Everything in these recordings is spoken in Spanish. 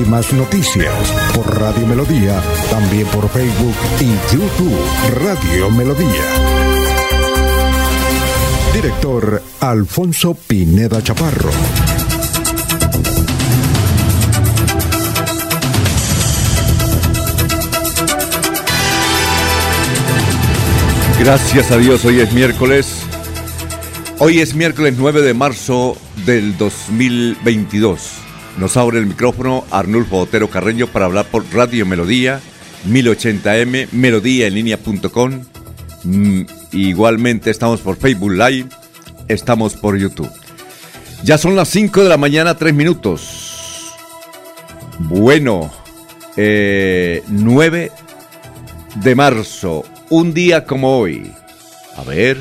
Últimas noticias por Radio Melodía, también por Facebook y YouTube Radio Melodía. Director Alfonso Pineda Chaparro. Gracias a Dios, hoy es miércoles. Hoy es miércoles 9 de marzo del 2022. Nos abre el micrófono Arnulfo Otero Carreño para hablar por Radio Melodía, 1080m, melodíaenlínea.com. Mm, igualmente estamos por Facebook Live, estamos por YouTube. Ya son las 5 de la mañana, 3 minutos. Bueno, 9 eh, de marzo, un día como hoy. A ver,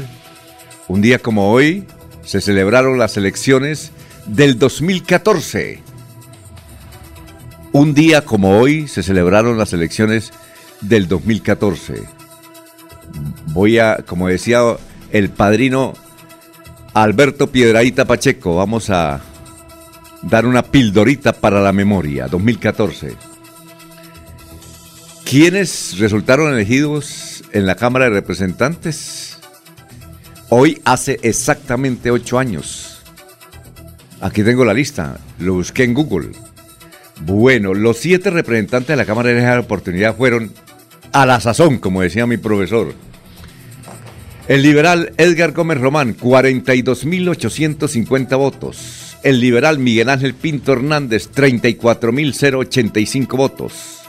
un día como hoy se celebraron las elecciones del 2014. Un día como hoy se celebraron las elecciones del 2014. Voy a, como decía el padrino Alberto Piedraíta Pacheco, vamos a dar una pildorita para la memoria, 2014. ¿Quiénes resultaron elegidos en la Cámara de Representantes? Hoy hace exactamente ocho años. Aquí tengo la lista, lo busqué en Google. Bueno, los siete representantes de la Cámara de la Oportunidad fueron a la sazón, como decía mi profesor. El liberal Edgar Gómez Román, 42.850 votos. El liberal Miguel Ángel Pinto Hernández, 34.085 votos.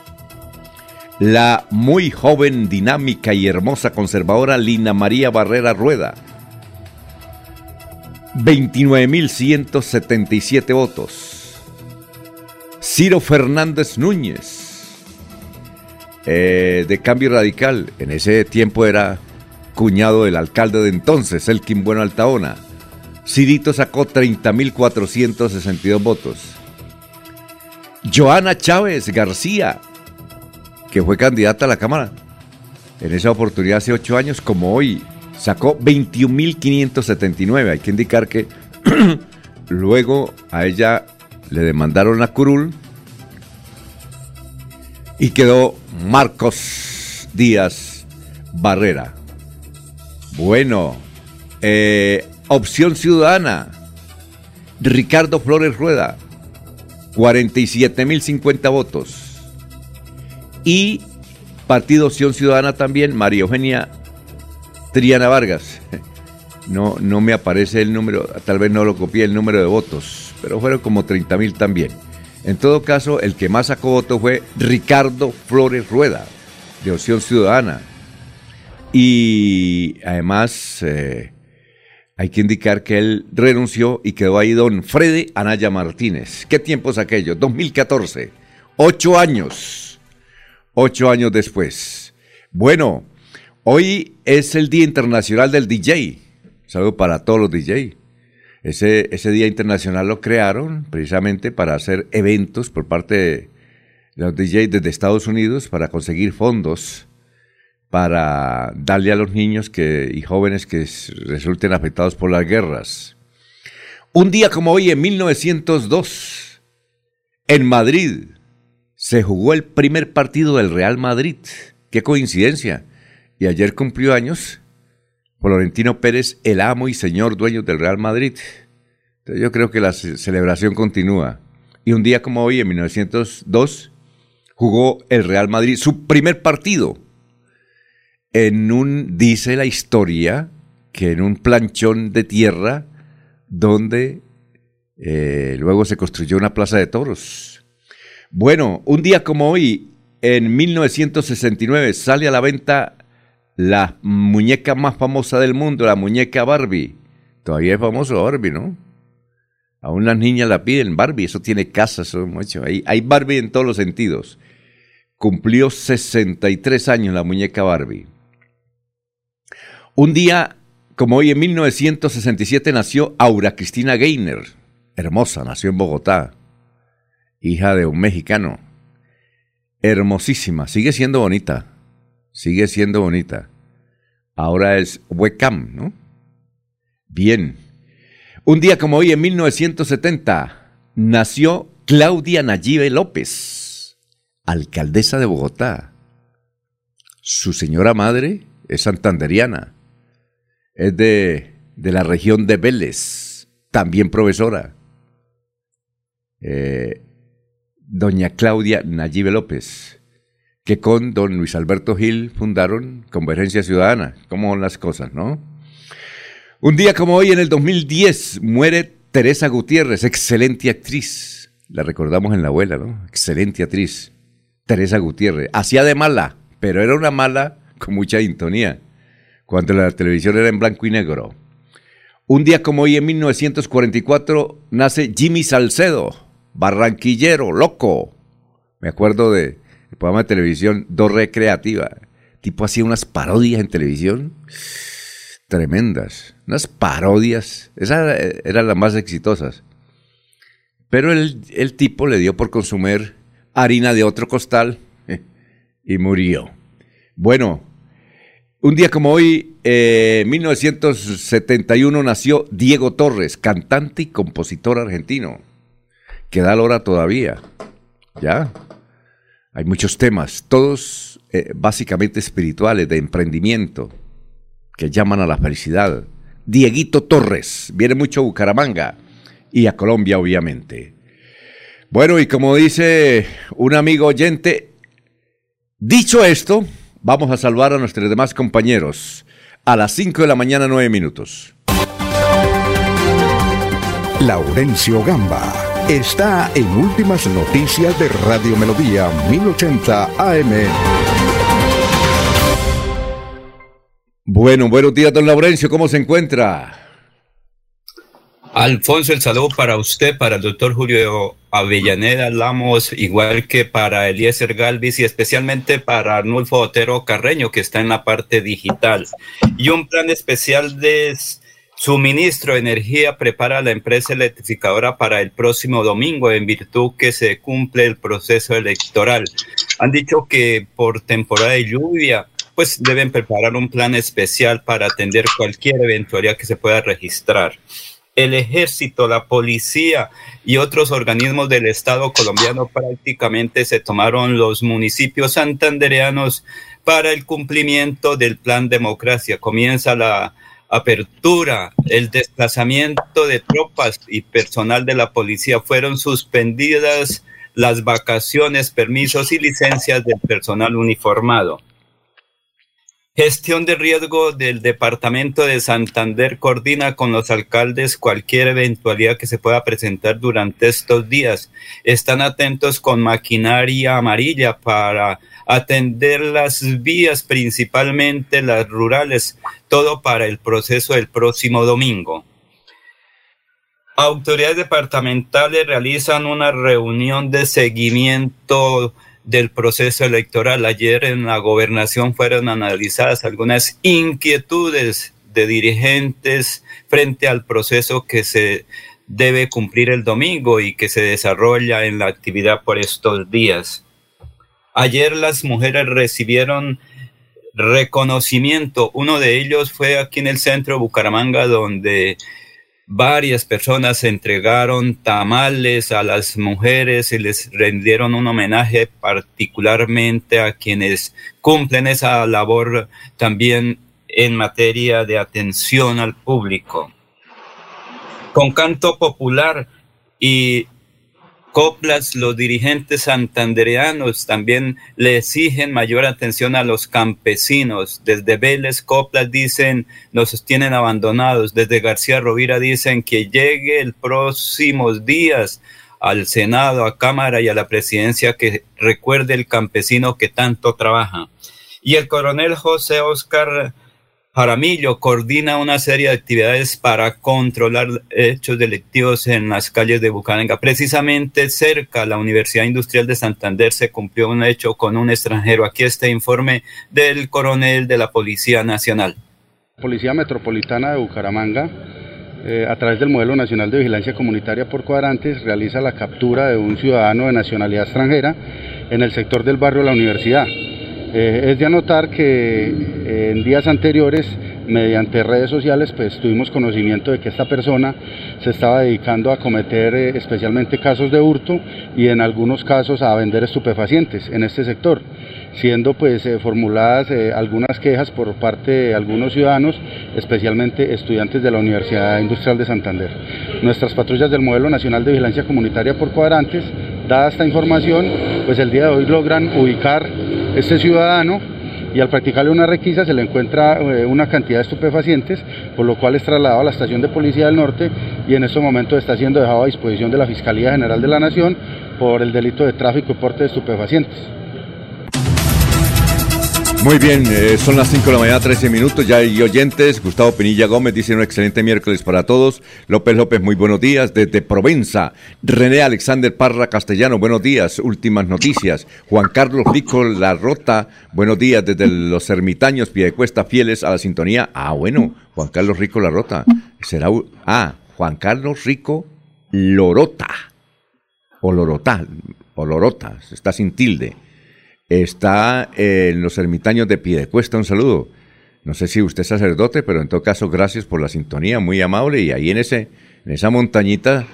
La muy joven, dinámica y hermosa conservadora Lina María Barrera Rueda, 29.177 votos. Ciro Fernández Núñez, eh, de Cambio Radical. En ese tiempo era cuñado del alcalde de entonces, Elkin Bueno Altaona. Cirito sacó 30.462 votos. Joana Chávez García, que fue candidata a la Cámara. En esa oportunidad hace ocho años, como hoy, sacó 21.579. Hay que indicar que luego a ella le demandaron a Curul y quedó Marcos Díaz Barrera. Bueno, eh, opción ciudadana, Ricardo Flores Rueda, 47.050 votos. Y Partido Opción Ciudadana también, María Eugenia Triana Vargas. No, no me aparece el número, tal vez no lo copié el número de votos pero fueron como 30 mil también. En todo caso, el que más sacó votos fue Ricardo Flores Rueda, de Opción Ciudadana. Y además eh, hay que indicar que él renunció y quedó ahí don Freddy Anaya Martínez. ¿Qué tiempos aquellos? 2014. Ocho años. Ocho años después. Bueno, hoy es el Día Internacional del DJ. Saludo para todos los DJ. Ese, ese Día Internacional lo crearon precisamente para hacer eventos por parte de los DJs desde Estados Unidos para conseguir fondos para darle a los niños que, y jóvenes que resulten afectados por las guerras. Un día como hoy, en 1902, en Madrid, se jugó el primer partido del Real Madrid. Qué coincidencia. Y ayer cumplió años Florentino Pérez, el amo y señor dueño del Real Madrid. yo creo que la celebración continúa. Y un día como hoy, en 1902, jugó el Real Madrid su primer partido. En un, dice la historia, que en un planchón de tierra donde eh, luego se construyó una plaza de toros. Bueno, un día como hoy, en 1969, sale a la venta la muñeca más famosa del mundo, la muñeca Barbie. Todavía es famoso Barbie, ¿no? Aún las niñas la piden Barbie, eso tiene casas, eso mucho. Hay, hay Barbie en todos los sentidos. cumplió 63 años la muñeca Barbie. Un día, como hoy en 1967, nació Aura Cristina Gainer, hermosa, nació en Bogotá, hija de un mexicano. Hermosísima, sigue siendo bonita, sigue siendo bonita. Ahora es webcam, ¿no? Bien. Un día como hoy, en 1970, nació Claudia Nayibe López, alcaldesa de Bogotá. Su señora madre es santanderiana, es de, la región de Vélez, también profesora. Eh, doña Claudia Nayibe López, que con don Luis Alberto Gil fundaron Convergencia Ciudadana. ¿Cómo son las cosas, no? Un día como hoy, en el 2010, muere Teresa Gutiérrez, excelente actriz la recordamos en la abuela, ¿no? Excelente actriz. Teresa Gutiérrez. Hacía de mala, pero era una mala con mucha intonía. Cuando la televisión era en blanco y negro. Un día como hoy, en 1944, nace Jimmy Salcedo, barranquillero, loco. Me acuerdo de el programa de televisión Dos Recreativa. Tipo hacía unas parodias en televisión tremendas. Unas parodias. Esas eran las más exitosas. Pero el, tipo le dio por consumir harina de otro costal y murió. Bueno, un día como hoy, en 1971, nació Diego Torres, cantante y compositor argentino, que da hora todavía. ¿Ya? Hay muchos temas, todos eh, básicamente espirituales, de emprendimiento, que llaman a la felicidad. Dieguito Torres, viene mucho a Bucaramanga y a Colombia, obviamente. Bueno, y como dice un amigo oyente, dicho esto, vamos a salvar a nuestros demás compañeros a las 5 de la mañana, 9 minutos. Laurencio Gamba está en Últimas Noticias de Radio Melodía 1080 AM. Bueno, buenos días, don Laurencio, ¿cómo se encuentra? Alfonso, el saludo para usted, para el doctor Julio Avellaneda Lamos, igual que para Eliezer Galvis y especialmente para Arnulfo Otero Carreño, que está en la parte digital. Y un plan especial de suministro de energía prepara la empresa electrificadora para el próximo domingo, en virtud que se cumple el proceso electoral. Han dicho que por temporada de lluvia, pues deben preparar un plan especial para atender cualquier eventualidad que se pueda registrar el ejército, la policía y otros organismos del Estado colombiano prácticamente se tomaron los municipios santandereanos para el cumplimiento del plan democracia. Comienza la apertura, el desplazamiento de tropas y personal de la policía. Fueron suspendidas las vacaciones, permisos y licencias del personal uniformado. Gestión de riesgo del Departamento de Santander coordina con los alcaldes cualquier eventualidad que se pueda presentar durante estos días. Están atentos con maquinaria amarilla para atender las vías, principalmente las rurales, todo para el proceso del próximo domingo. Autoridades departamentales realizan una reunión de seguimiento del proceso electoral. Ayer en la gobernación fueron analizadas algunas inquietudes de dirigentes frente al proceso que se debe cumplir el domingo y que se desarrolla en la actividad por estos días. Ayer las mujeres recibieron reconocimiento. Uno de ellos fue aquí en el centro de Bucaramanga, donde varias personas entregaron tamales a las mujeres y les rendieron un homenaje particularmente a quienes cumplen esa labor también en materia de atención al público. Con canto popular y Coplas, los dirigentes santandereanos también le exigen mayor atención a los campesinos. Desde Vélez, Coplas dicen nos tienen abandonados. Desde García Rovira dicen que llegue el próximos días al Senado, a Cámara y a la presidencia que recuerde el campesino que tanto trabaja. Y el coronel José Oscar Jaramillo coordina una serie de actividades para controlar hechos delictivos en las calles de Bucaramanga. Precisamente cerca la Universidad Industrial de Santander se cumplió un hecho con un extranjero. Aquí este informe del coronel de la Policía Nacional. Policía Metropolitana de Bucaramanga, eh, a través del Modelo Nacional de Vigilancia Comunitaria por Cuadrantes, realiza la captura de un ciudadano de nacionalidad extranjera en el sector del barrio La Universidad. Eh, es de anotar que eh, en días anteriores, mediante redes sociales, pues tuvimos conocimiento de que esta persona se estaba dedicando a cometer eh, especialmente casos de hurto y en algunos casos a vender estupefacientes en este sector, siendo pues formuladas algunas quejas por parte de algunos ciudadanos, especialmente estudiantes de la Universidad Industrial de Santander. Nuestras patrullas del Modelo Nacional de Vigilancia Comunitaria por Cuadrantes, dada esta información, pues el día de hoy logran ubicar este ciudadano y al practicarle una requisa se le encuentra eh, una cantidad de estupefacientes, por lo cual es trasladado a la estación de policía del norte y en estos momentos está siendo dejado a disposición de la Fiscalía General de la Nación por el delito de tráfico y porte de estupefacientes. Muy bien, eh, son las 5 de la mañana, 13 minutos, ya hay oyentes. Gustavo Pinilla Gómez dice un excelente miércoles para todos. López López, muy buenos días. Desde Provenza, René Alexander Parra Castellano, buenos días. Últimas noticias. Juan Carlos Rico La Rota, buenos días. Desde los ermitaños, Piedecuesta, fieles a la sintonía. Ah, bueno, Juan Carlos Rico La Rota. Será. Ah, Juan Carlos Rico Lorota. O Lorota, o Lorota, está sin tilde está en los ermitaños de Piedecuesta. Un saludo. No sé si usted es sacerdote, pero en todo caso, gracias por la sintonía, muy amable. Y ahí en, ese, en esa montañita,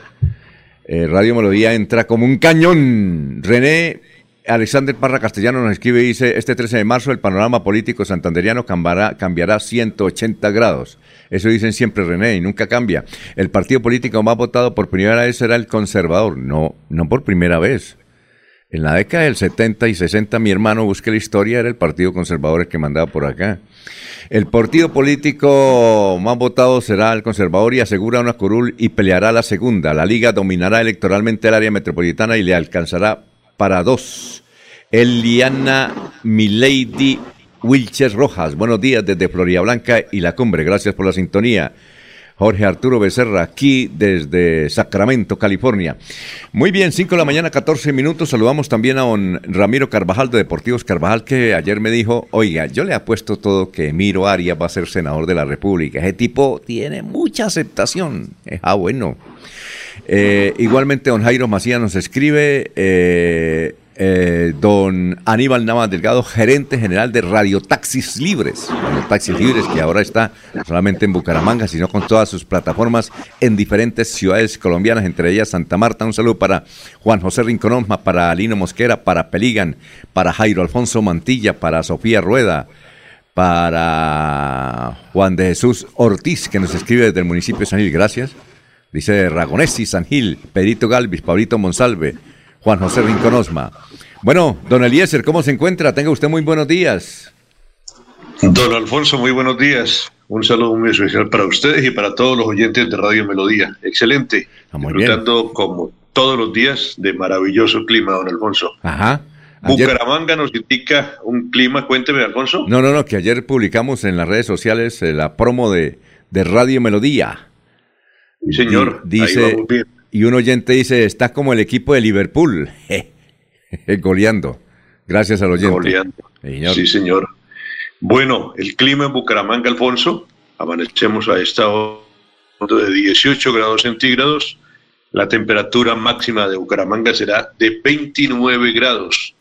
eh, Radio Melodía entra como un cañón. René Alexander Parra Castellano nos escribe y dice, este 13 de marzo el panorama político santanderiano cambiará, cambiará 180 grados. Eso dicen siempre René y nunca cambia. El partido político más votado por primera vez será el conservador. No, no por primera vez. En la década del 70 y 60, mi hermano, busque la historia, era el Partido Conservador el que mandaba por acá. El partido político más votado será el conservador y asegura una curul y peleará la segunda. La liga dominará electoralmente el área metropolitana y le alcanzará para dos. Eliana Milady Wilches Rojas, buenos días desde Florida Blanca y La Cumbre. Gracias por la sintonía. Jorge Arturo Becerra, aquí desde Sacramento, California. Muy bien, 5 de la mañana, 14 minutos. Saludamos también a don Ramiro Carvajal de Deportivos Carvajal, que ayer me dijo, oiga, yo le apuesto todo que Miro Arias va a ser senador de la República. Ese tipo tiene mucha aceptación. Ah, bueno. Eh, igualmente, don Jairo Macías nos escribe... Eh, eh, don Aníbal Navas Delgado, gerente general de Radio Taxis Libres. Radio Taxis Libres que ahora está solamente en Bucaramanga, sino con todas sus plataformas en diferentes ciudades colombianas, entre ellas Santa Marta. Un saludo para Juan José Rinconoma, para Alino Mosquera, para Peligan, para Jairo Alfonso Mantilla, para Sofía Rueda, para Juan de Jesús Ortiz, que nos escribe desde el municipio de San Gil. Gracias. Dice Ragonesi, San Gil, Pedrito Galvis, Pablito Monsalve. Juan José Rinconosma. Bueno, don Eliezer, ¿cómo se encuentra? Tenga usted muy buenos días. Don Alfonso, muy buenos días. Un saludo muy especial para ustedes y para todos los oyentes de Radio Melodía. Excelente. Ah, disfrutando como todos los días de maravilloso clima, don Alfonso. Ajá. Bucaramanga nos indica un clima, cuénteme, Alfonso. No, no, no, que ayer publicamos en las redes sociales eh, la promo de, de Radio Melodía. Sí, señor. dice, y un oyente dice, está como el equipo de Liverpool, goleando. Gracias al oyente. Goleando. Sí, señor. Bueno, el clima en Bucaramanga, Alfonso, amanecemos a esta hora de 18 grados centígrados. La temperatura máxima de Bucaramanga será de 29 grados.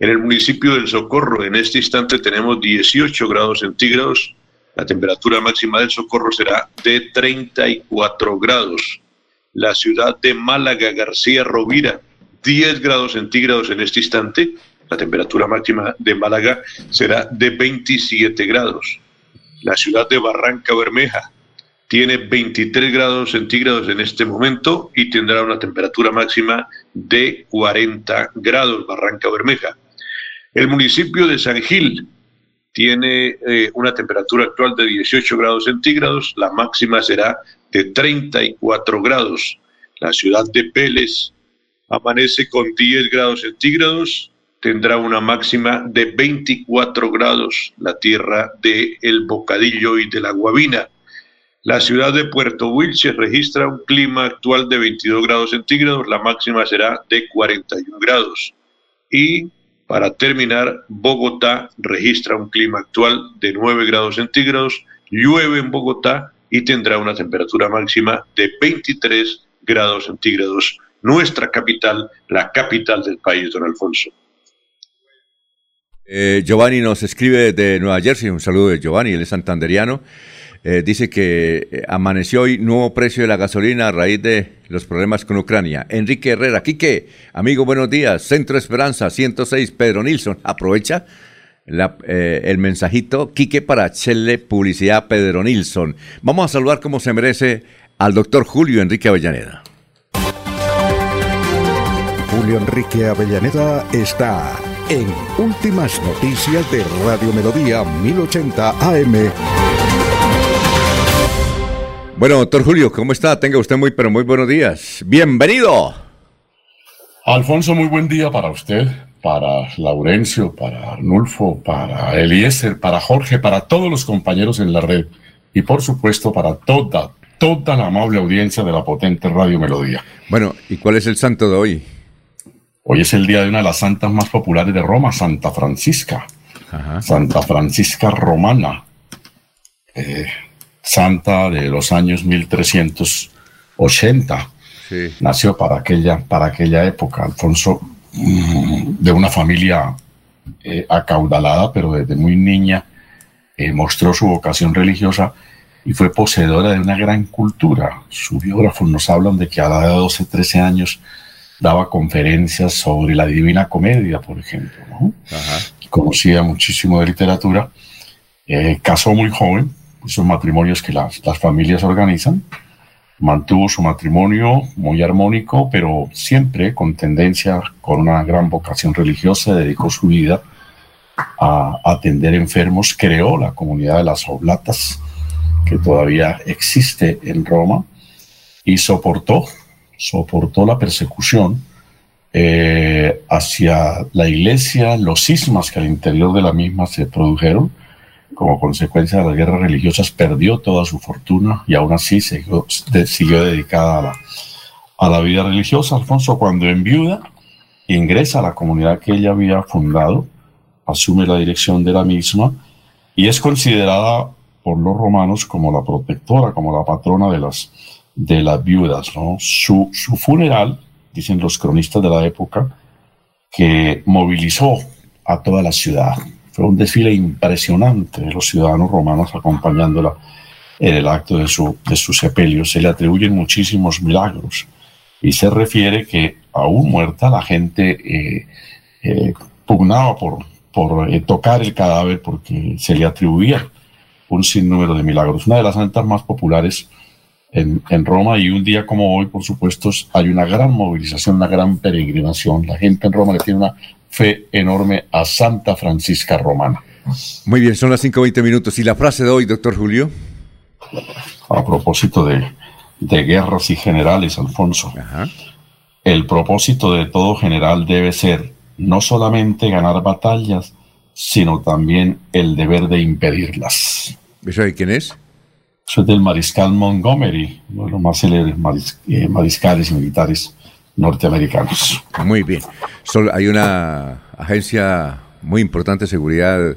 En el municipio del Socorro, en este instante tenemos 18 grados centígrados. La temperatura máxima del Socorro será de 34 grados la ciudad de Málaga, García Rovira, 10 grados centígrados en este instante. La temperatura máxima de Málaga será de 27 grados. La ciudad de Barranca Bermeja tiene 23 grados centígrados en este momento y tendrá una temperatura máxima de 40 grados, Barranca Bermeja. El municipio de San Gil tiene eh, una temperatura actual de 18 grados centígrados, la máxima será de 34 grados. La ciudad de Pérez amanece con 10 grados centígrados, tendrá una máxima de 24 grados, la tierra de El Bocadillo y de la Guavina. La ciudad de Puerto Wilches registra un clima actual de 22 grados centígrados, la máxima será de 41 grados. Y para terminar, Bogotá registra un clima actual de 9 grados centígrados, llueve en Bogotá y tendrá una temperatura máxima de 23 grados centígrados. Nuestra capital, la capital del país, don Alfonso. Eh, Giovanni nos escribe de Nueva Jersey, un saludo de Giovanni, él es santanderiano. Eh, dice que eh, amaneció hoy nuevo precio de la gasolina a raíz de los problemas con Ucrania. Enrique Herrera, Quique, amigo, buenos días. Centro Esperanza 106, Pedro Nilsson. Aprovecha el mensajito, Quique, para hacerle publicidad a Pedro Nilsson. Vamos a saludar como se merece al doctor Julio Enrique Avellaneda. Julio Enrique Avellaneda está en Últimas Noticias de Radio Melodía 1080 AM. Bueno, doctor Julio, ¿cómo está? Tenga usted muy, pero muy buenos días. Bienvenido. Alfonso, muy buen día para usted, para Laurencio, para Arnulfo, para Eliezer, para Jorge, para todos los compañeros en la red y por supuesto para toda, toda la amable audiencia de la potente Radio Melodía. Bueno, ¿y cuál es el santo de hoy? Hoy es el día de una de las santas más populares de Roma, Santa Francisca. Santa Francisca Romana, eh, santa de los años 1380. Nació para aquella, para aquella época, Alfonso, de una familia eh, acaudalada, pero desde muy niña eh, mostró su vocación religiosa y fue poseedora de una gran cultura. Sus biógrafos nos hablan de que a la edad de 12, 13 años daba conferencias sobre la Divina Comedia, por ejemplo. Conocía muchísimo de literatura. Eh, casó muy joven, esos matrimonios que las, las familias organizan. Mantuvo su matrimonio muy armónico, pero siempre con tendencia, con una gran vocación religiosa, dedicó su vida a atender enfermos, creó la comunidad de las oblatas, que todavía existe en Roma, y soportó soportó la persecución eh, hacia la iglesia, los sismas que al interior de la misma se produjeron como consecuencia de las guerras religiosas, perdió toda su fortuna y aún así siguió, dedicada a la, vida religiosa. Alfonso, cuando en viuda, ingresa a la comunidad que ella había fundado, asume la dirección de la misma y es considerada por los romanos como la protectora, como la patrona de las, de viudas. su funeral, dicen los cronistas de la época, que movilizó a toda la ciudad. Fue un desfile impresionante de los ciudadanos romanos acompañándola en el acto de su, de sepelio. Se le atribuyen muchísimos milagros y se refiere que aún muerta la gente eh, eh, pugnaba por, por eh, tocar el cadáver porque se le atribuía un sinnúmero de milagros. Una de las santas más populares en, en, Roma y un día como hoy, por supuesto, hay una gran movilización, una gran peregrinación. La gente en Roma le tiene una fe enorme a Santa Francisca Romana. Muy bien, son las 5.20 minutos. ¿Y la frase de hoy, doctor Julio? A propósito de, de guerras y generales, Alfonso. El propósito de todo general debe ser no solamente ganar batallas, sino también el deber de impedirlas. ¿Eso de quién es? Soy del mariscal Montgomery, uno de los más célebres eh, mariscales militares norteamericanos. Muy bien. hay una agencia muy importante de seguridad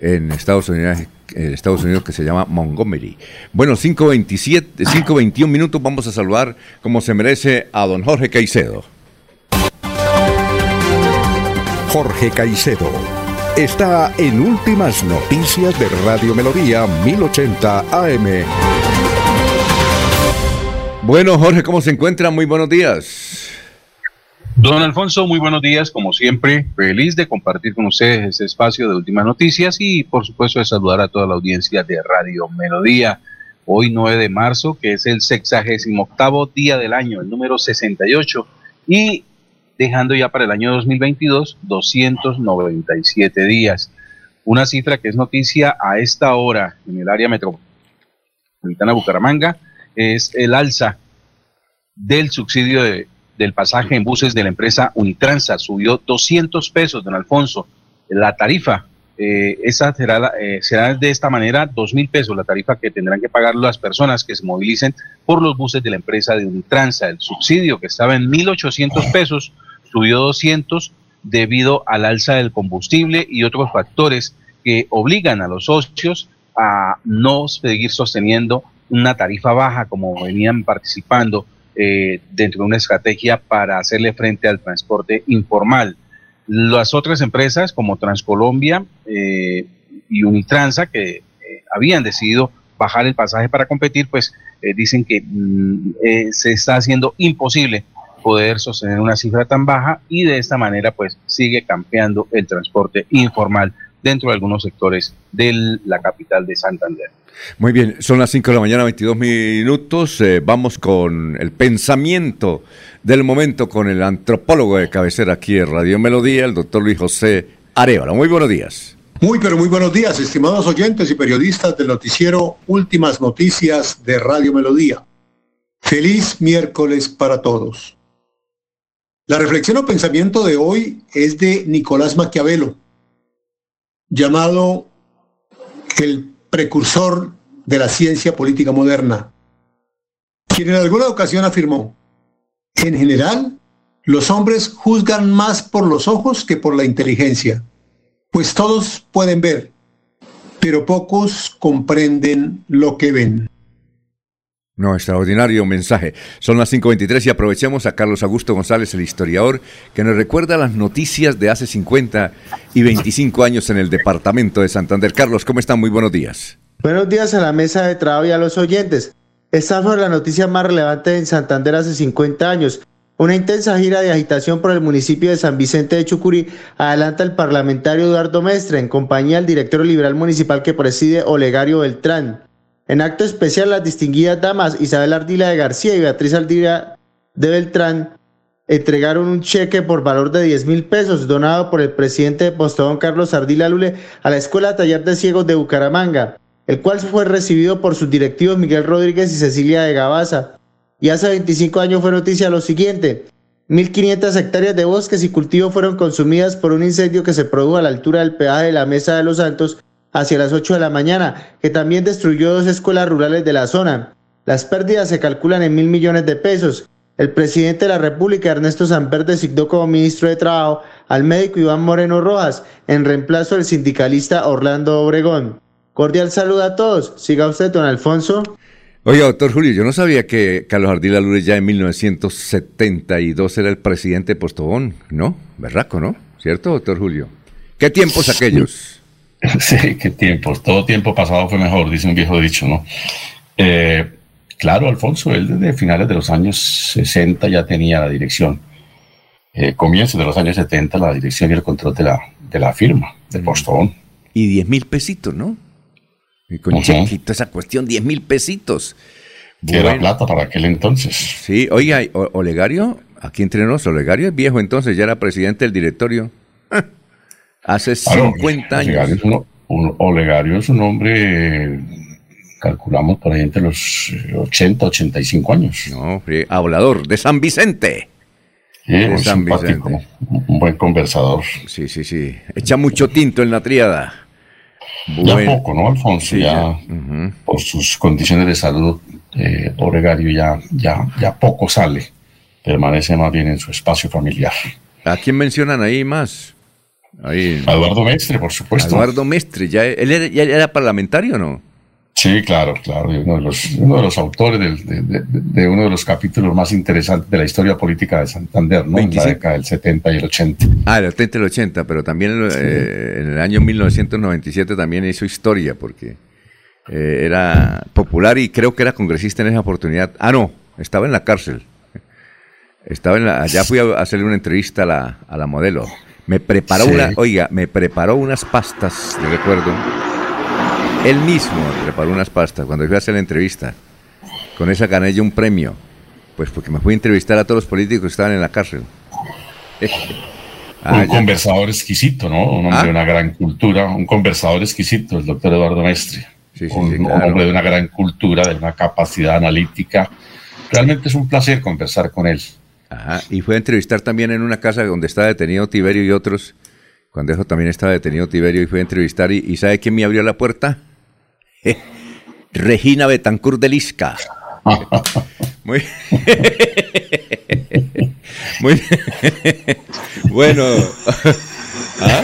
en Estados Unidos, en Estados Unidos que se llama Montgomery. Bueno, 5.27, 5.21 minutos, vamos a saludar como se merece a don Jorge Caicedo. Jorge Caicedo está en Últimas Noticias de Radio Melodía 1080 AM. Bueno, Jorge, ¿cómo se encuentra? Muy buenos días. Don Alfonso, muy buenos días, como siempre, feliz de compartir con ustedes este espacio de últimas noticias y por supuesto de saludar a toda la audiencia de Radio Melodía. Hoy 9 de marzo, que es el sexagésimo octavo día del año, el número 68, y dejando ya para el año 2022 297 días. Una cifra que es noticia a esta hora en el área metropolitana de Bucaramanga es el alza del subsidio de, del pasaje en buses de la empresa Unitransa subió 200 pesos, don Alfonso. La tarifa, eh, esa será, eh, será de esta manera 2 mil pesos, la tarifa que tendrán que pagar las personas que se movilicen por los buses de la empresa de Unitransa. El subsidio que estaba en 1.800 pesos subió 200 debido al alza del combustible y otros factores que obligan a los socios a no seguir sosteniendo una tarifa baja como venían participando eh, dentro de una estrategia para hacerle frente al transporte informal. Las otras empresas como Transcolombia eh, y Unitransa que eh, habían decidido bajar el pasaje para competir, pues dicen que mm, se está haciendo imposible poder sostener una cifra tan baja y de esta manera pues sigue campeando el transporte informal dentro de algunos sectores de la capital de Santander. Muy bien, son las 5 de la mañana, 22 minutos. Eh, vamos con el pensamiento del momento con el antropólogo de cabecera aquí en Radio Melodía, el doctor Luis José Arevalo. Muy buenos días. Muy, pero muy buenos días, estimados oyentes y periodistas del noticiero Últimas Noticias de Radio Melodía. Feliz miércoles para todos. La reflexión o pensamiento de hoy es de Nicolás Maquiavelo, llamado el precursor de la ciencia política moderna, quien en alguna ocasión afirmó, en general, los hombres juzgan más por los ojos que por la inteligencia, pues todos pueden ver, pero pocos comprenden lo que ven. No, extraordinario mensaje. Son las 5.23 y aprovechemos a Carlos Augusto González, el historiador, que nos recuerda las noticias de hace 50 y 25 años en el departamento de Santander. Carlos, ¿cómo están? Muy buenos días. Buenos días a la mesa de trabajo y a los oyentes. Esta fue la noticia más relevante en Santander hace 50 años. Una intensa gira de agitación por el municipio de San Vicente de Chucurí adelanta el parlamentario Eduardo Mestre en compañía del director liberal municipal que preside Olegario Beltrán. En acto especial, las distinguidas damas Isabel Ardila de García y Beatriz Ardila de Beltrán entregaron un cheque por valor de 10 mil pesos donado por el presidente de Postobón Carlos Ardila Lule a la Escuela Taller de Ciegos de Bucaramanga, el cual fue recibido por sus directivos Miguel Rodríguez y Cecilia de Gabaza. Y hace 25 años fue noticia lo siguiente. 1.500 hectáreas de bosques y cultivos fueron consumidas por un incendio que se produjo a la altura del peaje de la Mesa de los Santos hacia las 8 de la mañana, que también destruyó dos escuelas rurales de la zona. Las pérdidas se calculan en mil millones de pesos. El presidente de la República, Ernesto Samper, designó como ministro de Trabajo al médico Iván Moreno Rojas, en reemplazo del sindicalista Orlando Obregón. Cordial saludo a todos. Siga usted, don Alfonso. Oiga, doctor Julio, yo no sabía que Carlos Ardila Lures ya en 1972 era el presidente de Postobón, ¿no? Berraco, ¿no? ¿Cierto, doctor Julio? ¿Qué tiempos aquellos? Sí, qué tiempos. Todo tiempo pasado fue mejor, dice un viejo dicho, ¿no? Eh, claro, Alfonso, él desde finales de los años 60 ya tenía la dirección. Eh, comienzos de los años 70 la dirección y el control de la, de la firma, de Postón. Y 10 mil pesitos, ¿no? Y con esa cuestión, 10 mil pesitos. era plata para aquel entonces. Sí, oiga, Olegario, aquí entre nosotros, Olegario es viejo entonces, ya era presidente del directorio. Hace 50 años. Olegario es un hombre, calculamos por ahí entre los 80, 85 años. No, hablador de San Vicente. de San Vicente. Un buen conversador. Sí, sí, sí. Echa mucho tinto en la triada. Ya poco, ¿no, Alfonso? ya, por sus condiciones de salud, eh, Olegario ya, ya, ya poco sale. Permanece más bien en su espacio familiar. ¿A quién mencionan ahí más? Eduardo Mestre, por supuesto. Eduardo Mestre, ¿ya, él era, ya era parlamentario o no? Sí, claro, claro. Uno de los, uno de los autores de, uno de los capítulos más interesantes de la historia política de Santander, ¿no? En la década del 70 y el 80. Ah, el 70 y el 80, pero también eh, en el año 1997 también hizo historia porque eh, era popular y creo que era congresista en esa oportunidad. Ah, no, estaba en la cárcel. Estaba en la, allá fui a hacerle una entrevista a la, a la modelo. Me preparó una, oiga, me preparó unas pastas, de recuerdo. Él mismo preparó unas pastas cuando fui a hacer la entrevista. Con esa gané yo un premio. Pues porque me fui a entrevistar a todos los políticos que estaban en la cárcel. un conversador exquisito, ¿no? Un hombre ¿Ah? de una gran cultura, un conversador exquisito, el doctor Eduardo Mestre. un, hombre de una gran cultura, de una capacidad analítica. Realmente es un placer conversar con él. Ajá, y fue a entrevistar también en una casa donde estaba detenido Tiberio y otros. Cuando eso también estaba detenido Tiberio y fue a entrevistar. ¿Y, y sabe quién me abrió la puerta? Regina Betancourt de Lisca. Muy, muy bueno. ¿Ah?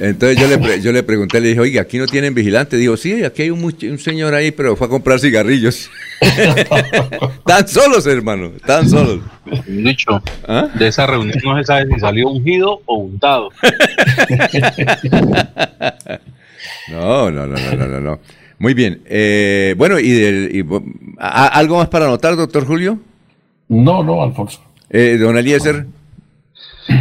Entonces yo le, yo le pregunté, le dije, oiga, aquí no tienen vigilante. Dijo, sí, aquí hay un, un señor ahí, pero fue a comprar cigarrillos. Están solos, hermano, están solos. Dicho, ¿Ah? de esa reunión no se sabe si salió ungido o untado. no, no, no, no, no, no. Muy bien. Eh, bueno, y, del, y, ¿algo más para anotar, doctor Julio? No, no, Alfonso. Eh, don Eliezer.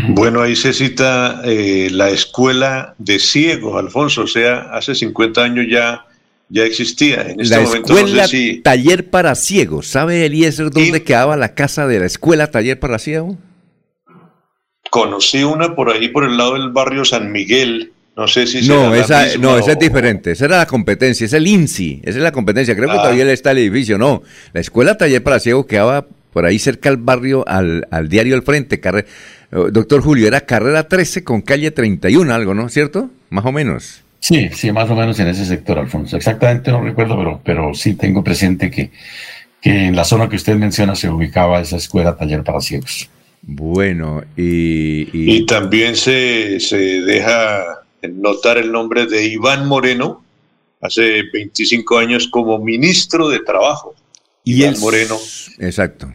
Bueno, ahí se cita eh, la escuela de ciegos, Alfonso, o sea, hace 50 años ya, ya existía. En este la momento escuela no sé si... taller para ciegos. ¿Sabe Eliezer dónde Y- quedaba la casa de la escuela taller para ciegos? Conocí una por ahí, por el lado del barrio San Miguel. No sé si No, esa, no, esa es diferente. Esa era la competencia, es el INSI, esa es la competencia. Creo que Ah. todavía está el edificio, no. La escuela taller para ciegos quedaba por ahí cerca al barrio, al, al diario al frente. carre- eh, Doctor Julio, era carrera 13 con calle 31, algo, ¿no? ¿Cierto? Más o menos. Sí, sí, más o menos en ese sector, Alfonso. Exactamente no recuerdo, pero, pero sí tengo presente que, que en la zona que usted menciona se ubicaba esa escuela taller para ciegos. Bueno, y... y- Y también se, se deja notar el nombre de Iván Moreno, hace 25 años como ministro de Trabajo. y Iván el- Moreno. Exacto.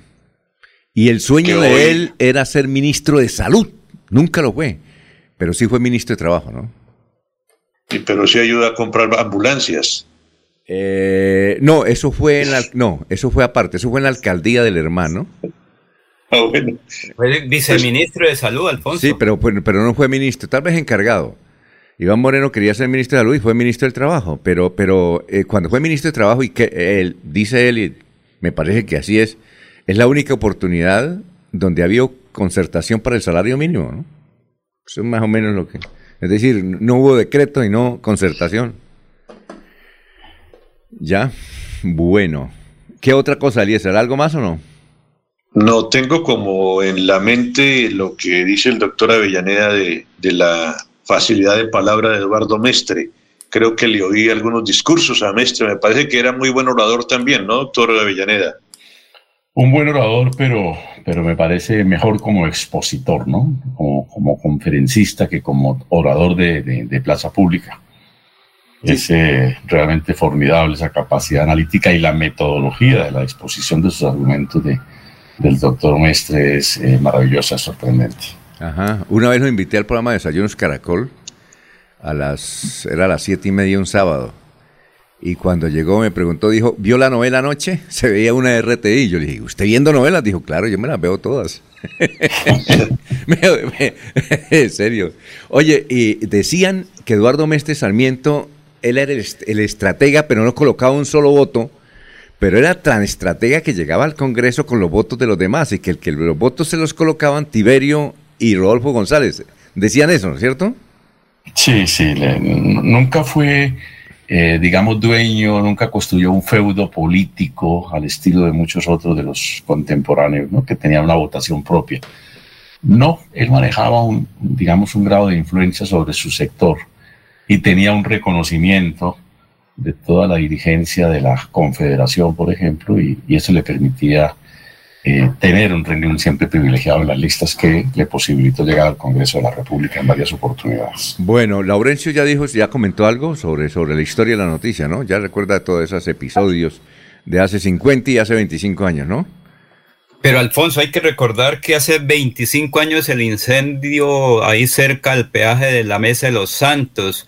Y el sueño Que de hoy- él era ser ministro de salud. Nunca lo fue, pero sí fue ministro de trabajo, ¿no? Y- pero sí ayuda a comprar ambulancias. Eh, no, eso fue en la, no, eso fue aparte, eso fue en la alcaldía del hermano. Ah, bueno. Fue viceministro de Salud, Alfonso. Sí, pero, pero, pero no fue ministro, tal vez encargado. Iván Moreno quería ser ministro de salud y fue ministro del trabajo, pero, pero eh, cuando fue ministro de trabajo y que él, dice él, y me parece que así es, es la única oportunidad donde ha habido concertación para el salario mínimo, ¿no? Eso es más o menos lo que... Es decir, no hubo decreto y no concertación. Ya, bueno. ¿Qué otra cosa, Eliezer? ¿Algo más o no? No tengo como en la mente lo que dice el doctor Avellaneda de, de la facilidad de palabra de Eduardo Mestre. Creo que le oí algunos discursos a Mestre. Me parece que era muy buen orador también, ¿no, doctor Avellaneda? Un buen orador, pero, pero me parece mejor como expositor, ¿no? Como, como conferencista que como orador de, de- de plaza pública. Es eh, realmente formidable esa capacidad analítica y la metodología de la exposición de sus argumentos de, del doctor Mestre es eh, maravillosa, sorprendente. Ajá. Una vez lo invité al programa de Desayunos Caracol, a las, era a las siete y media un sábado. Y cuando llegó me preguntó, dijo, ¿vio la novela anoche? Se veía una RTI. Yo le dije, ¿usted viendo novelas? Dijo, claro, yo me las veo todas. En serio. Oye, y decían que Eduardo Mestre Sarmiento, él era el, est- el estratega, pero no colocaba un solo voto. Pero era tan estratega que llegaba al Congreso con los votos de los demás y que el que los votos se los colocaban Tiberio y Rodolfo González. Decían eso, ¿no es cierto? Sí, sí, nunca fue, eh, digamos, dueño, nunca construyó un feudo político al estilo de muchos otros de los contemporáneos, ¿no? que tenían una votación propia. No, él manejaba un, digamos, un grado de influencia sobre su sector y tenía un reconocimiento de toda la dirigencia de la Confederación, por ejemplo, y, y eso le permitía eh, tener un renglón siempre privilegiado en las listas que le posibilitó llegar al Congreso de la República en varias oportunidades. Bueno, Laurencio ya dijo, ya comentó algo sobre, sobre la historia de la noticia, ¿no? Ya recuerda todos esos episodios de hace 50 y hace 25 años, ¿no? Pero Alfonso, hay que recordar que hace 25 años el incendio ahí cerca al peaje de la Mesa de los Santos,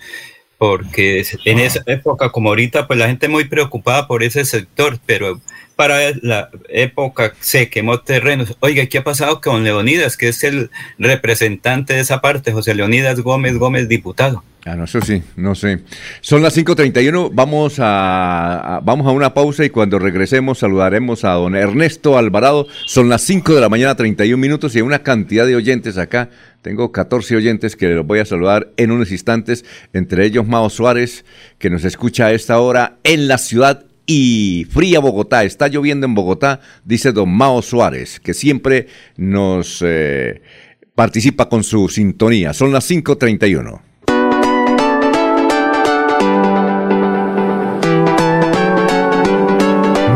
porque en esa época, como ahorita, pues la gente muy preocupada por ese sector, pero para la época se quemó terrenos. Oiga, ¿qué ha pasado con Leonidas, que es el representante de esa parte, José Leonidas Gómez Gómez, diputado? Ah, no, eso sí, no sé. Son las 5.31, vamos a, a- vamos a una pausa y cuando regresemos saludaremos a don Ernesto Alvarado. Son las 5 de la mañana, 31 minutos y hay una cantidad de oyentes acá. Tengo 14 oyentes que los voy a saludar en unos instantes, entre ellos Mao Suárez, que nos escucha a esta hora en la ciudad y fría Bogotá. Está lloviendo en Bogotá, dice don Mao Suárez, que siempre nos eh, participa con su sintonía. Son las 5.31.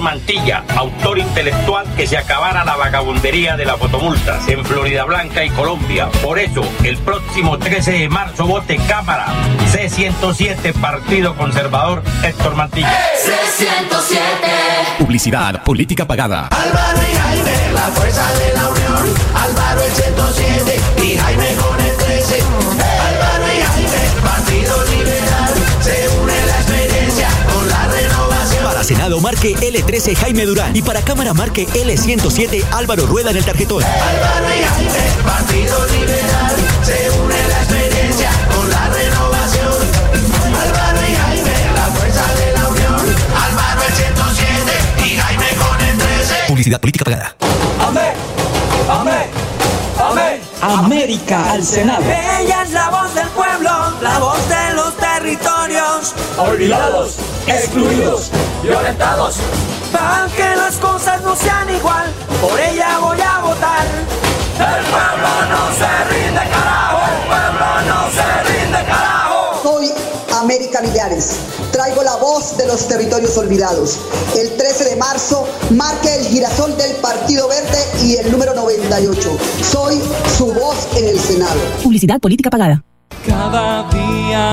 Mantilla, autor intelectual que se acabara la vagabundería de las fotomultas en Florida Blanca y Colombia. Por eso, el próximo 13 de marzo vote Cámara C107 Partido Conservador Héctor Mantilla. C107 Publicidad, política pagada. Álvaro y Jaime, la fuerza de la unión. Álvaro el 107 y Jaime Senado marque L13 Jaime Durán y para Cámara marque L107 Álvaro Rueda en el tarjetón. Álvaro y Jaime, Partido Liberal, se une la experiencia con la renovación. Álvaro y Jaime, la fuerza de la unión. Álvaro el 107 y Jaime con el 13. Publicidad política pagada. Amén, amén, amén. América al Senado. Ella es la voz del pueblo, la voz de Olvidados, excluidos, violentados. Para que las cosas no sean igual, por ella voy a votar. El pueblo no se rinde, carajo. El pueblo no se rinde, carajo. Soy América Millares. Traigo la voz de los territorios olvidados. El 13 de marzo marque el girasol del Partido Verde y el número 98. Soy su voz en el Senado. Publicidad política pagada. Cada día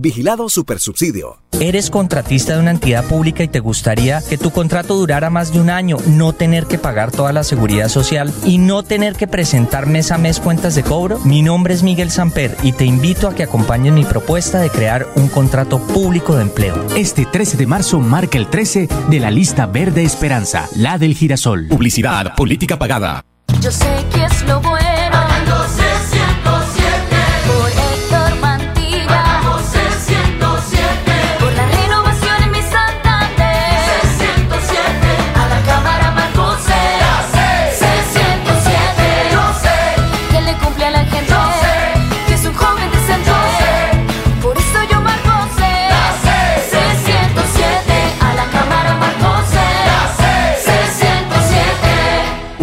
Vigilado Supersubsidio. Eres contratista de una entidad pública y te gustaría que tu contrato durara más de un año, no tener que pagar toda la seguridad social y no tener que presentar mes a mes cuentas de cobro. Mi nombre es Miguel Samper y te invito a que acompañes mi propuesta de crear un contrato público de empleo. Este 13 de marzo marca el 13 de la lista Verde Esperanza, la del girasol. Publicidad, política pagada. Yo sé que es lo bueno.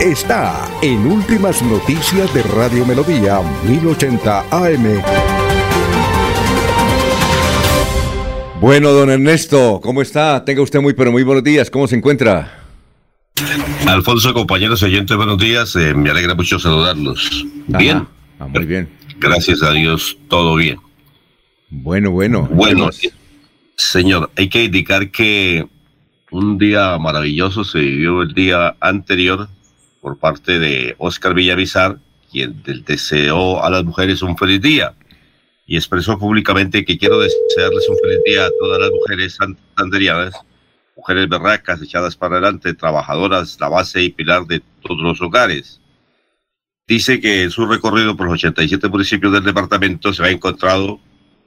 está en Últimas Noticias de Radio Melodía 1080 AM. Bueno, don Ernesto, ¿cómo está? Tenga usted muy, pero muy buenos días. ¿Cómo se encuentra? Alfonso, compañeros oyentes, buenos días. Eh, me alegra mucho saludarlos. Ajá. Bien. Ah, muy bien. Gracias a Dios, todo bien. Bueno, bueno. Bueno, señor, hay que indicar que un día maravilloso se vivió el día anterior por parte de Oscar Villavizar, quien deseó a las mujeres un feliz día y expresó públicamente que quiero desearles un feliz día a todas las mujeres santanderianas, mujeres berracas, echadas para adelante, trabajadoras, la base y pilar de todos los hogares. Dice que en su recorrido por los 87 municipios del departamento se ha encontrado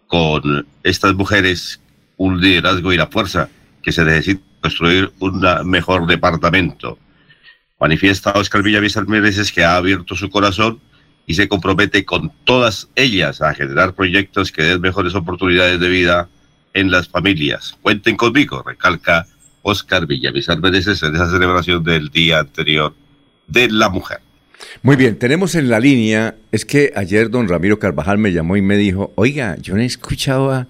con estas mujeres un liderazgo y la fuerza que se necesita construir un mejor departamento. Manifiesta Oscar Villavista Mereces que ha abierto su corazón y se compromete con todas ellas a generar proyectos que den mejores oportunidades de vida en las familias. Cuenten conmigo, recalca Oscar Villamizar Meneses en esa celebración del día anterior de la mujer. Muy bien, tenemos en la línea, es que ayer don Ramiro Carvajal me llamó y me dijo, oiga, yo no he escuchado a-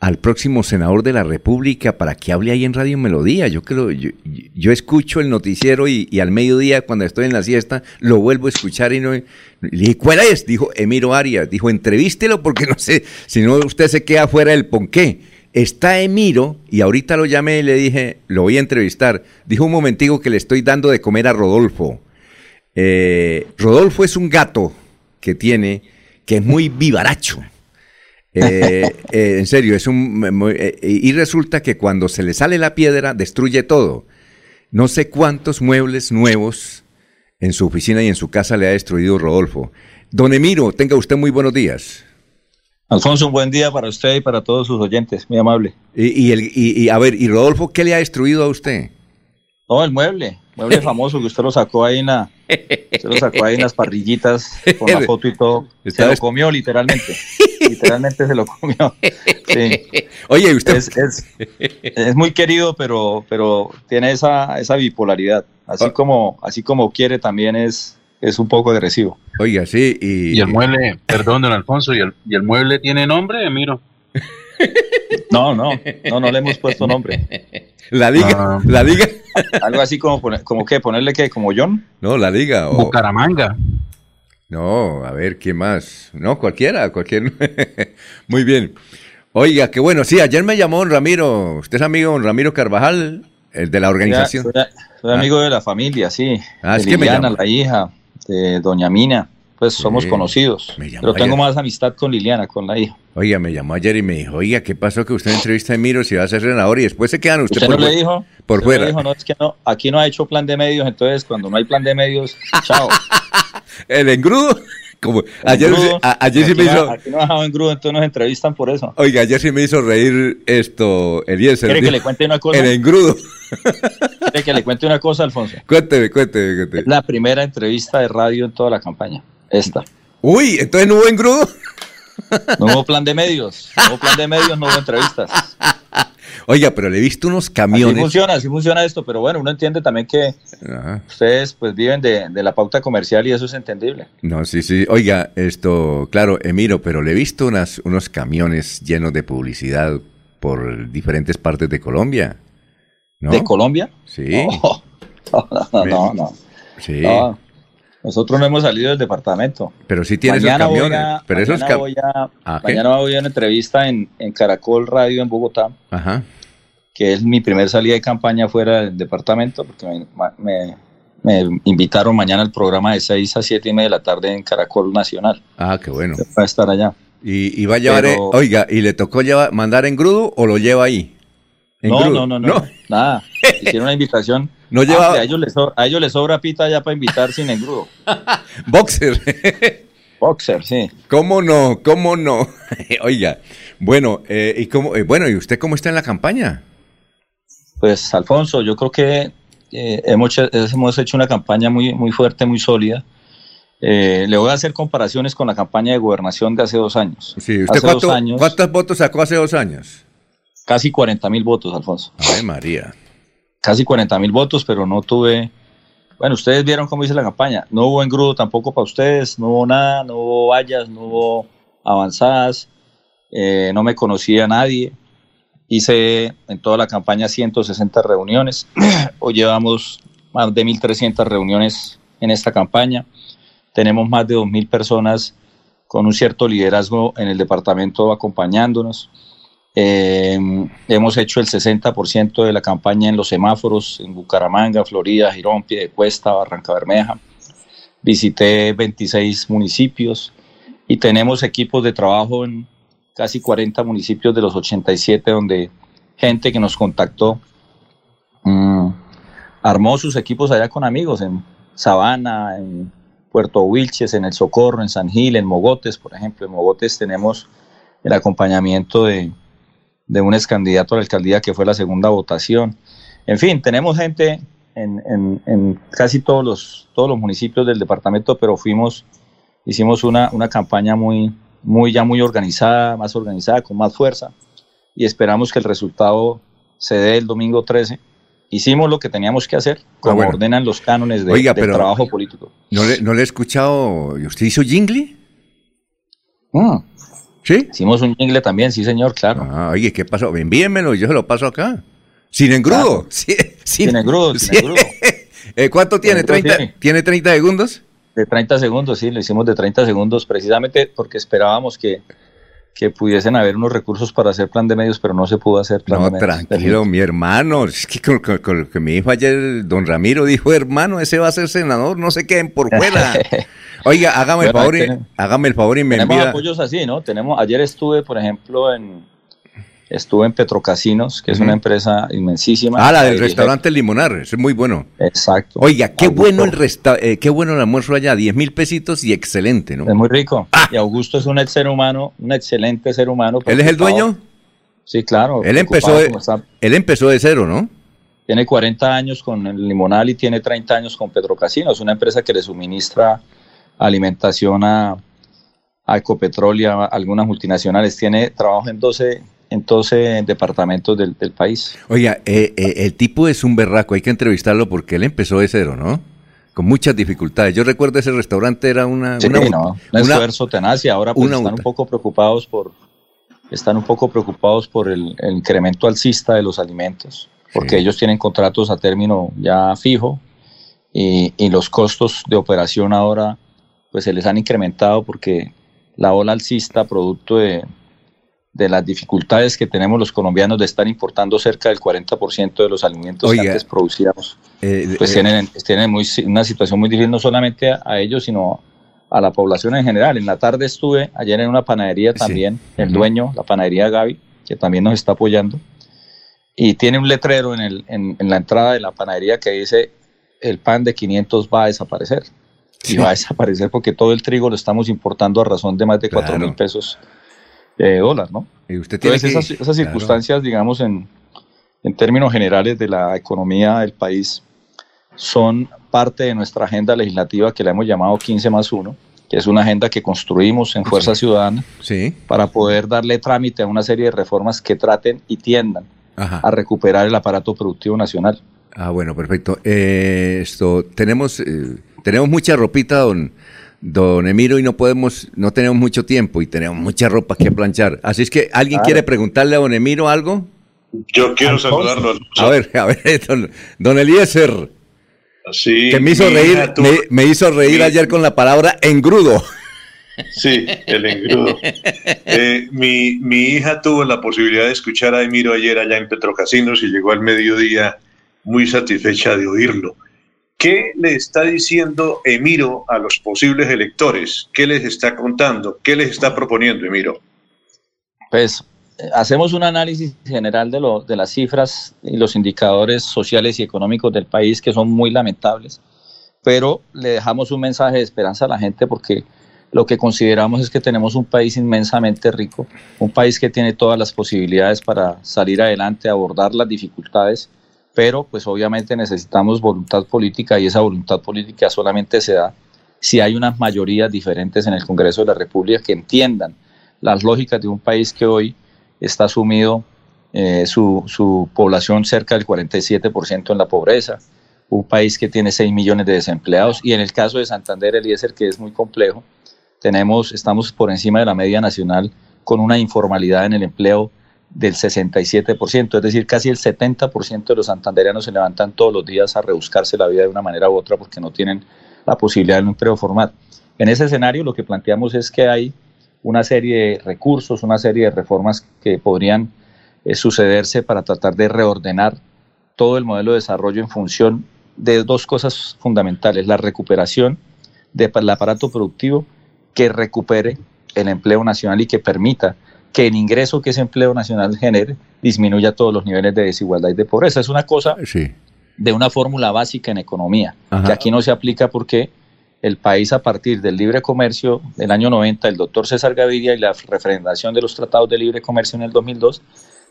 al próximo senador de la República para que hable ahí en Radio Melodía. Yo creo, yo, yo escucho el noticiero y, al mediodía cuando estoy en la siesta lo vuelvo a escuchar y no... Le dije, ¿cuál es? Dijo Emiro Arias. Dijo, entrevístelo porque no sé, si no usted se queda fuera del ponqué. Está Emiro y ahorita lo llamé y le dije, lo voy a entrevistar. Dijo un momentico que le estoy dando de comer a Rodolfo. Eh, Rodolfo es un gato que tiene, que es muy vivaracho. Eh, eh, en serio, es un... muy- eh, y resulta que cuando se le sale la piedra, destruye todo. No sé cuántos muebles nuevos en su oficina y en su casa le ha destruido Rodolfo. Don Emiro, tenga usted muy buenos días. Alfonso, un buen día para usted y para todos sus oyentes, muy amable. Y, y el, y, y, a ver, ¿y Rodolfo qué le ha destruido a usted? No, el mueble, mueble famoso que usted lo sacó ahí en la, usted lo sacó ahí en las parrillitas con la foto y todo. Se lo comió literalmente, literalmente se lo comió. Sí. Oye, usted... Es, es, es muy querido, pero, pero tiene esa, esa bipolaridad. Así Ah. como, así como quiere también es, es un poco agresivo. Oiga, sí, y... Y el mueble, perdón, don Alfonso, ¿y el, y el mueble tiene nombre, Emiro? No, no, no, no le hemos puesto nombre. La liga, Ah. la liga. Algo así como, poner- como que ponerle que como John. No, la liga. o- Bucaramanga. No, a ver, ¿qué más? No, cualquiera, cualquier. Muy bien. Oiga, qué bueno. Sí, ayer me llamó don Ramiro. Usted es amigo de don Ramiro Carvajal, el de la organización. Soy, soy amigo de la familia, sí. Ah, de es que me llama. la hija, de doña Mina. Pues somos conocidos. Pero tengo ayer. más amistad con Liliana, con la hija. Oiga, me llamó ayer y me dijo, oiga, ¿qué pasó que usted entrevista a Emiro si va a ser senador y después se quedan usted, ¿Usted por, no le dijo? por Usted no le fuera? dijo, no, es que no, aquí no ha hecho plan de medios, entonces cuando no hay plan de medios, chao. El engrudo. Como, ayer, a- ayer sí me no, hizo... aquí no ha dejado engrudo, entonces nos entrevistan por eso. Oiga, ayer sí me hizo reír esto, Eliezer. ¿Quiere que dijo, le cuente una cosa? El engrudo. ¿Quiere que le cuente una cosa, Alfonso? Cuénteme, cuénteme, cuénteme. Es la primera entrevista de radio en toda la campaña. Esta. Uy, entonces no hubo engrudo. No hubo plan de medios. No hubo plan de medios, no hubo entrevistas. Oiga, pero le he visto unos Así camiones. funciona, así funciona esto, pero bueno, uno entiende también que Ajá. ustedes pues viven de, de la pauta comercial y eso es entendible. No, sí, sí. Oiga, esto, claro, Emiro, pero le he visto unas, unos camiones llenos de publicidad por diferentes partes de Colombia. ¿no? ¿De Colombia? Sí. No, no, no, no. Sí. No, Nosotros no hemos salido del departamento. Pero sí tiene esos Mañana voy camiones. a- pero esos mañana cam- voy a, Ah, mañana voy a una entrevista en, en Caracol Radio en Bogotá, Ajá. que es mi primer salida de campaña fuera del departamento, porque me, me- me invitaron mañana al programa de 6 a 7 y media de la tarde en Caracol Nacional. Ah, qué bueno. Va a estar allá. Y, y va a llevar, Pero- eh, oiga, ¿y le tocó llevar, mandar en grudo o lo lleva ahí? ¿En No, no, no, no, nada. Hicieron una invitación. No llevaba- Ah, a, ellos les sobra, a ellos les sobra pita ya para invitar sin engrudo. Boxer. Boxer, sí. ¿Cómo no? ¿Cómo no? Oiga, bueno, eh, ¿y cómo, eh, bueno, ¿y usted cómo está en la campaña? Pues Alfonso, yo creo que eh, hemos, hecho- hemos hecho una campaña muy, muy fuerte, muy sólida. Eh, le voy a hacer comparaciones con la campaña de gobernación de hace dos años. Sí, ¿usted hace cuánto- dos años, cuántos votos sacó hace dos años? Casi 40 mil votos, Alfonso. Ay, María. Casi 40 mil votos, pero no tuve... Bueno, ustedes vieron cómo hice la campaña. No hubo engrudo tampoco para ustedes, no hubo nada, no hubo vallas, no hubo avanzadas, eh, no me conocía nadie. Hice en toda la campaña 160 reuniones. Hoy llevamos más de 1.300 reuniones en esta campaña. Tenemos más de 2.000 personas con un cierto liderazgo en el departamento acompañándonos. Eh, hemos hecho el 60% de la campaña en los semáforos en Bucaramanga, Florida, Girón, Piedecuesta, Barranca Bermeja. Visité 26 municipios y tenemos equipos de trabajo en casi 40 municipios de los 87 donde gente que nos contactó mm, armó sus equipos allá con amigos en Sabana, en Puerto Wilches, en El Socorro, en San Gil, en Mogotes, por ejemplo. En Mogotes tenemos el acompañamiento de, de un ex candidato a la alcaldía que fue la segunda votación. En fin, tenemos gente en, en- en casi todos los, todos los municipios del departamento, pero fuimos hicimos una, una campaña muy, muy, ya muy organizada, más organizada, con más fuerza, y esperamos que el resultado se dé el domingo 13. Hicimos lo que teníamos que hacer, como bueno. ordenan los cánones de, Oiga, pero- trabajo político. ¿No le, no le he escuchado? ¿Usted hizo jingle? ¿Sí? Hicimos un jingle también, sí, señor, claro. Ah, oye, ¿qué pasó? Envíenmelo y yo se lo paso acá. Sin engrudo. Sí, Sin engrudo, sin engrudo. Eh, ¿Cuánto tiene? Engrudo, ¿30, sí. ¿Tiene 30 segundos? De 30 segundos, sí, lo hicimos de 30 segundos, precisamente porque esperábamos que, que pudiesen haber unos recursos para hacer plan de medios, pero no se pudo hacer plan No, de medios. tranquilo, mi hermano. Es que con, con- con lo que me dijo ayer don Ramiro, dijo, hermano, ese va a ser senador, no se queden por fuera. Oiga, hágame el favor, y, tenemos- hágame el favor y me Tenemos envía. apoyos así, ¿no? Tenemos, ayer estuve, por ejemplo, en estuve en Petrocasinos, que es una empresa inmensísima. Ah, la del restaurante Limonar, es muy bueno. Exacto. Oiga, qué Augusto. bueno el resta eh, qué bueno el almuerzo allá, 10 mil pesitos y excelente, ¿no? Es muy rico. Ah. Y Augusto es un ex ser humano, un excelente ser humano. ¿Él es el dueño? Sí, claro. Él empezó, de, él empezó de cero, ¿no? Tiene 40 años con el Limonal y tiene 30 años con Petrocasinos, una empresa que le suministra alimentación a, a Ecopetrol y a algunas multinacionales. Tiene trabajo en 12, en 12 departamentos del, del país. Oiga, eh, eh, el tipo es un berraco, hay que entrevistarlo porque él empezó de cero, ¿no? Con muchas dificultades. Yo recuerdo ese restaurante era una... Sí, una, no, un esfuerzo tenaz y ahora pues, están un poco preocupados por están un poco preocupados por el, el incremento alcista de los alimentos, porque ellos tienen contratos a término ya fijo y, y los costos de operación ahora pues se les han incrementado porque la ola alcista producto de, de las dificultades que tenemos los colombianos de estar importando cerca del 40% de los alimentos Oiga, que antes producíamos eh, pues eh, tienen, tienen muy, una situación muy difícil, no solamente a, a ellos, sino a la población en general. En la tarde estuve ayer en una panadería también, el dueño, la panadería Gaby, que también nos está apoyando, y tiene un letrero en, el, en, en la entrada de la panadería que dice, el pan de 500 va a desaparecer. Y va a desaparecer porque todo el trigo lo estamos importando a razón de más de 4 mil Claro. pesos de dólar, ¿no? Y usted tiene Entonces, que- esas, esas claro. circunstancias, digamos, en, en términos generales de la economía del país, son parte de nuestra agenda legislativa que la hemos llamado 15 más 1, que es una agenda que construimos en Fuerza Ciudadana Sí. para poder darle trámite a una serie de reformas que traten y tiendan Ajá. a recuperar el aparato productivo nacional. Ah, bueno, perfecto. Eh, esto, tenemos, eh, tenemos mucha ropita, don, don Emiro, y no podemos, no tenemos mucho tiempo y tenemos mucha ropa que planchar. Así es que, ¿alguien Claro. quiere preguntarle a don Emiro algo? Yo quiero saludarlo. A ver, a ver, don, don Eliezer, Sí, que me hizo reír, me, me hizo reír mi- ayer con la palabra engrudo. Sí, el engrudo. Eh, mi, mi hija tuvo la posibilidad de escuchar a Emiro ayer allá en Petrocasinos y llegó al mediodía muy satisfecha de oírlo. ¿Qué le está diciendo Emiro a los posibles electores? ¿Qué les está contando? ¿Qué les está proponiendo Emiro? Pues eh, hacemos un análisis general de, lo, de las cifras y los indicadores sociales y económicos del país que son muy lamentables, pero le dejamos un mensaje de esperanza a la gente porque lo que consideramos es que tenemos un país inmensamente rico, un país que tiene todas las posibilidades para salir adelante, abordar las dificultades, pero pues obviamente necesitamos voluntad política y esa voluntad política solamente se da si hay unas mayorías diferentes en el Congreso de la República que entiendan las lógicas de un país que hoy está sumido eh, su, su población cerca del 47% en la pobreza, un país que tiene 6 millones de desempleados y en el caso de Santander, Eliezer, que es muy complejo, tenemos, estamos por encima de la media nacional con una informalidad en el empleo del 67%, es decir, casi el 70% de los santandereanos se levantan todos los días a rebuscarse la vida de una manera u otra porque no tienen la posibilidad de un empleo formal. En ese escenario lo que planteamos es que hay una serie de recursos, una serie de reformas que podrían eh, sucederse para tratar de reordenar todo el modelo de desarrollo en función de dos cosas fundamentales, la recuperación del aparato productivo que recupere el empleo nacional y que permita que el ingreso que ese empleo nacional genere disminuya todos los niveles de desigualdad y de pobreza. Es una cosa Sí. de una fórmula básica en economía, Ajá. que aquí no se aplica porque el país a partir del libre comercio del año 90, el doctor César Gaviria y la refrendación de los tratados de libre comercio en el 2002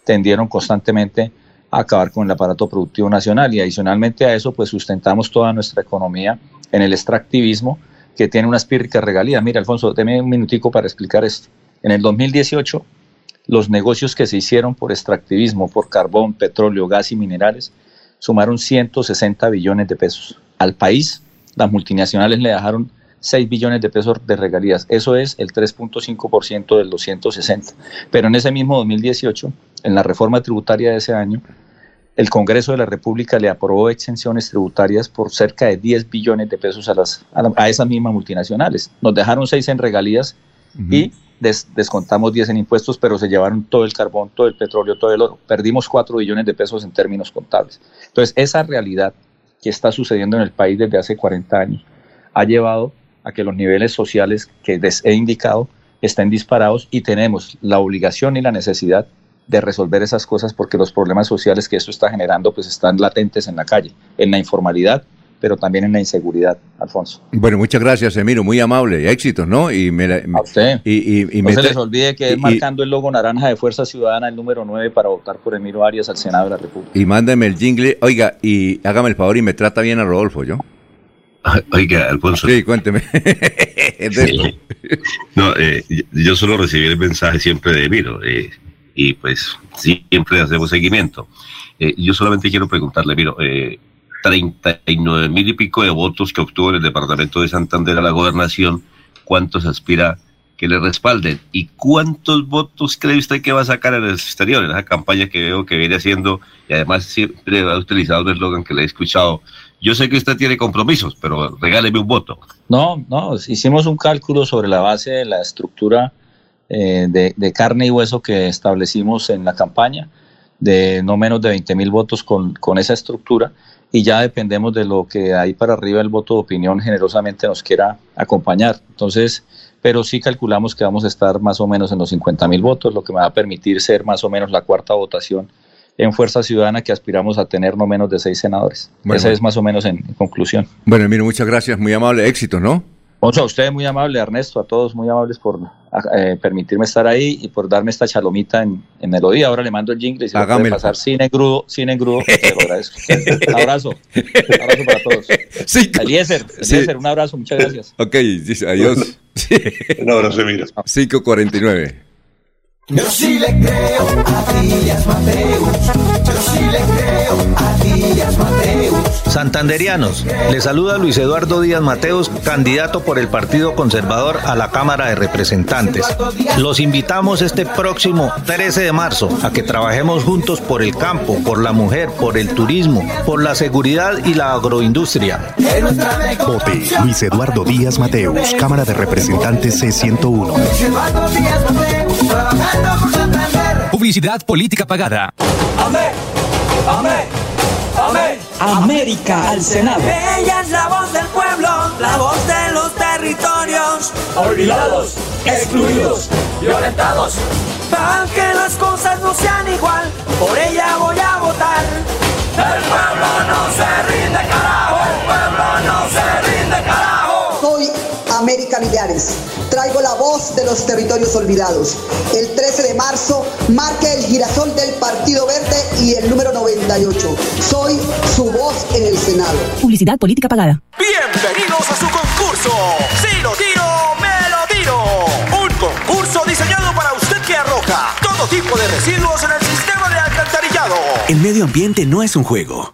tendieron constantemente a acabar con el aparato productivo nacional y adicionalmente a eso pues sustentamos toda nuestra economía en el extractivismo que tiene unas pírricas regalías. Mira, Alfonso, deme un minutico para explicar esto. En el 2018, los negocios que se hicieron por extractivismo, por carbón, petróleo, gas y minerales, sumaron 160 billones de pesos. Al país, las multinacionales le dejaron 6 billones de pesos de regalías. Eso es el 3.5% de los 160. Pero en ese mismo 2018, en la reforma tributaria de ese año, el Congreso de la República le aprobó exenciones tributarias por cerca de 10 billones de pesos a, las, a, la- a esas mismas multinacionales. Nos dejaron 6 en regalías y des- descontamos 10 en impuestos, pero se llevaron todo el carbón, todo el petróleo, todo el oro. Perdimos 4 billones de pesos en términos contables. Entonces, esa realidad que está sucediendo en el país desde hace 40 años ha llevado a que los niveles sociales que les he indicado estén disparados y tenemos la obligación y la necesidad de resolver esas cosas porque los problemas sociales que esto está generando pues están latentes en la calle, en la informalidad, pero también en la inseguridad, Alfonso. Bueno, muchas gracias, Emiro, muy amable. Éxitos, ¿no? Y me, la- A usted. Y, y- y no me se les olvide que y- es marcando el logo naranja de Fuerza Ciudadana, el número 9, para votar por Emiro Arias al Senado de la República. Y mándame el jingle. Oiga, y hágame el favor y me trata bien a Rodolfo, ¿yo? Oiga, Alfonso. Sí, cuénteme. No, eh, yo solo recibí el mensaje siempre de Miro eh, y pues siempre hacemos seguimiento. Eh, yo solamente quiero preguntarle, Miro, eh, 39 mil y pico de votos que obtuvo en el departamento de Santander a la gobernación, ¿cuántos aspira que le respalden? ¿Y cuántos votos cree usted que va a sacar en el exterior, en esa campaña que veo que viene haciendo y además siempre ha utilizado un eslogan que le he escuchado? Yo sé que usted tiene compromisos, pero regáleme un voto. No, no, hicimos un cálculo sobre la base de la estructura eh, de, carne y hueso que establecimos en la campaña, de no menos de 20 mil votos con esa estructura, y ya dependemos de lo que ahí para arriba el voto de opinión generosamente nos quiera acompañar. Entonces, pero sí calculamos que vamos a estar más o menos en los 50 mil votos, lo que me va a permitir ser más o menos la cuarta votación en Fuerza Ciudadana que aspiramos a tener no menos de seis senadores. Bueno, Esa bueno. es más o menos en, en conclusión. Bueno, muchas gracias, muy amable. Éxitos, ¿no? Ocho, a usted muy amable, Ernesto, a todos muy amables por eh, permitirme estar ahí y por darme esta chalomita en, en melodía. Ahora le mando el jingle y se lo puede pasar sin engrudo, sin engrudo. Se lo agradezco. Un abrazo. Un abrazo para todos. Sí. Eliezer, Sí. Eliezer, un abrazo, muchas gracias. Ok, dice, adiós. Un abrazo, Emiro. 549. Yo sí le creo a Díaz Mateus. Yo sí le creo a Díaz Mateus. Santanderianos, le saluda Luis Eduardo Díaz Mateos, candidato por el Partido Conservador a la Cámara de Representantes. Los invitamos este próximo 13 de marzo a que trabajemos juntos por el campo, por la mujer, por el turismo, por la seguridad y la agroindustria. Vote Luis Eduardo Díaz Mateus, Cámara de Representantes C101. Luis Eduardo Díaz Mateus, trabajando por Santander. Publicidad política pagada. Amén, amén, amén. América al Senado. Ella es la voz del pueblo, la voz de los territorios. Olvidados, excluidos, violentados. Para que las cosas no sean igual, por ella voy a votar. El pueblo no se rinde, carajo. América Millares. Traigo la voz de los territorios olvidados. El 13 de marzo marque el girasol del Partido Verde y el número 98. Soy su voz en el Senado. Publicidad política pagada. Bienvenidos a su concurso. Si lo tiro, me lo tiro. Un concurso diseñado para usted que arroja todo tipo de residuos en el sistema de alcantarillado. El medio ambiente no es un juego.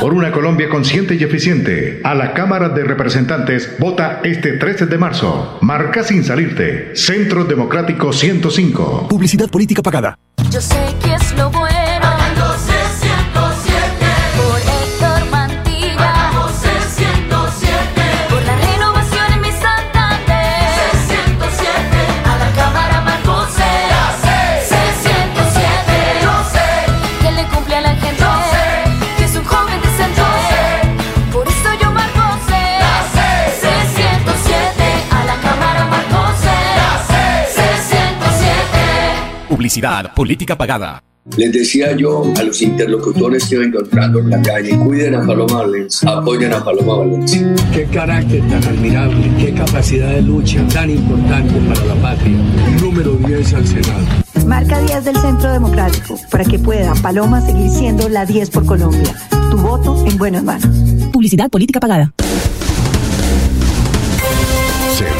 Por una Colombia consciente y eficiente, a la Cámara de Representantes vota este 13 de marzo. Marca sin salirte. Centro Democrático 105. Publicidad política pagada. Yo sé que es lo bueno. Publicidad, política pagada. Les decía yo a los interlocutores que iba encontrando en la calle, cuiden a Paloma Valencia, apoyen a Paloma Valencia. Qué carácter tan admirable, qué capacidad de lucha tan importante para la patria. Número 10 al Senado. Marca 10 del Centro Democrático para que pueda Paloma seguir siendo la 10 por Colombia. Tu voto en buenas manos. Publicidad, política pagada.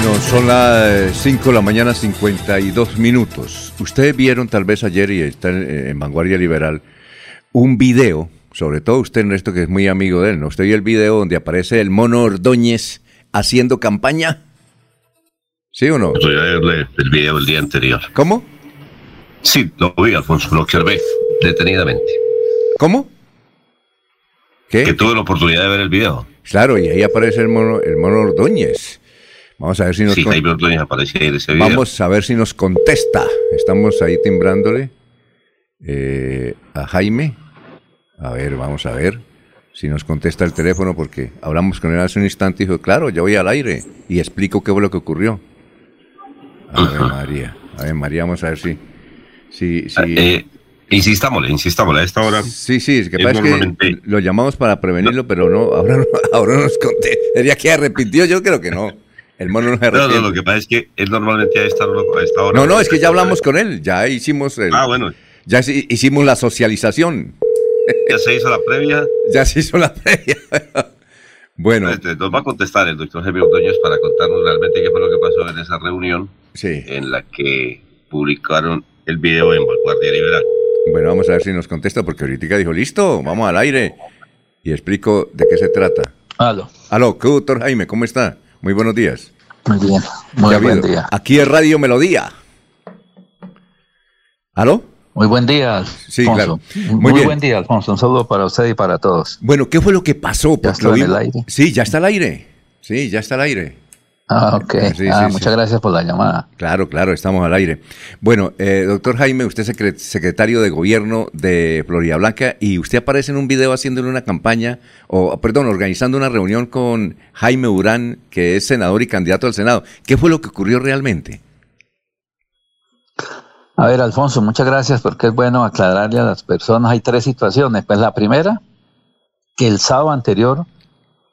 Bueno, son las 5 de la mañana, 52 minutos. Ustedes vieron tal vez ayer, y está en, en Vanguardia Liberal, un video, sobre todo usted, Ernesto, que es muy amigo de él, ¿no? Usted vio el video donde aparece el mono Ordóñez haciendo campaña. ¿Sí o no? Voy a verle el video el día anterior. ¿Cómo? Sí, lo vi, Alfonso, lo observé detenidamente. ¿Cómo? ¿Qué? Que tuve la oportunidad de ver el video. Claro, y ahí aparece el mono, el mono Ordóñez. Vamos a ver si nos Sí, con- Jaime Ordóñez aparece ahí en ese video. Vamos a ver si nos contesta. Estamos ahí timbrándole eh, a Jaime. A ver, vamos a ver si nos contesta el teléfono porque hablamos con él hace un instante y dijo, claro, ya voy al aire y explico qué fue lo que ocurrió. A ver, María. A ver, María, vamos a ver si... si, si Eh, insistámosle, insistámosle a esta hora. Sí, sí, es que es que lo llamamos para prevenirlo, pero no, ahora no, ahora no nos conté. Sería que arrepintió, yo creo que no. El mono no se No, no, lo que pasa es que él normalmente a esta hora. A esta hora No, no, es que ya hablamos con él, ya hicimos el- Ah, bueno. ya hicimos la socialización, Ya se hizo la previa. ya se hizo la previa. bueno, Este, nos va a contestar el doctor Jaime Ordóñez para contarnos realmente qué fue lo que pasó en esa reunión sí. en la que publicaron el video en Vanguardia Liberal. Bueno, vamos a ver si nos contesta porque ahorita dijo, listo, vamos al aire y explico de qué se trata. Aló. Aló, ¿qué, doctor Jaime? ¿Cómo está? Muy buenos días. Muy bien, muy ¿Qué ha buen habido? día. Aquí es Radio Melodía. ¿Aló? Muy buen día, Sí, Alfonso. claro. Muy, Muy bien. buen día, Alfonso. Un saludo para usted y para todos. Bueno, ¿qué fue lo que pasó? Porque está lo en vi- el aire? Sí, ya está al aire. Sí, ya está al aire. Ah, ok. Sí, ah, sí, muchas sí. gracias por la llamada. Claro, claro, estamos al aire. Bueno, eh, doctor Jaime, usted es secre- secretario de gobierno de Florida Blanca y usted aparece en un video haciéndole una campaña, o perdón, organizando una reunión con Jaime Urán, que es senador y candidato al Senado. ¿Qué fue lo que ocurrió realmente? A ver, Alfonso, muchas gracias porque es bueno aclararle a las personas. Hay tres situaciones. Pues la primera, que el sábado anterior,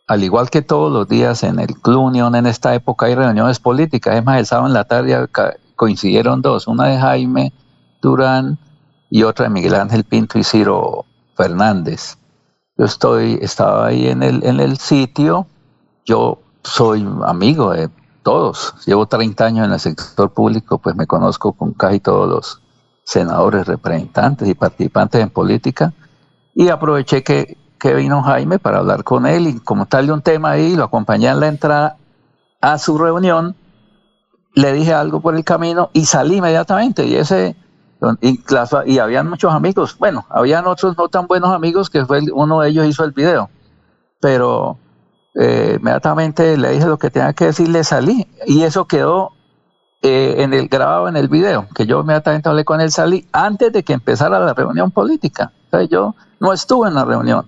al igual que todos los días en el Club Unión en esta época hay reuniones políticas. Es más, el sábado en la tarde coincidieron dos, una de Jaime Durán y otra de Miguel Ángel Pinto y Ciro Fernández. Yo estoy, estaba ahí en el, en el sitio. Yo soy amigo de todos. Llevo 30 años en el sector público, pues me conozco con casi todos los senadores, representantes y participantes en política. Y aproveché que, que vino Jaime para hablar con él y como tal de un tema ahí, lo acompañé en la entrada a su reunión, le dije algo por el camino y salí inmediatamente. Y ese y, y habían muchos amigos, bueno, habían otros no tan buenos amigos que fue uno de ellos hizo el video, pero eh, inmediatamente le dije lo que tenía que decir, le salí y eso quedó eh, en el grabado en el video, que yo inmediatamente hablé con él, salí antes de que empezara la reunión política. O sea, yo no estuve en la reunión.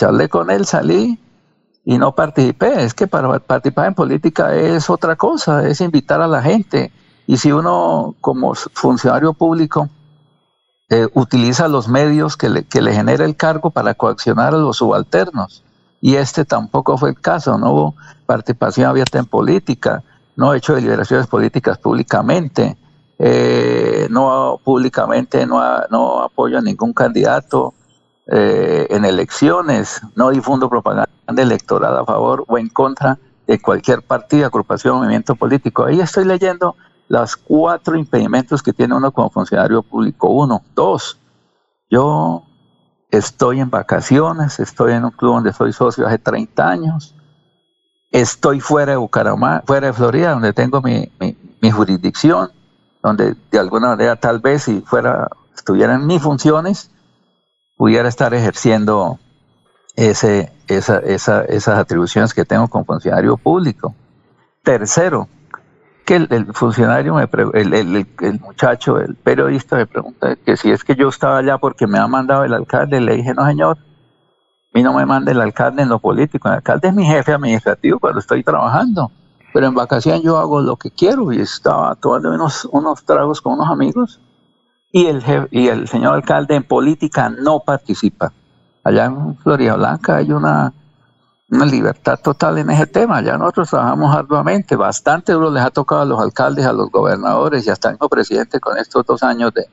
Hablé con él, salí y no participé. Es que para participar en política es otra cosa, es invitar a la gente. Y si uno como funcionario público eh, utiliza los medios que le, que le genera el cargo para coaccionar a los subalternos, y este tampoco fue el caso, no hubo participación abierta en política, no he hecho deliberaciones políticas públicamente, eh, no públicamente no, no apoyo a ningún candidato eh, en elecciones, no difundo propaganda electoral a favor o en contra de cualquier partido, agrupación movimiento político. Ahí estoy leyendo los cuatro impedimentos que tiene uno como funcionario público. Uno, dos, yo estoy en vacaciones, estoy en un club donde soy socio hace 30 años, estoy fuera de Bucaramanga, fuera de Florida, donde tengo mi jurisdicción, donde de alguna manera tal vez si fuera estuviera en mis funciones, pudiera estar ejerciendo ese, esa, esa, esas atribuciones que tengo como funcionario público. Tercero, que el, funcionario, me pre- el, muchacho, el periodista me pregunta que si es que yo estaba allá porque me ha mandado el alcalde, le dije, no señor, a mí no me manda el alcalde en lo político, el alcalde es mi jefe administrativo cuando estoy trabajando, pero en vacaciones yo hago lo que quiero y estaba tomando unos, unos tragos con unos amigos y el, jef- y el señor alcalde en política no participa. Allá en Florida Blanca hay una, una libertad total en ese tema. Ya nosotros trabajamos arduamente, bastante duro les ha tocado a los alcaldes, a los gobernadores y hasta el mismo presidente con estos dos años de,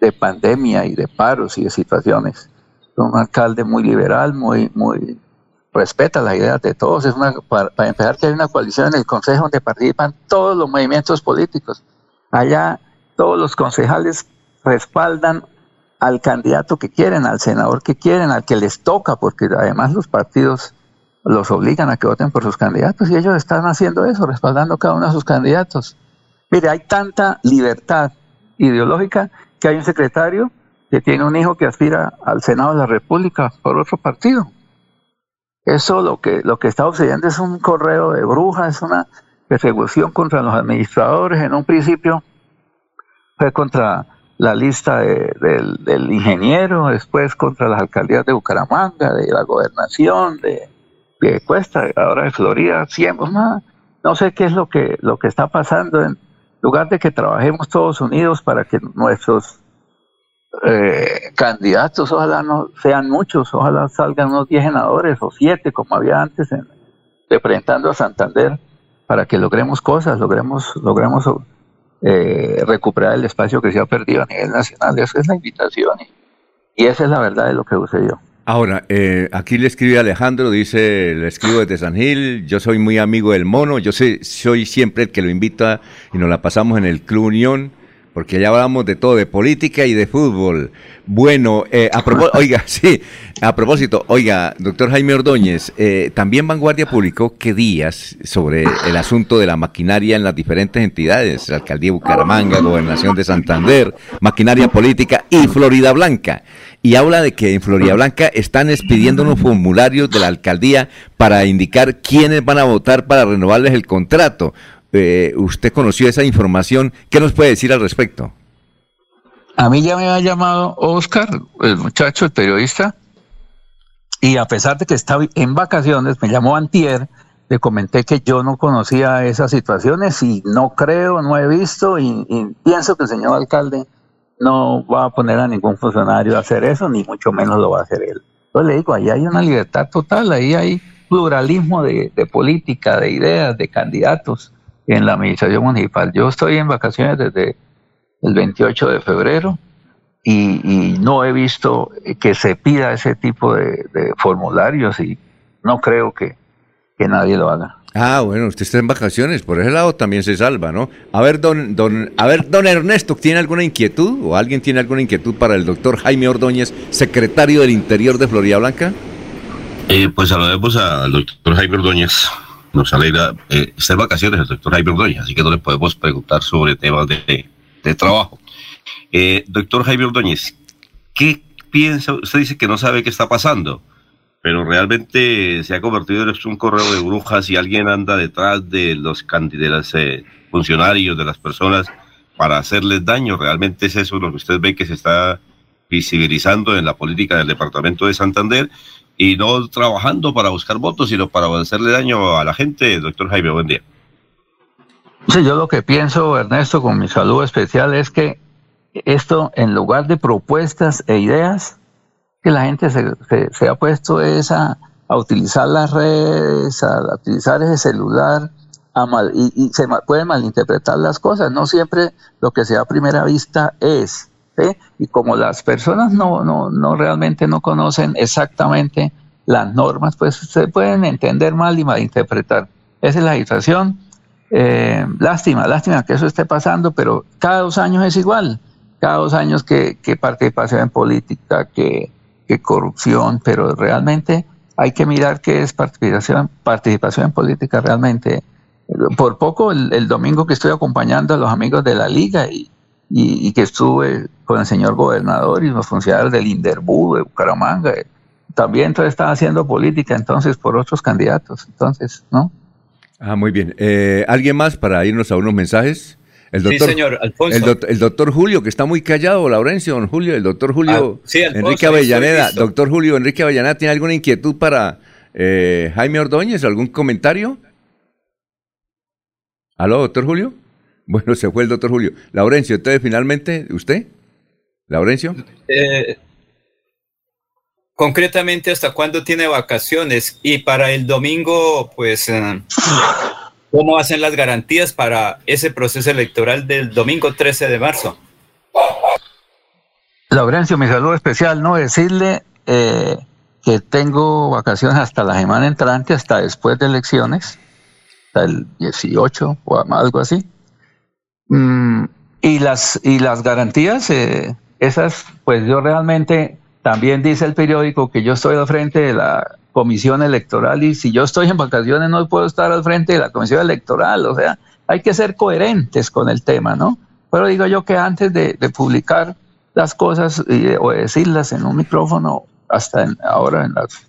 de pandemia y de paros y de situaciones. Un alcalde muy liberal, muy, muy respeta las ideas de todos. Es una, para, para empezar, que hay una coalición en el Consejo donde participan todos los movimientos políticos. Allá todos los concejales respaldan al candidato que quieren, al senador que quieren, al que les toca, porque además los partidos los obligan a que voten por sus candidatos y ellos están haciendo eso, respaldando cada uno de sus candidatos. Mire, hay tanta libertad ideológica que hay un secretario que tiene un hijo que aspira al Senado de la República por otro partido. Eso lo que, lo que está sucediendo es un correo de brujas, es una persecución contra los administradores. En un principio fue contra la lista de- del, ingeniero, después contra las alcaldías de Bucaramanga, de la gobernación, de, Cuesta, ahora de Florida, siempre, no, no sé qué es lo que, lo que está pasando. En lugar de que trabajemos todos unidos para que nuestros eh, candidatos, ojalá no sean muchos, ojalá salgan unos 10 senadores o 7 como había antes en, representando a Santander para que logremos cosas, logremos, logremos eh, recuperar el espacio que se ha perdido a nivel nacional. Esa es la invitación y, esa es la verdad de lo que sucedió. Ahora, eh, aquí le escribe Alejandro, dice, le escribo desde San Gil, yo soy muy amigo del mono, yo sé, soy siempre el que lo invita y nos la pasamos en el Club Unión, porque allá hablamos de todo, de política y de fútbol. Bueno, eh, a propósito, oiga, sí, a propósito, oiga, doctor Jaime Ordóñez, eh, también Vanguardia publicó qué días sobre el asunto de la maquinaria en las diferentes entidades, la Alcaldía de Bucaramanga, Gobernación de Santander, Maquinaria Política y Florida Blanca. Y habla de que en Florida Blanca están expidiendo unos formularios de la alcaldía para indicar quiénes van a votar para renovarles el contrato. Eh, ¿Usted conoció esa información? ¿Qué nos puede decir al respecto? A mí ya me ha llamado Oscar, el muchacho, el periodista, y a pesar de que estaba en vacaciones, me llamó Antier, le comenté que yo no conocía esas situaciones y no creo, no he visto y, pienso que el señor alcalde no va a poner a ningún funcionario a hacer eso, ni mucho menos lo va a hacer él. Entonces le digo, ahí hay una libertad total, ahí hay pluralismo de política, de ideas, de candidatos en la administración municipal. Yo estoy en vacaciones desde el 28 de febrero y, y no he visto que se pida ese tipo de, de formularios y no creo que, que nadie lo haga. Ah, bueno, usted está en vacaciones, por ese lado también se salva, ¿no? A ver, don, don, a ver, don Ernesto, ¿tiene alguna inquietud o alguien tiene alguna inquietud para el doctor Jaime Ordóñez, secretario del Interior de Florida Blanca? Eh, pues saludemos al doctor Jaime Ordóñez. Nos alegra, eh, en vacaciones el doctor Jaime Ordóñez, así que no le podemos preguntar sobre temas de, de trabajo. Eh, doctor Jaime Ordóñez, ¿qué piensa? Usted dice que no sabe qué está pasando, pero realmente se ha convertido en un correo de brujas y alguien anda detrás de los, de los eh, funcionarios, de las personas, para hacerles daño. ¿Realmente es eso lo que usted ve que se está visibilizando en la política del departamento de Santander? Y no trabajando para buscar votos, sino para hacerle daño a la gente. Doctor Jaime, buen día. Sí, yo lo que pienso, Ernesto, con mi saludo especial es que esto, en lugar de propuestas e ideas, que la gente se, se- se ha puesto es a, a utilizar las redes, a, utilizar ese celular, a mal- y, y se pueden malinterpretar las cosas. No siempre lo que se da a primera vista es. Y como las personas no, no, no realmente no conocen exactamente las normas, pues se pueden entender mal y malinterpretar. Esa es la situación. Eh, lástima, lástima que eso esté pasando, pero cada dos años es igual. Cada dos años que, que participación en política, que, que corrupción, pero realmente hay que mirar qué es participación, participación en política realmente. Por poco el, domingo que estoy acompañando a los amigos de la liga y, y que estuve con el señor gobernador y los funcionarios del Inderbu, de Bucaramanga. También entonces están haciendo política entonces por otros candidatos. Entonces, ¿no? Ah, muy bien. Eh, ¿Alguien más para irnos a unos mensajes? El Sí, señor, Alfonso. El, doc- el doctor Julio, que está muy callado, Laurencio, don Julio, el doctor Julio Ah, sí, Alfonso, Enrique Avellaneda. Doctor Julio Enrique Avellaneda, ¿tiene alguna inquietud para eh, Jaime Ordóñez? ¿Algún comentario? ¿Aló, doctor Julio? Bueno, se fue el doctor Julio. Laurencio, entonces finalmente, ¿usted? ¿Laurencio? Eh, concretamente, ¿hasta cuándo tiene vacaciones? Y para el domingo, pues, eh, ¿cómo hacen las garantías para ese proceso electoral del domingo 13 de marzo? Laurencio, mi saludo especial, no decirle eh, que tengo vacaciones hasta la semana entrante, hasta después de elecciones, hasta el 18 o algo así. Mm, y las y las garantías, eh, esas, pues yo realmente también dice el periódico que yo estoy al frente de la comisión electoral y si yo estoy en vacaciones no puedo estar al frente de la comisión electoral, o sea, hay que ser coherentes con el tema, ¿no? Pero digo yo que antes de, publicar las cosas y o decirlas en un micrófono, hasta en- ahora en, las,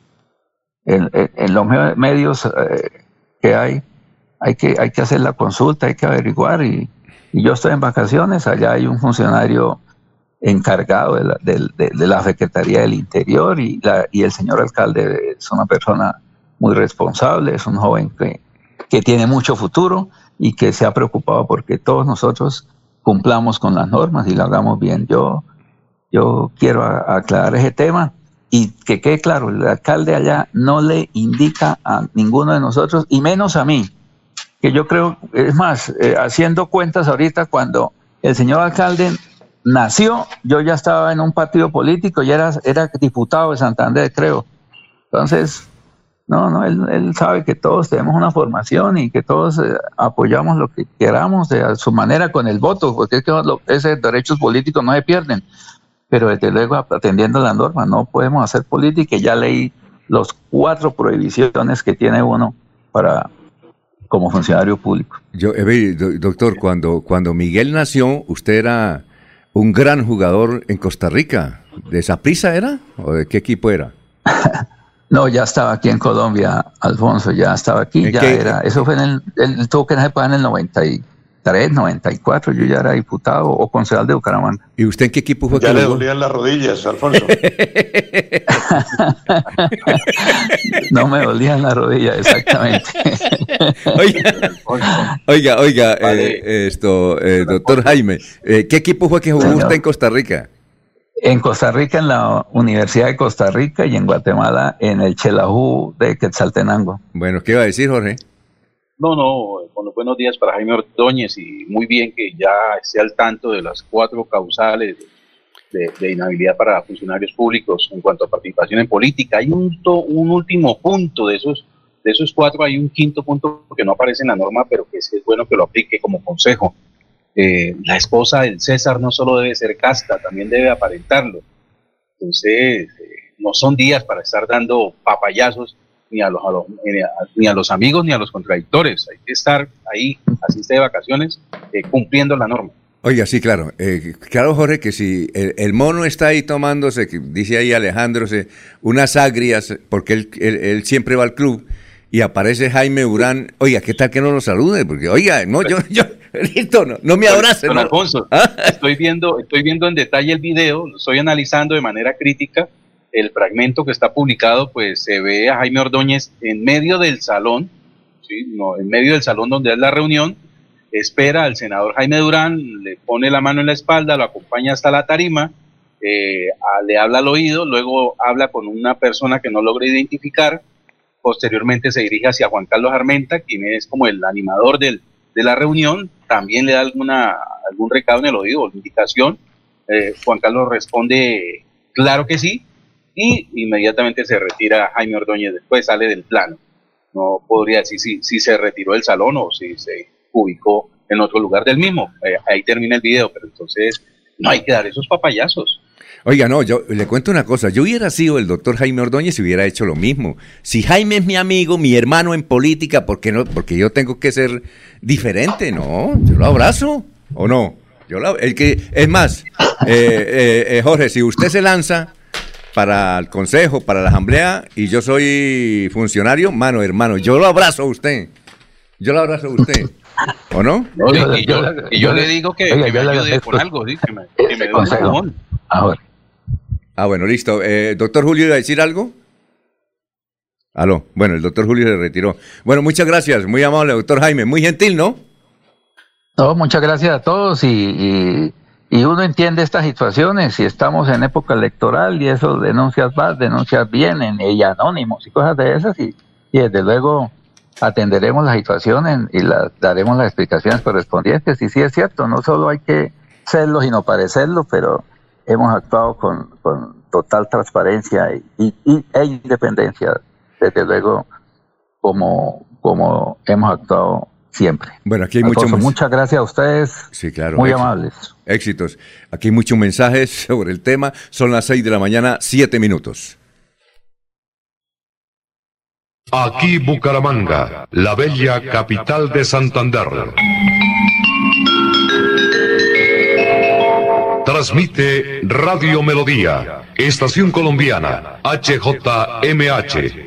en, los me- medios eh, que hay, hay que, hay que hacer la consulta, hay que averiguar y yo estoy en vacaciones, allá hay un funcionario encargado de la, de, de la Secretaría del Interior y, la, y el señor alcalde es una persona muy responsable, es un joven que, que tiene mucho futuro y que se ha preocupado porque todos nosotros cumplamos con las normas y lo hagamos bien. Yo, yo quiero aclarar ese tema y que quede claro, el alcalde allá no le indica a ninguno de nosotros y menos a mí, que yo creo, es más, eh, haciendo cuentas ahorita, cuando el señor alcalde nació, yo ya estaba en un partido político y era, era diputado de Santander, creo. Entonces, no, no, él, él sabe que todos tenemos una formación y que todos eh, apoyamos lo que queramos de a su manera con el voto, porque es que esos derechos políticos no se pierden. Pero desde luego, atendiendo la norma, no podemos hacer política ya leí los cuatro prohibiciones que tiene uno para como funcionario público. Yo, eh, doctor, cuando, cuando Miguel nació, usted era un gran jugador en Costa Rica. ¿De Saprissa era? ¿O de qué equipo era? No, ya estaba aquí en Colombia, Alfonso, ya estaba aquí, ¿En ya qué? era, eso fue en el, él tuvo que en el 93, 94, yo ya era diputado o concejal de Bucaramanga. ¿Y usted en qué equipo fue Ya que le jugó? dolían las rodillas, Alfonso. No me dolían las rodillas, exactamente. Oiga, oiga, eh, esto, eh, doctor Jaime, eh, ¿qué equipo fue que jugó Señor. usted en Costa Rica? En Costa Rica, en la Universidad de Costa Rica y en Guatemala, en el Chelajú de Quetzaltenango. Bueno, ¿qué iba a decir, Jorge? No, no, buenos días para Jaime Ordóñez y muy bien que ya esté al tanto de las cuatro causales de, de inhabilidad para funcionarios públicos en cuanto a participación en política. Hay un, un último punto de esos, de esos cuatro, hay un quinto punto que no aparece en la norma, pero que es bueno que lo aplique como consejo. Eh, la esposa del César no solo debe ser casta, también debe aparentarlo. Entonces, eh, no son días para estar dando papayazos ni a los, a los- ni a, ni a los amigos ni a los contradictores. Hay que estar ahí, así esté de vacaciones, eh, cumpliendo la norma. Oiga, sí, claro. eh, claro, Jorge, que si el, el mono está ahí tomándose, que dice ahí Alejandro, se- unas agrias, porque él, él- él siempre va al club, y aparece Jaime Urán, oiga, ¿qué tal que no lo salude? Porque, oiga, no, yo, yo, listo, no, no me abrace. Don no. Alfonso, estoy viendo, estoy viendo en detalle el video, lo estoy analizando de manera crítica. El fragmento que está publicado, pues se ve a Jaime Ordóñez en medio del salón, ¿sí? no, en medio del salón donde es la reunión, espera al senador Jaime Durán, le pone la mano en la espalda, lo acompaña hasta la tarima, eh, le habla al oído, luego habla con una persona que no logra identificar, posteriormente se dirige hacia Juan Carlos Armenta, quien es como el animador del, de la reunión, también le da alguna, algún recado en el oído, indicación, Eh, Juan Carlos responde, claro que sí, y inmediatamente se retira Jaime Ordóñez, después sale del plano. No podría decir si, si se retiró del salón o si se ubicó en otro lugar del mismo. Eh, ahí termina el video, pero entonces no hay que dar esos papayazos. Oiga, no, yo le cuento una cosa. Yo hubiera sido el doctor Jaime Ordóñez y hubiera hecho lo mismo. Si Jaime es mi amigo, mi hermano en política, ¿por qué no? Porque yo tengo que ser diferente, ¿no? Yo lo abrazo, ¿o no? Yo la- el que, es más, eh, eh, eh, Jorge, si usted se lanza para el consejo, para la asamblea, y yo soy funcionario, mano, hermano, yo lo abrazo a usted. Yo lo abrazo a usted. ¿O no? No, y, y yo, y yo le digo que, que me ayude con algo, sí, que me, que me dé un empujón. Ah, bueno, listo. Eh, doctor Julio, ¿iba a decir algo? Aló. Bueno, el doctor Julio se retiró. Bueno, muchas gracias. Muy amable, doctor Jaime. Muy gentil, ¿no? No, muchas gracias a todos y, y, y uno entiende estas situaciones y estamos en época electoral y eso denuncias vas, denuncias vienen y anónimos y cosas de esas y, y desde luego atenderemos la situación en- y la, daremos las explicaciones correspondientes. Y sí es cierto, no solo hay que serlo sino parecerlo, pero hemos actuado con, con total transparencia y, y- y- e independencia, desde luego como, como hemos actuado siempre. Bueno, aquí hay mucho Alfonso, más. muchas gracias a ustedes. Sí, claro. Muy amables. Éxitos. Aquí hay muchos mensajes sobre el tema. Son las 6 de la mañana, 7 minutos. Aquí Bucaramanga, la bella capital de Santander. Transmite Radio Melodía, Estación Colombiana, HJMH,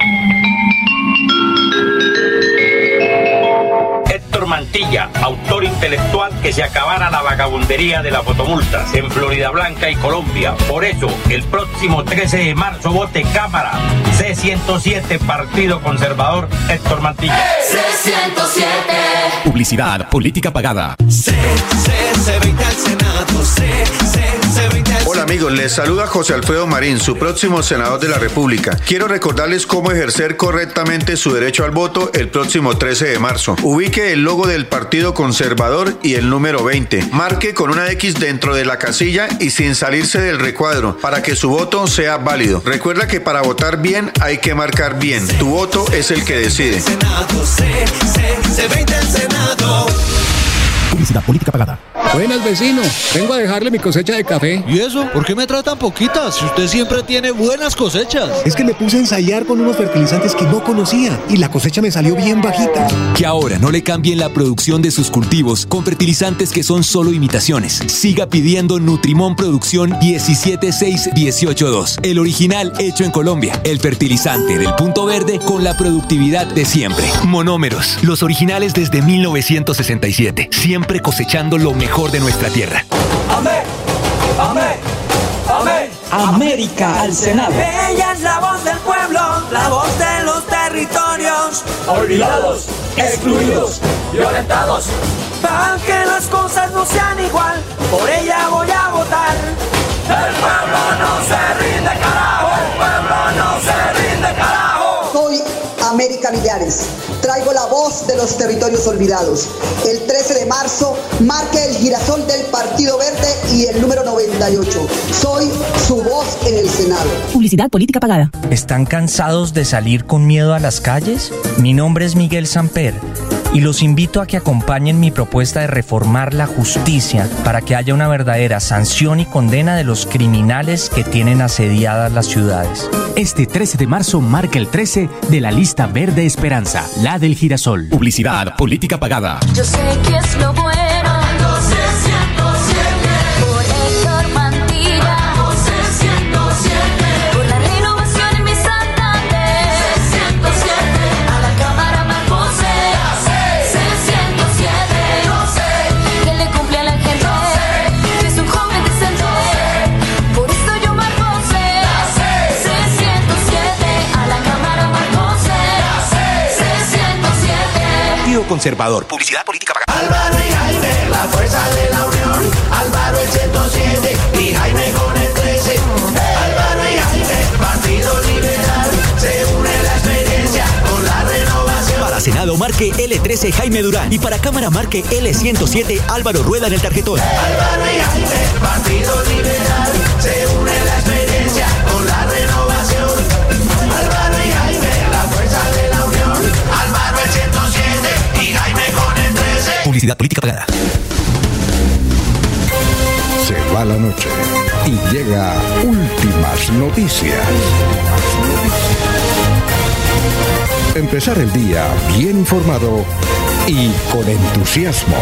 Héctor Mantilla, autor intelectual que se acabara la vagabundería de las fotomultas en Florida Blanca y Colombia. Por eso, el próximo 13 de marzo vote Cámara C107 Partido Conservador Héctor Mantilla. C107. Publicidad, política pagada. C, C20 al Senado, C, C, C20 amigos, les saluda José Alfredo Marín, su próximo senador de la República. Quiero recordarles cómo ejercer correctamente su derecho al voto el próximo 13 de marzo. Ubique el logo del Partido Conservador y el número 20. Marque con una X dentro de la casilla y sin salirse del recuadro para que su voto sea válido. Recuerda que para votar bien hay que marcar bien. Tu voto es el que decide. Senado, C, C, C20 al Senado. Publicidad, política pagada. Buenas, vecino. Vengo a dejarle mi cosecha de café. ¿Y eso? ¿Por qué me tratan poquitas si usted siempre tiene buenas cosechas? Es que me puse a ensayar con unos fertilizantes que no conocía y la cosecha me salió bien bajita. Que ahora no le cambien la producción de sus cultivos con fertilizantes que son solo imitaciones. Siga pidiendo Nutrimón Producción 17618.2, el original hecho en Colombia, el fertilizante del punto verde con la productividad de siempre. Monómeros, los originales desde 1967, siempre cosechando lo mejor de nuestra tierra. Amén, amén, amén. América al Senado. Ella es la voz del pueblo, la voz de los territorios. Olvidados, excluidos, violentados. Para que las cosas no sean igual, por ella voy a votar. El pueblo no se rinde, carajo. El pueblo no se rinde, América Millares. Traigo la voz de los territorios olvidados. El 13 de marzo marque el girasol del Partido Verde y el número 98. Soy su voz en el Senado. Publicidad política pagada. ¿Están cansados de salir con miedo a las calles? Mi nombre es Miguel Samper y los invito a que acompañen mi propuesta de reformar la justicia para que haya una verdadera sanción y condena de los criminales que tienen asediadas las ciudades. Este 13 de marzo marca el 13 de la lista verde Esperanza, la del girasol. Publicidad, política pagada. Yo sé que es lo bueno. Conservador. Publicidad política pagada. Álvaro y Jaime, la fuerza de la unión. Álvaro el 107 y Jaime con el 13. Álvaro y Jaime, Partido Liberal. Se une la experiencia con la renovación. Para Senado marque L13 Jaime Durán y para Cámara marque L107 Álvaro Rueda en el tarjetón. Álvaro y Jaime, Partido Liberal. Se une Publicidad política pagada. Se va la noche y llega últimas noticias. Empezar el día bien informado y con entusiasmo.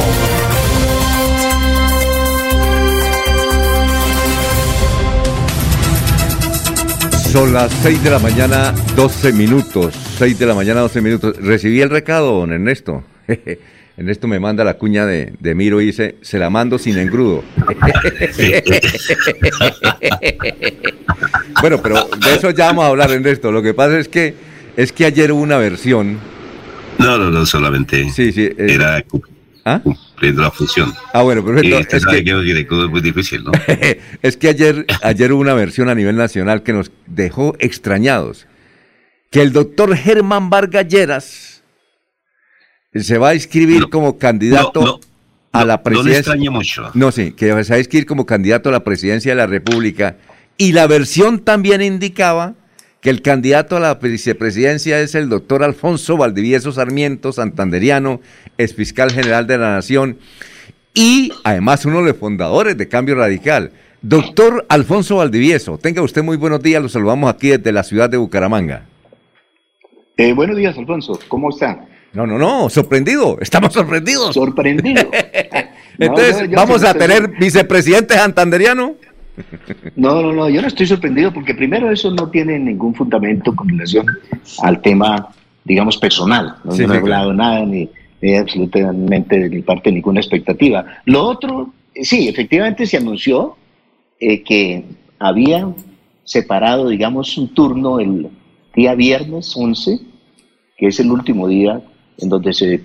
Son las 6 de la mañana, 12 minutos. 6 de la mañana, 12 minutos. Recibí el recado, don Ernesto. Ernesto me manda la cuña de, de Miro y dice, se la mando sin engrudo. bueno, pero de eso ya vamos a hablar, Ernesto. Lo que pasa es que, es que ayer hubo una versión. No, no, no, solamente Sí, sí. eh, era ¿Ah? cumpliendo la función. Ah, bueno, perfecto. Es que- es muy difícil, ¿no? es que ayer, ayer hubo una versión a nivel nacional que nos dejó extrañados. Que el doctor Germán Vargas Lleras se va a inscribir como candidato a la no le presidencia. extrañe mucho. No, sí, que se va a inscribir como candidato a la presidencia de la República. Y la versión también indicaba que el candidato a la vicepresidencia es el doctor Alfonso Valdivieso Sarmiento, santanderiano, ex fiscal general de la Nación y además uno de los fundadores de Cambio Radical. Doctor Alfonso Valdivieso, tenga usted muy buenos días, lo saludamos aquí desde la ciudad de Bucaramanga. Eh, buenos días, Alfonso. ¿Cómo está? No, no, no, sorprendido, estamos sorprendidos. Sorprendido. Entonces, no, ¿vamos a tener vicepresidente santanderiano? No, no, no, yo no estoy sorprendido porque primero eso no tiene ningún fundamento con relación al tema, digamos, personal. No, Sí, no he claro. hablado nada ni, ni absolutamente de mi parte ninguna expectativa. Lo otro, eh, sí, efectivamente se anunció eh, que había separado, digamos, un turno el día viernes 11, que es el último día en donde se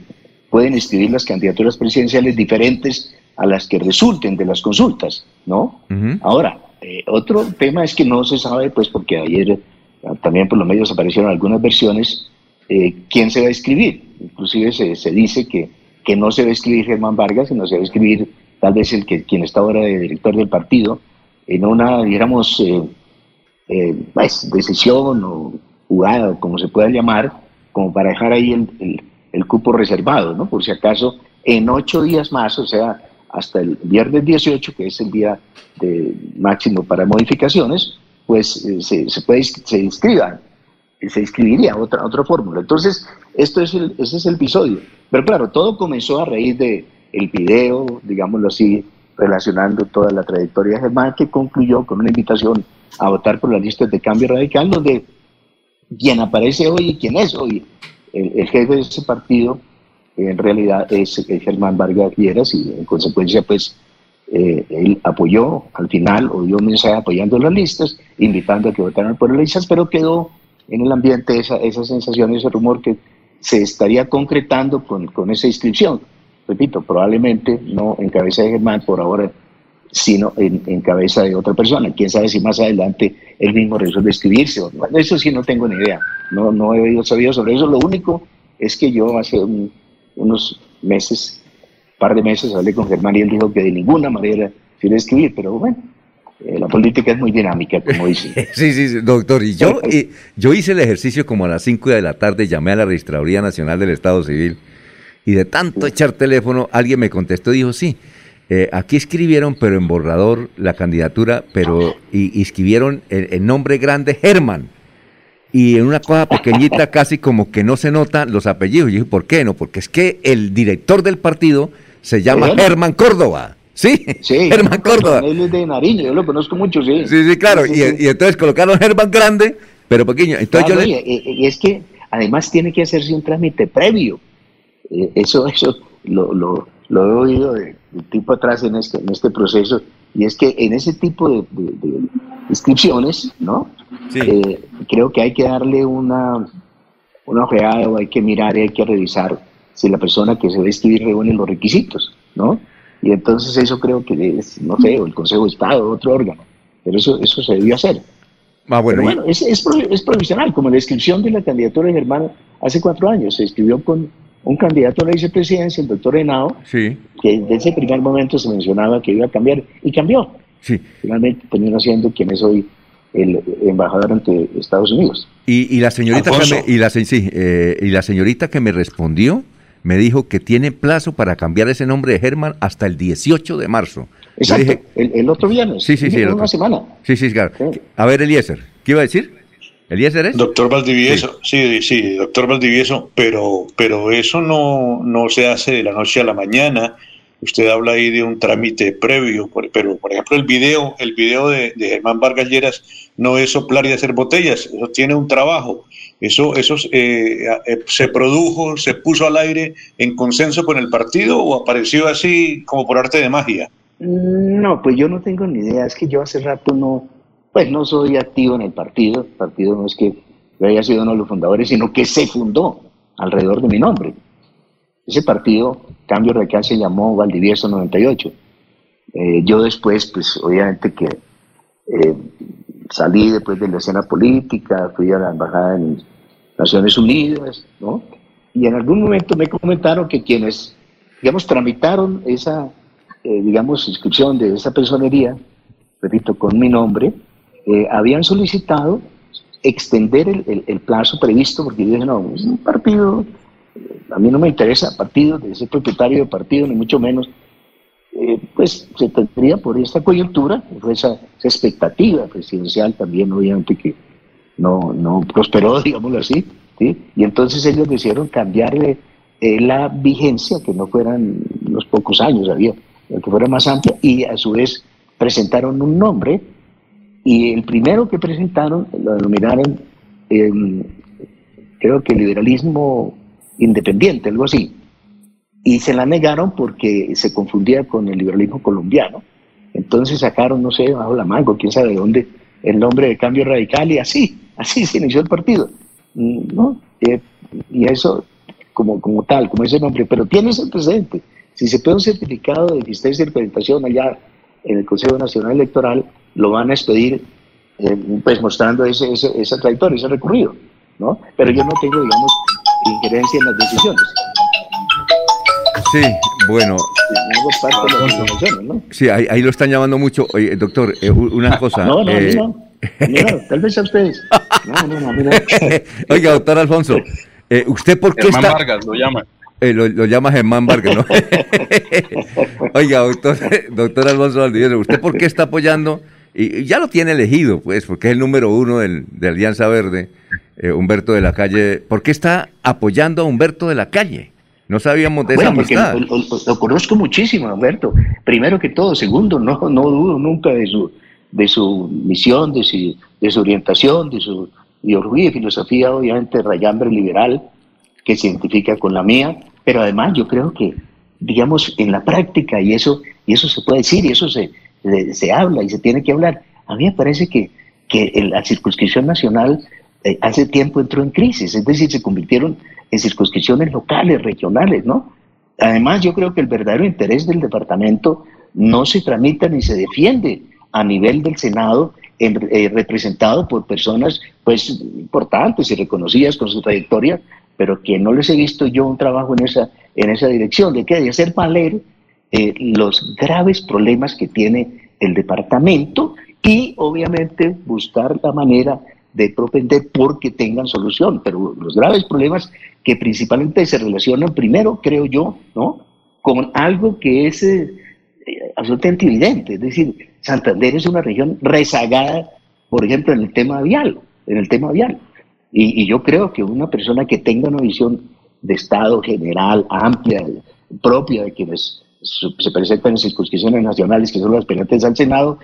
pueden inscribir las candidaturas presidenciales diferentes a las que resulten de las consultas, ¿no? Ahora, eh, otro tema es que no se sabe, pues porque ayer eh, también por los medios aparecieron algunas versiones, eh, quién se va a escribir. Inclusive se, se dice que, que no se va a escribir Germán Vargas, sino se va a escribir tal vez el que quien está ahora de director del partido, en una, digamos, eh, pues, decisión o jugada, o como se pueda llamar, como para dejar ahí el, el- el cupo reservado, ¿no? Por si acaso, en ocho días más, o sea, hasta el viernes 18, que es el día de máximo para modificaciones, pues eh, se, puede se inscriban, se inscribiría otra, otra fórmula. Entonces, esto es el, ese es el episodio. Pero claro, todo comenzó a raíz de el video, digámoslo así, relacionando toda la trayectoria de Germán, que concluyó con una invitación a votar por las listas de cambio radical, donde quien aparece hoy y quien es hoy el, el jefe de ese partido, en realidad es eh, Germán Vargas Lleras y en consecuencia pues eh, él apoyó al final o dio un mensaje apoyando las listas, invitando a que votaran por las listas, pero quedó en el ambiente esa, esa sensación, ese rumor que se estaría concretando con, con esa inscripción. Repito, probablemente no en cabeza de Germán por ahora, sino en, en cabeza de otra persona. Quién sabe si más adelante él mismo resuelve escribirse. o no. Eso sí no tengo ni idea. No, no he oído sabido sobre eso. Lo único es que yo hace un- unos meses, par de meses, hablé con Germán y él dijo que de ninguna manera a escribir, pero bueno, eh, la política es muy dinámica, como dicen. Sí, sí, sí, doctor. Y yo, y yo hice el ejercicio como a las 5 de la tarde, llamé a la Registraduría Nacional del Estado Civil y de tanto echar teléfono, alguien me contestó y dijo, sí, eh, aquí escribieron, pero en borrador, la candidatura, pero y, y escribieron el, el nombre grande Germán. Y en una cosa pequeñita, casi como que no se notan los apellidos. Y yo dije, ¿por qué no? Porque es que el director del partido se llama Germán. Germán Córdoba. Sí, Sí, Germán Córdoba. Él es de Nariño, yo lo conozco mucho, sí. Sí, sí, claro. Y, y entonces colocaron Germán grande, pero pequeño. Entonces Claro, yo le... y- y es que además tiene que hacerse un trámite previo. Eh, eso eso lo, lo, lo he oído de tiempo atrás en este, en este proceso, y es que en ese tipo de, de- de inscripciones, ¿no? Eh, creo que hay que darle una, una ojeada o hay que mirar y hay que revisar si la persona que se va a inscribir reúne los requisitos, ¿no? Y entonces eso creo que es, no sé, o el Consejo de Estado, otro órgano, pero eso, eso se debió hacer. Ah, bueno, Pero bueno, es, es, es provisional, como la inscripción de la candidatura de Germán hace cuatro años. Se inscribió con un candidato a la vicepresidencia, el doctor Henao, Sí, que desde ese primer momento se mencionaba que iba a cambiar, y cambió. sí. Finalmente terminó siendo quien es hoy el embajador ante Estados Unidos. Y, y la señorita que me, y la, se- sí, eh, y la señorita que me respondió me dijo que tiene plazo para cambiar ese nombre de Germán hasta el 18 de marzo. Exacto, dije- el, el otro viernes. Sí, sí, sí. En el una otro. semana. Sí, sí, claro. A ver, Eliezer, ¿qué iba a decir? ¿Eliezer es? Doctor Valdivieso, sí, sí, doctor Valdivieso, pero, pero eso no, no se hace de la noche a la mañana. Usted habla ahí de un trámite previo, por- pero por ejemplo el video, el video de, de Germán Vargas Lleras no es soplar y hacer botellas, eso tiene un trabajo. Eso, eso eh, eh, se produjo, se puso al aire en consenso con el partido o apareció así como por arte de magia. No, pues yo no tengo ni idea. Es que yo hace rato no, pues no soy activo en el partido. El partido no es que yo haya sido uno de los fundadores, sino que se fundó alrededor de mi nombre. Ese partido, Cambio Radical, se llamó Valdivieso 98. Eh, yo después, pues obviamente que eh, salí después de la escena política, fui a la embajada en Naciones Unidas, ¿no? Y en algún momento me comentaron que quienes, digamos, tramitaron esa, eh, digamos, inscripción de esa personería, repito, con mi nombre, eh, habían solicitado extender el, plazo previsto, porque yo dije, no, un partido, a mí no me interesa partido, de ser propietario de partido, ni mucho menos, eh, pues se tendría por esta coyuntura, por esa, expectativa presidencial también, obviamente que no, no prosperó, digámoslo así, ¿sí? y entonces ellos decidieron cambiarle eh, la vigencia, que no fueran unos pocos años, había, que fuera más amplia, y a su vez presentaron un nombre, y el primero que presentaron lo denominaron, em, creo que liberalismo independiente, algo así, y se la negaron porque se confundía con el liberalismo colombiano. Entonces sacaron, no sé, bajo la manga, quién sabe de dónde, el nombre de Cambio Radical y así, así se inició el partido. Mm, ¿no? Eh, y eso como, como tal, como ese nombre, pero tiene ese presente. Si se pide un certificado de existencia y representación allá en el Consejo Nacional Electoral, lo van a expedir eh, pues mostrando ese, ese, esa trayectoria, ese recorrido, ¿no? Pero yo no tengo, digamos, injerencia en las decisiones. Sí, bueno. Hago parte de las decisiones, ¿no? Sí, ahí, ahí lo están llamando mucho. Oye, doctor, eh, una cosa. No, no, eh, no. A mí no, tal vez a ustedes. No, no, no, a mí no. Oiga, doctor Alfonso, eh, ¿usted por qué Germán está...? Vargas lo llama. Eh, lo, lo llama Germán Vargas, ¿no? Oiga, doctor, doctor Alfonso Valdivieso, ¿usted por qué está apoyando? Y ya lo tiene elegido, pues, porque es el número uno del, de Alianza Verde, eh, Humberto de la Calle. ¿Por qué está apoyando a Humberto de la Calle? No sabíamos de esa Bueno, porque amistad. lo, lo- lo conozco muchísimo, Alberto. Primero que todo. Segundo, no, no dudo nunca de su, de su misión, de su, de su orientación, de su ideología y filosofía, obviamente rayambre liberal, que se identifica con la mía. Pero además yo creo que, digamos, en la práctica, y eso, y eso se puede decir, y eso se, se, habla y se tiene que hablar, a mí me parece que, que la circunscripción nacional eh, hace tiempo entró en crisis, es decir, se convirtieron en circunscripciones locales, regionales, ¿no? Además, yo creo que el verdadero interés del departamento no se tramita ni se defiende a nivel del Senado, en- eh, representado por personas pues importantes y reconocidas con su trayectoria, pero que no les he visto yo un trabajo en esa, en esa dirección, de que de hacer valer eh, los graves problemas que tiene el departamento y obviamente buscar la manera de propender porque tengan solución, pero los graves problemas que principalmente se relacionan primero, creo yo, ¿no? con algo que es eh, eh, absolutamente evidente, es decir, Santander es una región rezagada, por ejemplo, en el tema vial, en el tema vial. Y, y yo creo que una persona que tenga una visión de Estado general, amplia, propia de quienes se presentan en circunscripciones nacionales, que son las pendientes al Senado,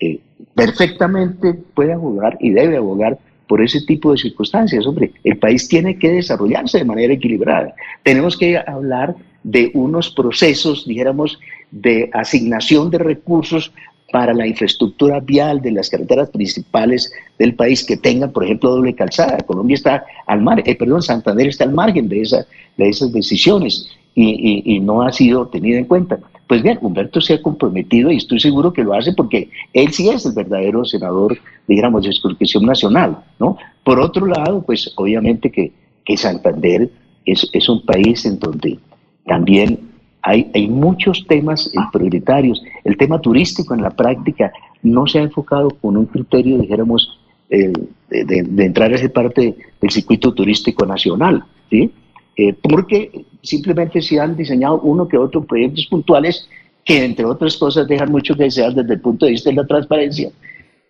eh, perfectamente puede abogar y debe abogar por ese tipo de circunstancias. Hombre, el país tiene que desarrollarse de manera equilibrada. Tenemos que hablar de unos procesos, dijéramos, de asignación de recursos para la infraestructura vial de las carreteras principales del país que tengan, por ejemplo, doble calzada. Colombia está al mar, eh, perdón, Santander está al margen de, esa, de esas decisiones y, no ha sido tenido en cuenta. Pues bien, Humberto se ha comprometido y estoy seguro que lo hace porque él sí es el verdadero senador, digamos, de circunscripción nacional, ¿no? Por otro lado, pues obviamente que, que Santander es, es un país en donde también hay, hay muchos temas eh, prioritarios. El tema turístico en la práctica no se ha enfocado con un criterio, dijéramos, eh, de, entrar a esa parte del circuito turístico nacional, ¿sí? Eh, porque simplemente se han diseñado uno que otro proyectos puntuales que entre otras cosas dejan mucho que desear desde el punto de vista de la transparencia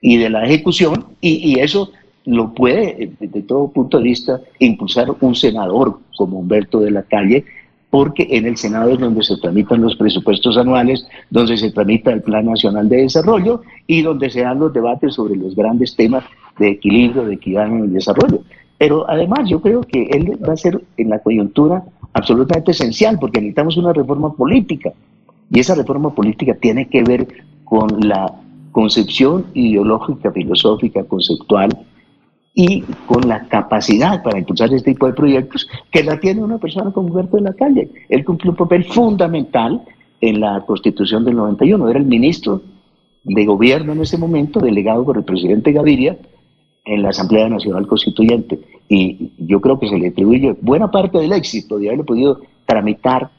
y de la ejecución, y, eso lo puede, desde todo punto de vista, impulsar un senador como Humberto de la Calle, porque en el Senado es donde se tramitan los presupuestos anuales, donde se tramita el Plan Nacional de Desarrollo y donde se dan los debates sobre los grandes temas de equilibrio, de equidad en el desarrollo. Pero además yo creo que él va a ser en la coyuntura absolutamente esencial, porque necesitamos una reforma política. Y esa reforma política tiene que ver con la concepción ideológica, filosófica, conceptual y con la capacidad para impulsar este tipo de proyectos que la tiene una persona como Humberto de la Calle. Él cumplió un papel fundamental en la Constitución del 91. Era el ministro de gobierno en ese momento, delegado por el presidente Gaviria en la Asamblea Nacional Constituyente. Y yo creo que se le atribuye buena parte del éxito de haberlo podido tramitar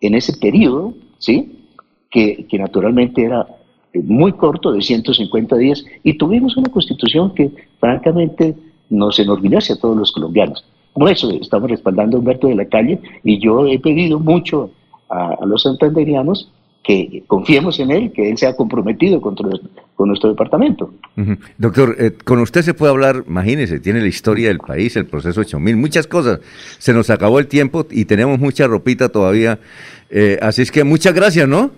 en ese periodo, ¿sí? Que, que naturalmente era muy corto, de 150 días, y tuvimos una constitución que francamente nos enorgullece a todos los colombianos. Por eso estamos respaldando a Humberto de la Calle y yo he pedido mucho a, a los santanderianos que confiemos en él, que él se ha comprometido con, con nuestro departamento. Doctor, eh, con usted se puede hablar, imagínese, tiene la historia del país, el proceso 8000, muchas cosas. Se nos acabó el tiempo y tenemos mucha ropita todavía. eh, así es que muchas gracias, ¿no?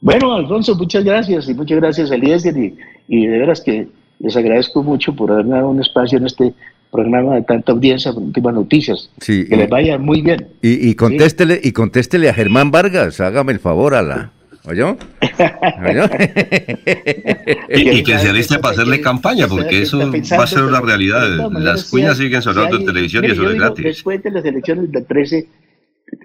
Bueno, Alfonso, muchas gracias y muchas gracias, Eliezer, y, y de veras que les agradezco mucho por haberme dado un espacio en este programa de tanta audiencia con últimas noticias. Sí, Que les vaya muy bien. Y, y contéstele, y contéstele a Germán Vargas, hágame el favor a la. ¿Oyó? ¿Oyó? Y, y que se aliste para hacerle campaña, porque eso va a ser una realidad. Las cuñas siguen sonando en televisión y eso es gratis. Después de las elecciones del 13,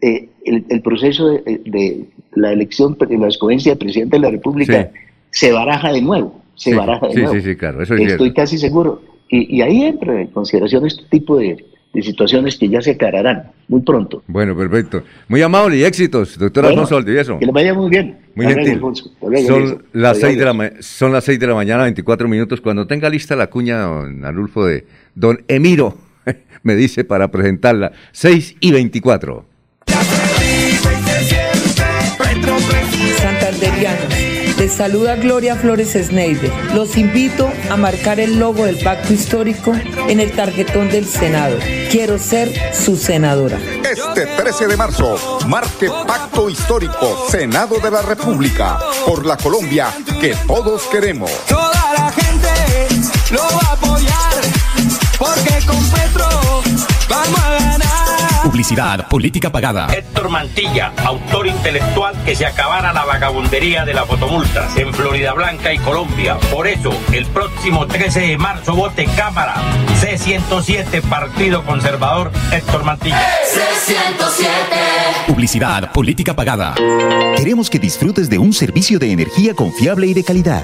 eh, el, el proceso de, de la elección, de la escogencia de presidente de la República Sí. se baraja de nuevo. Se Sí, baraja de sí, nuevo. sí, sí, claro, eso es Estoy cierto. casi seguro. Y, y ahí entra en consideración este tipo de, de situaciones que ya se aclararán muy pronto. Bueno, perfecto. Muy amable y éxitos, doctor Bueno, Alfonso Valdivieso. Que les vaya muy bien. Muy Hasta gentil. Alfonso. Hasta luego, Son las, seis de la ma- son las 6 de la mañana, 24 minutos. Cuando tenga lista la cuña, don Arulfo, de don Emiro, me dice para presentarla. 6 y 24. Santanderianos, les saluda Gloria Flores Sneider. Los invito a marcar el logo del pacto histórico en el tarjetón del Senado. Quiero ser su senadora. Este 13 de marzo, marque Pacto Histórico, Senado de la República, por la Colombia que todos queremos. Toda la gente lo va a apoyar porque con Petro vamos a ganar. Publicidad, política pagada. Héctor Mantilla, autor intelectual que se acabara la vagabundería de las fotomultas en Florida Blanca y Colombia. Por eso, el próximo 13 de marzo vote Cámara C107 Partido Conservador Héctor Mantilla. Publicidad, política pagada. Queremos que disfrutes de un servicio de energía confiable y de calidad.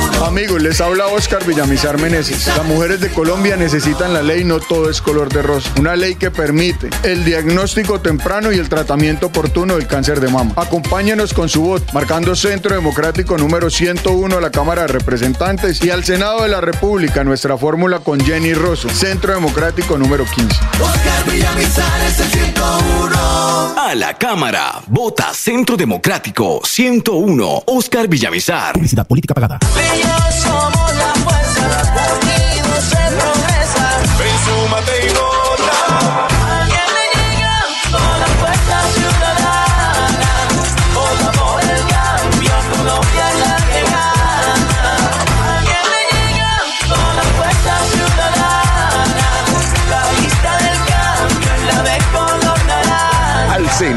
Amigos, les habla Oscar Villamizar Meneses. Las mujeres de Colombia necesitan la ley No Todo es Color de Rosa. Una ley que permite el diagnóstico temprano y el tratamiento oportuno del cáncer de mama. Acompáñenos con su voto, marcando Centro Democrático número 101 a la Cámara de Representantes y al Senado de la República, nuestra fórmula con Jenny Rosso. Centro Democrático número 15. Oscar Villamizar es el 101. A la Cámara, vota Centro Democrático 101, Oscar Villamizar. Publicidad política pagada. Somos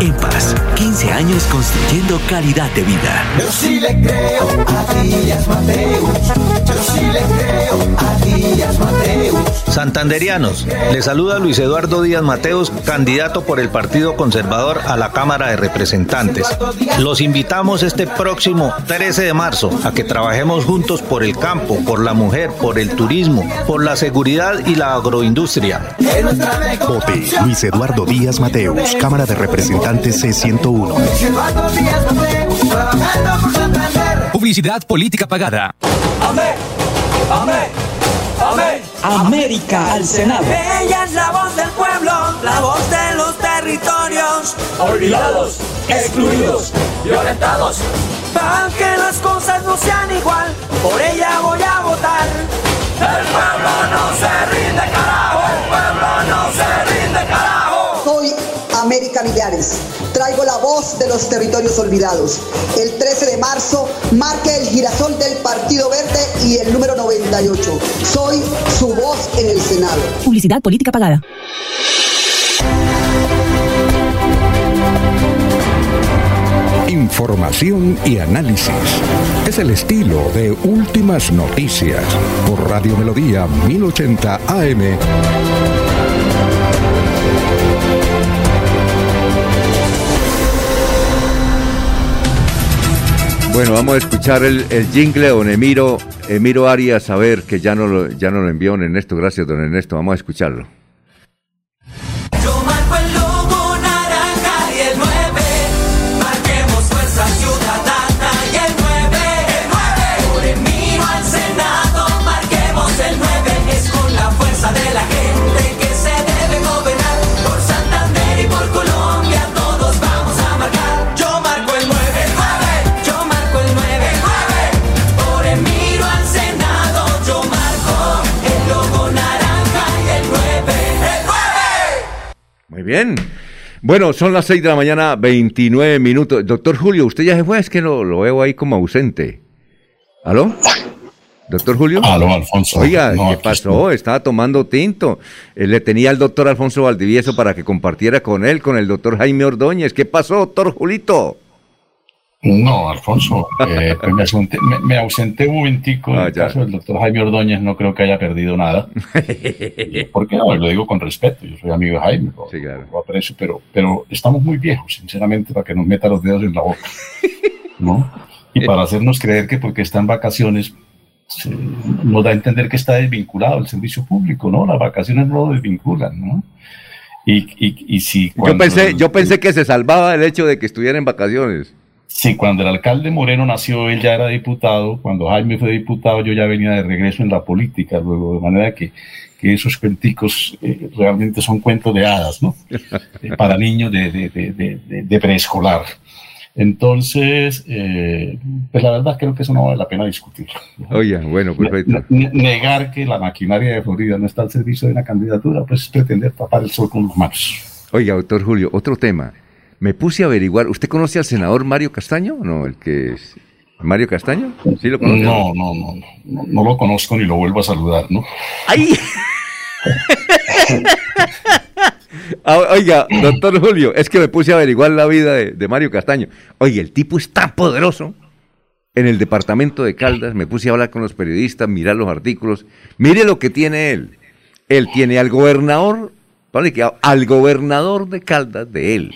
En paz, 15 años construyendo calidad de vida. Yo sí le creo a Díaz Mateus. Yo sí le creo a Díaz Mateus. Santanderianos, le saluda Luis Eduardo Díaz Mateos, candidato por el Partido Conservador a la Cámara de Representantes. Los invitamos este próximo 13 de marzo a que trabajemos juntos por el campo, por la mujer, por el turismo, por la seguridad y la agroindustria. Vote Luis Eduardo Díaz Mateus, Cámara de Representantes C101. Publicidad política pagada. Amén, amén, amén. América al Senado. Ella es la voz del pueblo, la voz de los territorios. Olvidados, excluidos, violentados. Para que las cosas no sean igual, por ella voy a votar. El pueblo no se rinde, carajo. El pueblo no se rinde, Traigo la voz de los territorios olvidados. El 13 de marzo marque el girasol del Partido Verde y el número 98. Soy su voz en el Senado. Publicidad política pagada. Información y análisis. Es el estilo de Últimas Noticias por Radio Melodía 1080 AM. Bueno, vamos a escuchar el, el jingle don Emiro, Emiro Arias, a ver, que ya no, lo, ya no lo envió don Ernesto. Gracias, don Ernesto. Vamos a escucharlo. Bien. Bueno, son las 6 de la mañana, 29 minutos. Doctor Julio, ¿usted ya se fue? Es que lo, lo veo ahí como ausente. ¿Aló? ¿Doctor Julio? Aló, Alfonso. Oiga, No, ¿qué pasó? Estaba tomando tinto. Eh, Le tenía al doctor Alfonso Valdivieso para que compartiera con él, con el doctor Jaime Ordóñez. ¿Qué pasó, doctor Julito? No, Alfonso, eh, pues me, ausenté, me- me ausenté un momentico. En el caso del doctor Jaime Ordóñez no creo que haya perdido nada. Porque no, lo digo con respeto. Yo soy amigo de Jaime, lo, lo aprecio, pero, pero estamos muy viejos, sinceramente, para que nos meta los dedos en la boca. ¿no? Y para hacernos creer que porque está en vacaciones se- nos da a entender que está desvinculado el servicio público, ¿no? Las vacaciones no lo desvinculan, ¿no? Y, y, y si Yo pensé, yo pensé que se salvaba el hecho de que estuviera en vacaciones. Sí, cuando el alcalde Moreno nació, él ya era diputado. Cuando Jaime fue diputado, yo ya venía de regreso en la política, luego, de manera que, que esos cuenticos eh, realmente son cuentos de hadas, ¿no? Eh, para niños de, de, de, de- de- de preescolar. Entonces, eh, pues la verdad creo que eso no vale la pena discutirlo. Oye, bueno, perfecto. Ne- Negar que la maquinaria de Florida no está al servicio de una candidatura, pues es pretender tapar el sol con las manos. Oiga, doctor Julio, otro tema. Me puse a averiguar. ¿Usted conoce al senador Mario Castaño? No, el que es. ¿Mario Castaño? ¿Sí lo conoce? No, no, no, no, no lo conozco ni lo vuelvo a saludar, ¿no? ¡Ay! Ah, Oiga, doctor Julio, es que me puse a averiguar la vida de, de Mario Castaño. Oye, el tipo es tan poderoso. En el departamento de Caldas me puse a hablar con los periodistas, mirar los artículos. Mire lo que tiene él. Él tiene al gobernador, vale, al gobernador de Caldas de él,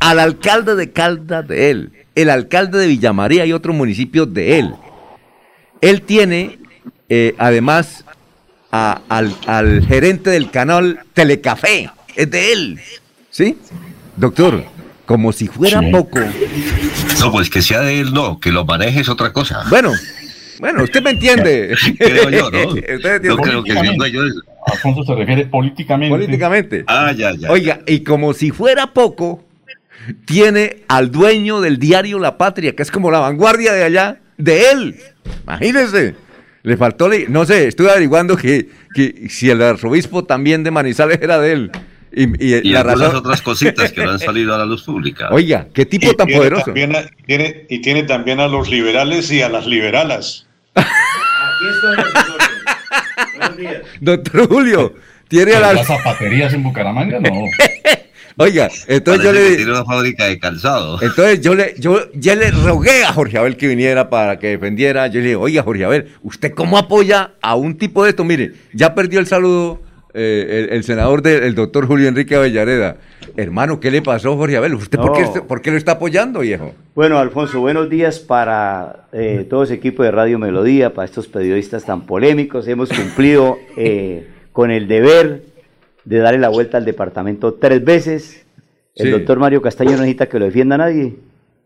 al alcalde de Caldas de él, el alcalde de Villamaría y otros municipios de él. Él tiene, eh, además, a- al, al gerente del canal Telecafé. Es de él. ¿Sí? Doctor, como si fuera Sí. poco. No, pues que sea de él, no, que lo maneje es otra cosa. Bueno, bueno, usted me entiende. Creo yo, ¿no? Usted. Yo creo que dueño es... Alfonso se refiere políticamente. Políticamente. Ah, ya, ya. Oiga, y como si fuera poco, tiene al dueño del diario La Patria, que es como la vanguardia de allá, de él. Imagínense. Le faltó, le- no sé, estuve averiguando que, que si el arzobispo también de Manizales era de él. Y, y Y la algunas razón. otras cositas que no han salido a la luz pública. Oiga, qué tipo Y tan tiene poderoso. a- tiene, y tiene también a los liberales y a las liberalas. Doctor Julio, tiene a Pero la. las zapaterías en Bucaramanga, no. Oiga, entonces yo Parece le tiene una fábrica de calzado. entonces yo le yo ya le rogué a Jorge Abel que viniera para que defendiera. Yo le dije, oiga, Jorge Abel, ¿usted cómo apoya a un tipo de esto? Mire, ya perdió el saludo eh, el, el senador del doctor Julio Enrique Avellareda. Hermano, ¿qué le pasó, Jorge Abel? ¿Usted por, qué, por qué lo está apoyando, viejo? Bueno, Alfonso, buenos días para eh, todo ese equipo de Radio Melodía, para estos periodistas tan polémicos. Hemos cumplido eh, con el deber de darle la vuelta al departamento tres veces. El Sí. doctor Mario Castaño no necesita que lo defienda nadie.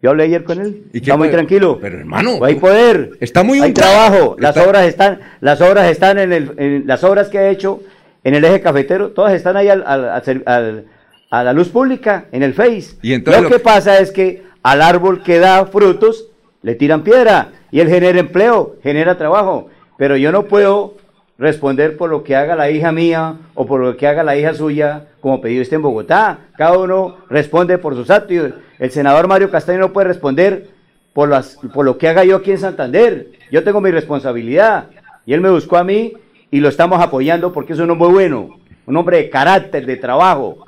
Yo hablé ayer con él. ¿Y Está muy tranquilo. Pero hermano, hay poder. Está muy hay trabajo. Las Está- obras están, las obras están en, el, en las obras que ha hecho en el eje cafetero. Todas están ahí al- a la luz pública en el Face. Y entonces lo lo que pasa es que al árbol que da frutos le tiran piedra y él genera empleo, genera trabajo. Pero yo no puedo responder por lo que haga la hija mía o por lo que haga la hija suya como periodista en Bogotá. Cada uno responde por sus actos. El senador Mario Castaño no puede responder por, las, por lo que haga yo aquí en Santander. Yo tengo mi responsabilidad y él me buscó a mí y lo estamos apoyando porque es un hombre bueno, un hombre de carácter, de trabajo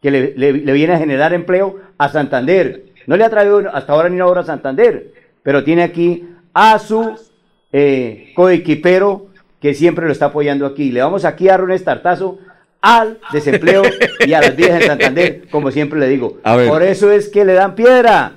que le, viene a generar empleo a Santander. No le ha traído hasta ahora ni una obra a Santander, pero tiene aquí a su eh, coequipero que siempre lo está apoyando aquí. Le vamos aquí a dar un estartazo al desempleo y a las vías en Santander, como siempre le digo. Por eso es que le dan piedra.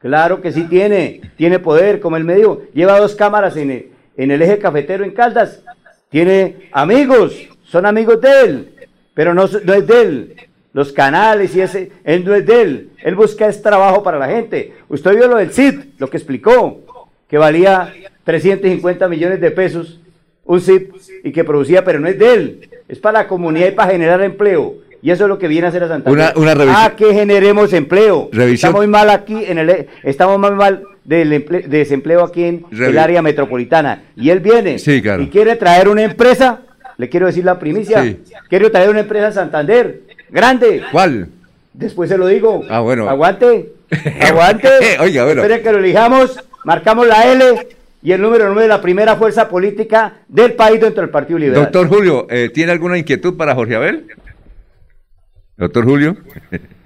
Claro que sí tiene, tiene poder, como él me dijo. Lleva dos cámaras en el, en el eje cafetero en Caldas. Tiene amigos, son amigos de él, pero no, no es de él. Los canales y ese, él no es de él. Él busca es trabajo para la gente. Usted vio lo del CID, lo que explicó, que valía 350 millones de pesos un CID y que producía, pero no es de él. Es para la comunidad y para generar empleo. Y eso es lo que viene a hacer a Santander. Una- una revisión. A que generemos empleo. Revisión. Estamos muy mal aquí en el estamos muy mal del emple- de desempleo aquí en Revi- el área metropolitana. Y él viene Sí, claro. y quiere traer una empresa, le quiero decir la primicia, Sí. quiero traer una empresa a Santander, grande. ¿Cuál? Después se lo digo. Ah, bueno. Aguante, aguante. Oiga, bueno. Que lo elijamos, marcamos la L y el número 9 de la primera fuerza política del país dentro del Partido Liberal. Doctor Julio, eh, ¿tiene alguna inquietud para Jorge Abel? Doctor Julio.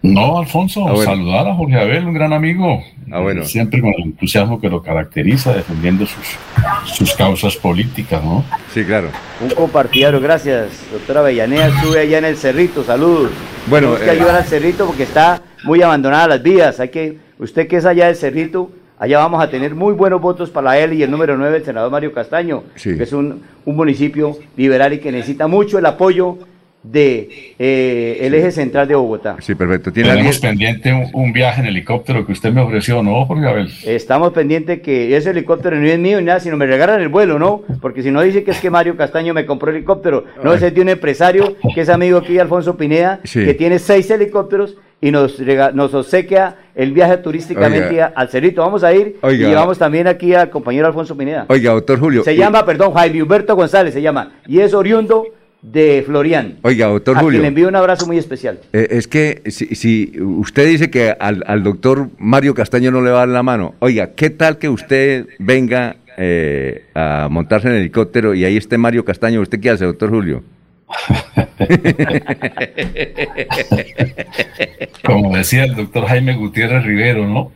No, Alfonso, Ah, bueno. saludar a Jorge Abel, un gran amigo. Ah, bueno. Siempre con el entusiasmo que lo caracteriza, defendiendo sus, sus causas políticas, ¿no? Sí, claro. Un compartidario, gracias, doctora Avellaneda. Estuve allá en el Cerrito, saludos. Bueno, Tenemos que eh, ayudar al Cerrito porque está muy abandonada las vías. Hay que, usted que es allá del Cerrito, allá vamos a tener muy buenos votos para él y el número 9, el senador Mario Castaño, Sí. que es un, un municipio liberal y que necesita mucho el apoyo de eh, el eje central de Bogotá. Sí, perfecto. ¿Tiene Tenemos alguien? pendiente un, un viaje en helicóptero que usted me ofreció, ¿no, Jorge Abel? Estamos pendientes que ese helicóptero no es mío ni nada, sino me regalan el vuelo, ¿no? Porque si no dice que es que Mario Castaño me compró helicóptero. No, ese es de un empresario que es amigo aquí de Alfonso Pineda, Sí. que tiene seis helicópteros y nos, nos obsequia el viaje turísticamente Oiga. al Cerrito. Vamos a ir Oiga. y llevamos también aquí al compañero Alfonso Pineda. Oiga, doctor Julio. Se y- llama, perdón, Jaime Humberto González se llama, y es oriundo de Florian. Oiga, doctor a quien Julio. le envío un abrazo muy especial. Eh, es que si, si usted dice que al, al doctor Mario Castaño no le va a dar la mano, oiga, ¿qué tal que usted venga eh, a montarse en el helicóptero y ahí esté Mario Castaño? ¿Usted qué hace, doctor Julio? Como decía el doctor Jaime Gutiérrez Rivero, ¿no?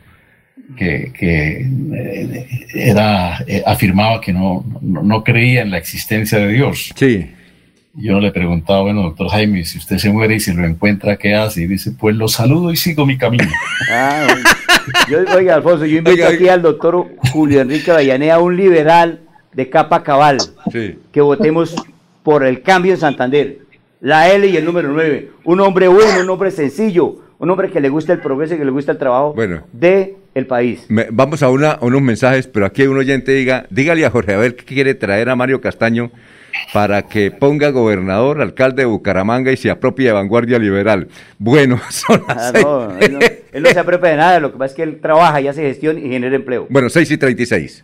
Que, que, eh, era, eh, afirmaba que no, no, creía en la existencia de Dios. Sí. Yo le preguntaba, bueno, doctor Jaime, si usted se muere y si lo encuentra, ¿qué hace? Y dice, pues lo saludo y sigo mi camino. Ah, oiga. Yo, oiga, Alfonso, yo invito aquí al doctor Julio Enrique Vallanea, un liberal de capa cabal, Sí. que votemos por el cambio en Santander. La L y el número 9. Un hombre bueno, un hombre sencillo, un hombre que le gusta el progreso y que le gusta el trabajo Bueno. de el país. Me- vamos a, una, a unos mensajes, pero aquí hay un oyente diga, dígale a Jorge a ver qué quiere traer a Mario Castaño para que ponga gobernador, alcalde de Bucaramanga y se apropie de vanguardia liberal. Bueno, son las Ah, seis. no, él, no, él no se apropia de nada, lo que pasa es que él trabaja y hace gestión y genera empleo. Bueno, 6 y 36.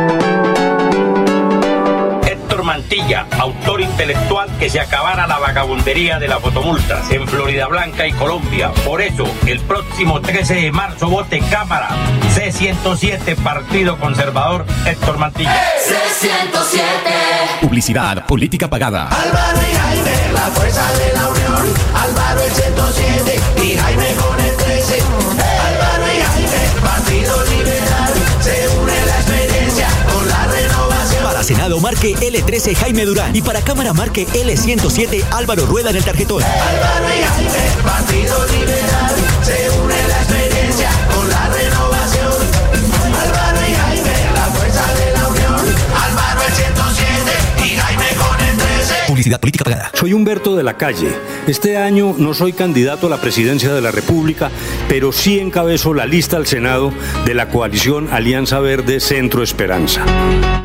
Héctor Mantilla, autor intelectual que se acabara la vagabundería de las fotomultas en Florida Blanca y Colombia. Por eso, el próximo 13 de marzo vote Cámara C107 Partido Conservador Héctor Mantilla. C107. Publicidad, política pagada. Álvaro y Jaime, la fuerza de la unión. Álvaro el Senado marque L13 Jaime Durán y para Cámara marque L107 Álvaro Rueda en el tarjetón. Álvaro y Jaime, Partido Liberal. Política pagada. Soy Humberto de la Calle. Este año no soy candidato a la presidencia de la República, pero sí encabezo la lista al Senado de la coalición Alianza Verde Centro Esperanza.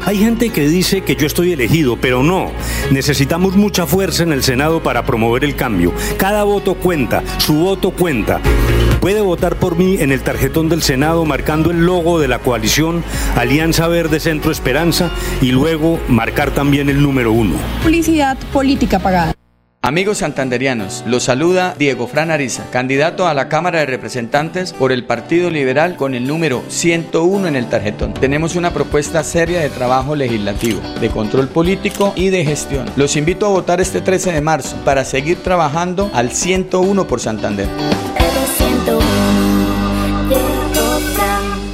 Hay gente que dice que yo estoy elegido, pero no. Necesitamos mucha fuerza en el Senado para promover el cambio. Cada voto cuenta, su voto cuenta. Puede votar por mí en el tarjetón del Senado marcando el logo de la coalición Alianza Verde Centro Esperanza y luego marcar también el número uno. Publicidad política pagada. Amigos santanderianos, los saluda Diego Fran Ariza, candidato a la Cámara de Representantes por el Partido Liberal con el número 101 en el tarjetón. Tenemos una propuesta seria de trabajo legislativo, de control político y de gestión. Los invito a votar este 13 de marzo para seguir trabajando al 101 por Santander.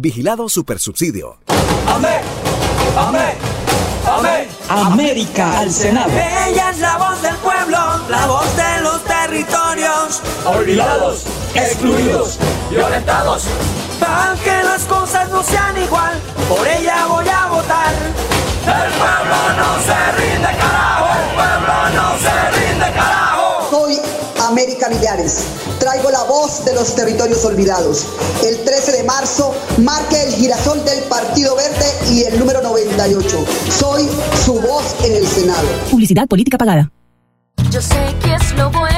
Vigilado Supersubsidio. Amén, amén, amén. América al Senado. Ella es la voz del pueblo, la voz de los territorios. Olvidados, excluidos, violentados. Para que las cosas no sean igual, por ella voy a votar. El pueblo no se rinde, carajo. El pueblo no se rinde, carajo. Soy América Millares. Traigo la voz de los territorios olvidados. El 13 de marzo marque el girasol del Partido Verde y el número 98. Soy su voz en el Senado. Publicidad política pagada. Yo sé que es lo bueno.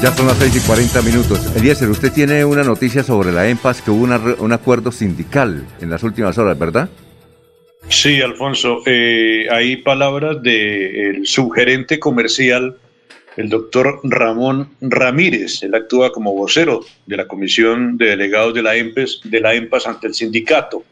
Ya son las 6 y 40 minutos. Eliezer, usted tiene una noticia sobre la EMPAS que hubo un acuerdo sindical en las últimas horas, ¿verdad? Sí, Alfonso, eh, hay palabras del subgerente comercial, el doctor Ramón Ramírez. Él actúa como vocero de la Comisión de Delegados de la EMPES, de la EMPAS ante el sindicato.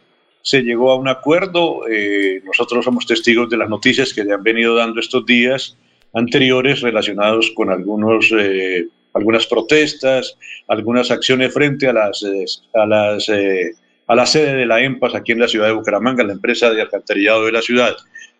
Se llegó a un acuerdo, eh, nosotros somos testigos de las noticias que le han venido dando estos días anteriores relacionados con algunos, eh, algunas protestas, algunas acciones frente a las, eh, a las eh, a la sede de la EMPAS aquí en la ciudad de Bucaramanga, la empresa de alcantarillado de la ciudad.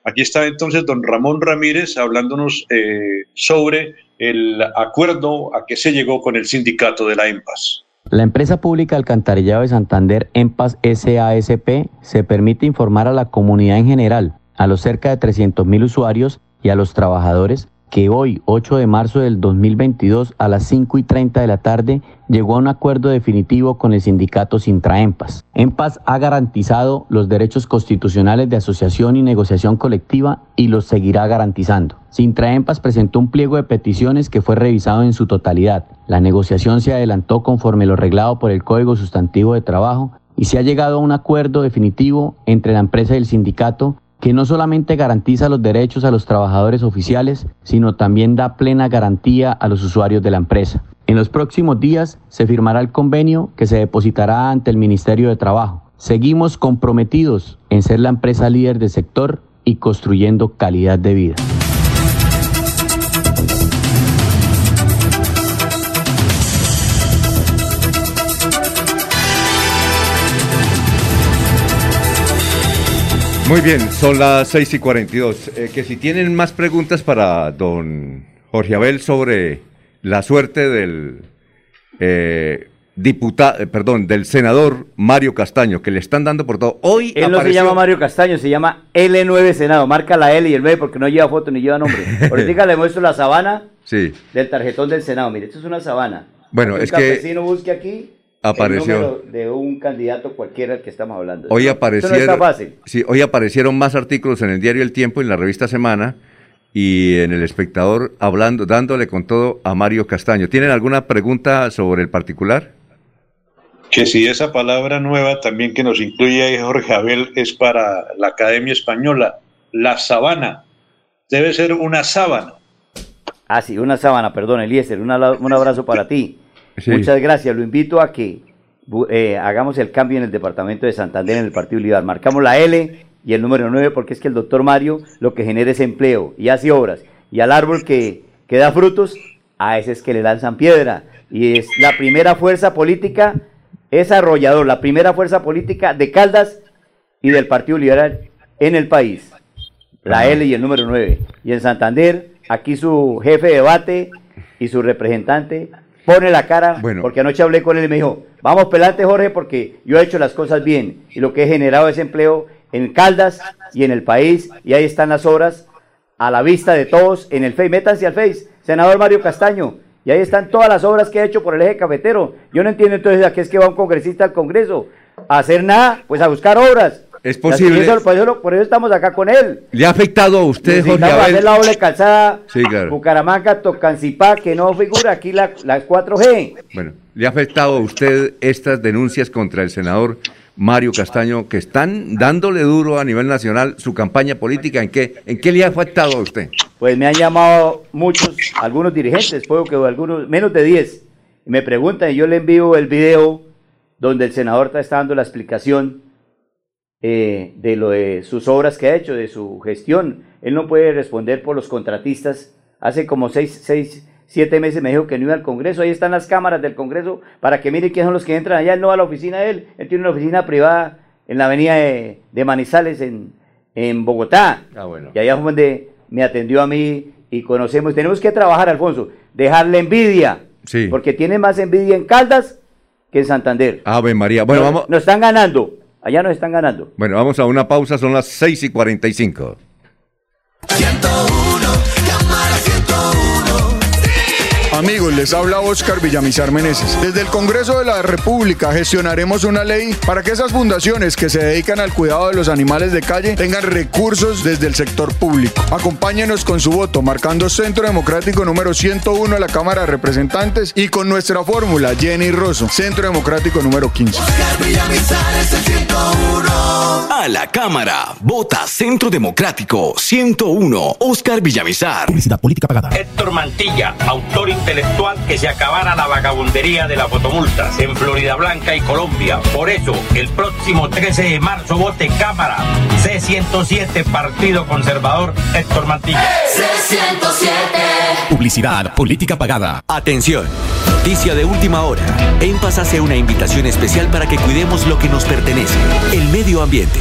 Aquí está entonces don Ramón Ramírez hablándonos eh, sobre el acuerdo a que se llegó con el sindicato de la EMPAS. La empresa pública Alcantarillado de Santander, EMPAS SASP, se permite informar a la comunidad en general, a los cerca de 300.000 usuarios y a los trabajadores, que hoy, 8 de marzo del 2022, a las 5 y 30 de la tarde, llegó a un acuerdo definitivo con el sindicato Sintraempas. EMPAS ha garantizado los derechos constitucionales de asociación y negociación colectiva y los seguirá garantizando. Sintraempas presentó un pliego de peticiones que fue revisado en su totalidad. La negociación se adelantó conforme lo reglado por el Código Sustantivo de Trabajo y se ha llegado a un acuerdo definitivo entre la empresa y el sindicato que no solamente garantiza los derechos a los trabajadores oficiales, sino también da plena garantía a los usuarios de la empresa. En los próximos días se firmará el convenio que se depositará ante el Ministerio de Trabajo. Seguimos comprometidos en ser la empresa líder del sector y construyendo calidad de vida. Muy bien, son las 6 y 42. Eh, que si tienen más preguntas para don Jorge Abel sobre la suerte del eh, diputado, eh, perdón, del senador Mario Castaño, que le están dando por todo. Hoy Él no se llama Mario Castaño, se llama L9 Senado. Marca la L y el 9 porque no lleva foto ni lleva nombre. Ahorita le muestro la sabana sí. del tarjetón del Senado. Mire, esto es una sabana. Bueno, es que... campesino busque aquí apareció de un candidato cualquiera que estamos hablando. Hoy aparecieron, eso no está fácil. sí, hoy aparecieron más artículos en el diario El Tiempo, en la revista Semana y en el Espectador hablando, dándole con todo a Mario Castaño. ¿Tienen alguna pregunta sobre el particular? Que si esa palabra nueva también que nos incluye ahí Jorge Abel es para la Academia Española, la sabana. Debe ser una sábana. Ah, sí, una sábana, perdón, Eliezer, un abrazo para ti. Sí. Muchas gracias. Lo invito a que eh, hagamos el cambio en el departamento de Santander, en el Partido Liberal. Marcamos la L y el número 9 porque es que el doctor Mario lo que genera es empleo y hace obras. Y al árbol que, que da frutos, a ese es que le lanzan piedra. Y es la primera fuerza política, es arrollador, la primera fuerza política de Caldas y del Partido Liberal en el país. La L y el número 9. Y en Santander, aquí su jefe de debate y su representante pone la cara, porque anoche hablé con él y me dijo, vamos pelante Jorge porque yo he hecho las cosas bien y lo que he generado es empleo en Caldas y en el país y ahí están las obras a la vista de todos en el Face. Métanse al Face, senador Mario Castaño. Y ahí están todas las obras que ha hecho por el eje cafetero. Yo no entiendo entonces a qué es que va un congresista al Congreso. A hacer nada, pues a buscar obras. Es posible. Eso- por, eso, por eso estamos acá con él. ¿Le ha afectado a usted, Jorge hacer la doble calzada Sí, claro. Bucaramanga, Tocancipá, que no figura aquí la, las 4G. Bueno, ¿le ha afectado a usted estas denuncias contra el senador Mario Castaño que están dándole duro a nivel nacional su campaña política? ¿En qué, en qué le ha afectado a usted? Pues me han llamado muchos, algunos dirigentes, puedo que algunos, menos de 10, y me preguntan, y yo le envío el video donde el senador está dando la explicación eh, de lo de sus obras que ha hecho, de su gestión. Él no puede responder por los contratistas. Hace como seis, seis, siete meses me dijo que no iba al Congreso. Ahí están las cámaras del Congreso para que mire quiénes son los que entran allá. Él no va a la oficina de él. Él tiene una oficina privada en la avenida de, de Manizales en, en Bogotá. Ah, bueno. Y allá fue donde me atendió a mí y conocemos. Tenemos que trabajar, Alfonso, dejarle envidia. Sí. Porque tiene más envidia en Caldas que en Santander. Ave María. Bueno, nos, vamos, nos están ganando. Allá nos están ganando. bueno, vamos a una pausa, son las 6 y 45. Amigos, les habla Oscar Villamizar Meneses. Desde el Congreso de la República gestionaremos una ley para que esas fundaciones que se dedican al cuidado de los animales de calle tengan recursos desde el sector público. Acompáñenos con su voto marcando Centro Democrático número 101 a la Cámara de Representantes y con nuestra fórmula Jenny Rosso, Centro Democrático número 15. A la Cámara, vota Centro Democrático 101, Oscar Villamizar. Publicidad política pagada. Héctor Mantilla, autor intelectual que se acabara la vagabundería de las fotomultas en Florida Blanca y Colombia. Por eso, el próximo 13 de marzo vote Cámara C107 Partido Conservador Héctor Mantilla. C107. Publicidad política pagada. Atención, noticia de última hora. En Paz hace una invitación especial para que cuidemos lo que nos pertenece, el medio ambiente.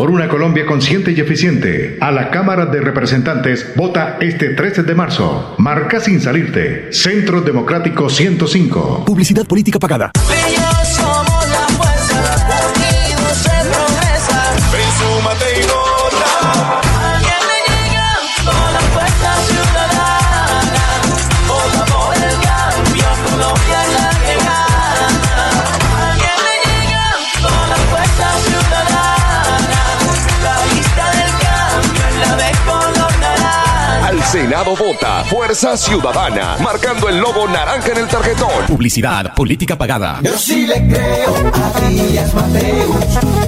Por una Colombia consciente y eficiente, a la Cámara de Representantes vota este 13 de marzo. Marca sin salirte. Centro Democrático 105. Publicidad política pagada. Senado vota Fuerza Ciudadana, marcando el logo naranja en el tarjetón. Publicidad política pagada. Yo sí le creo a Díaz Mateus.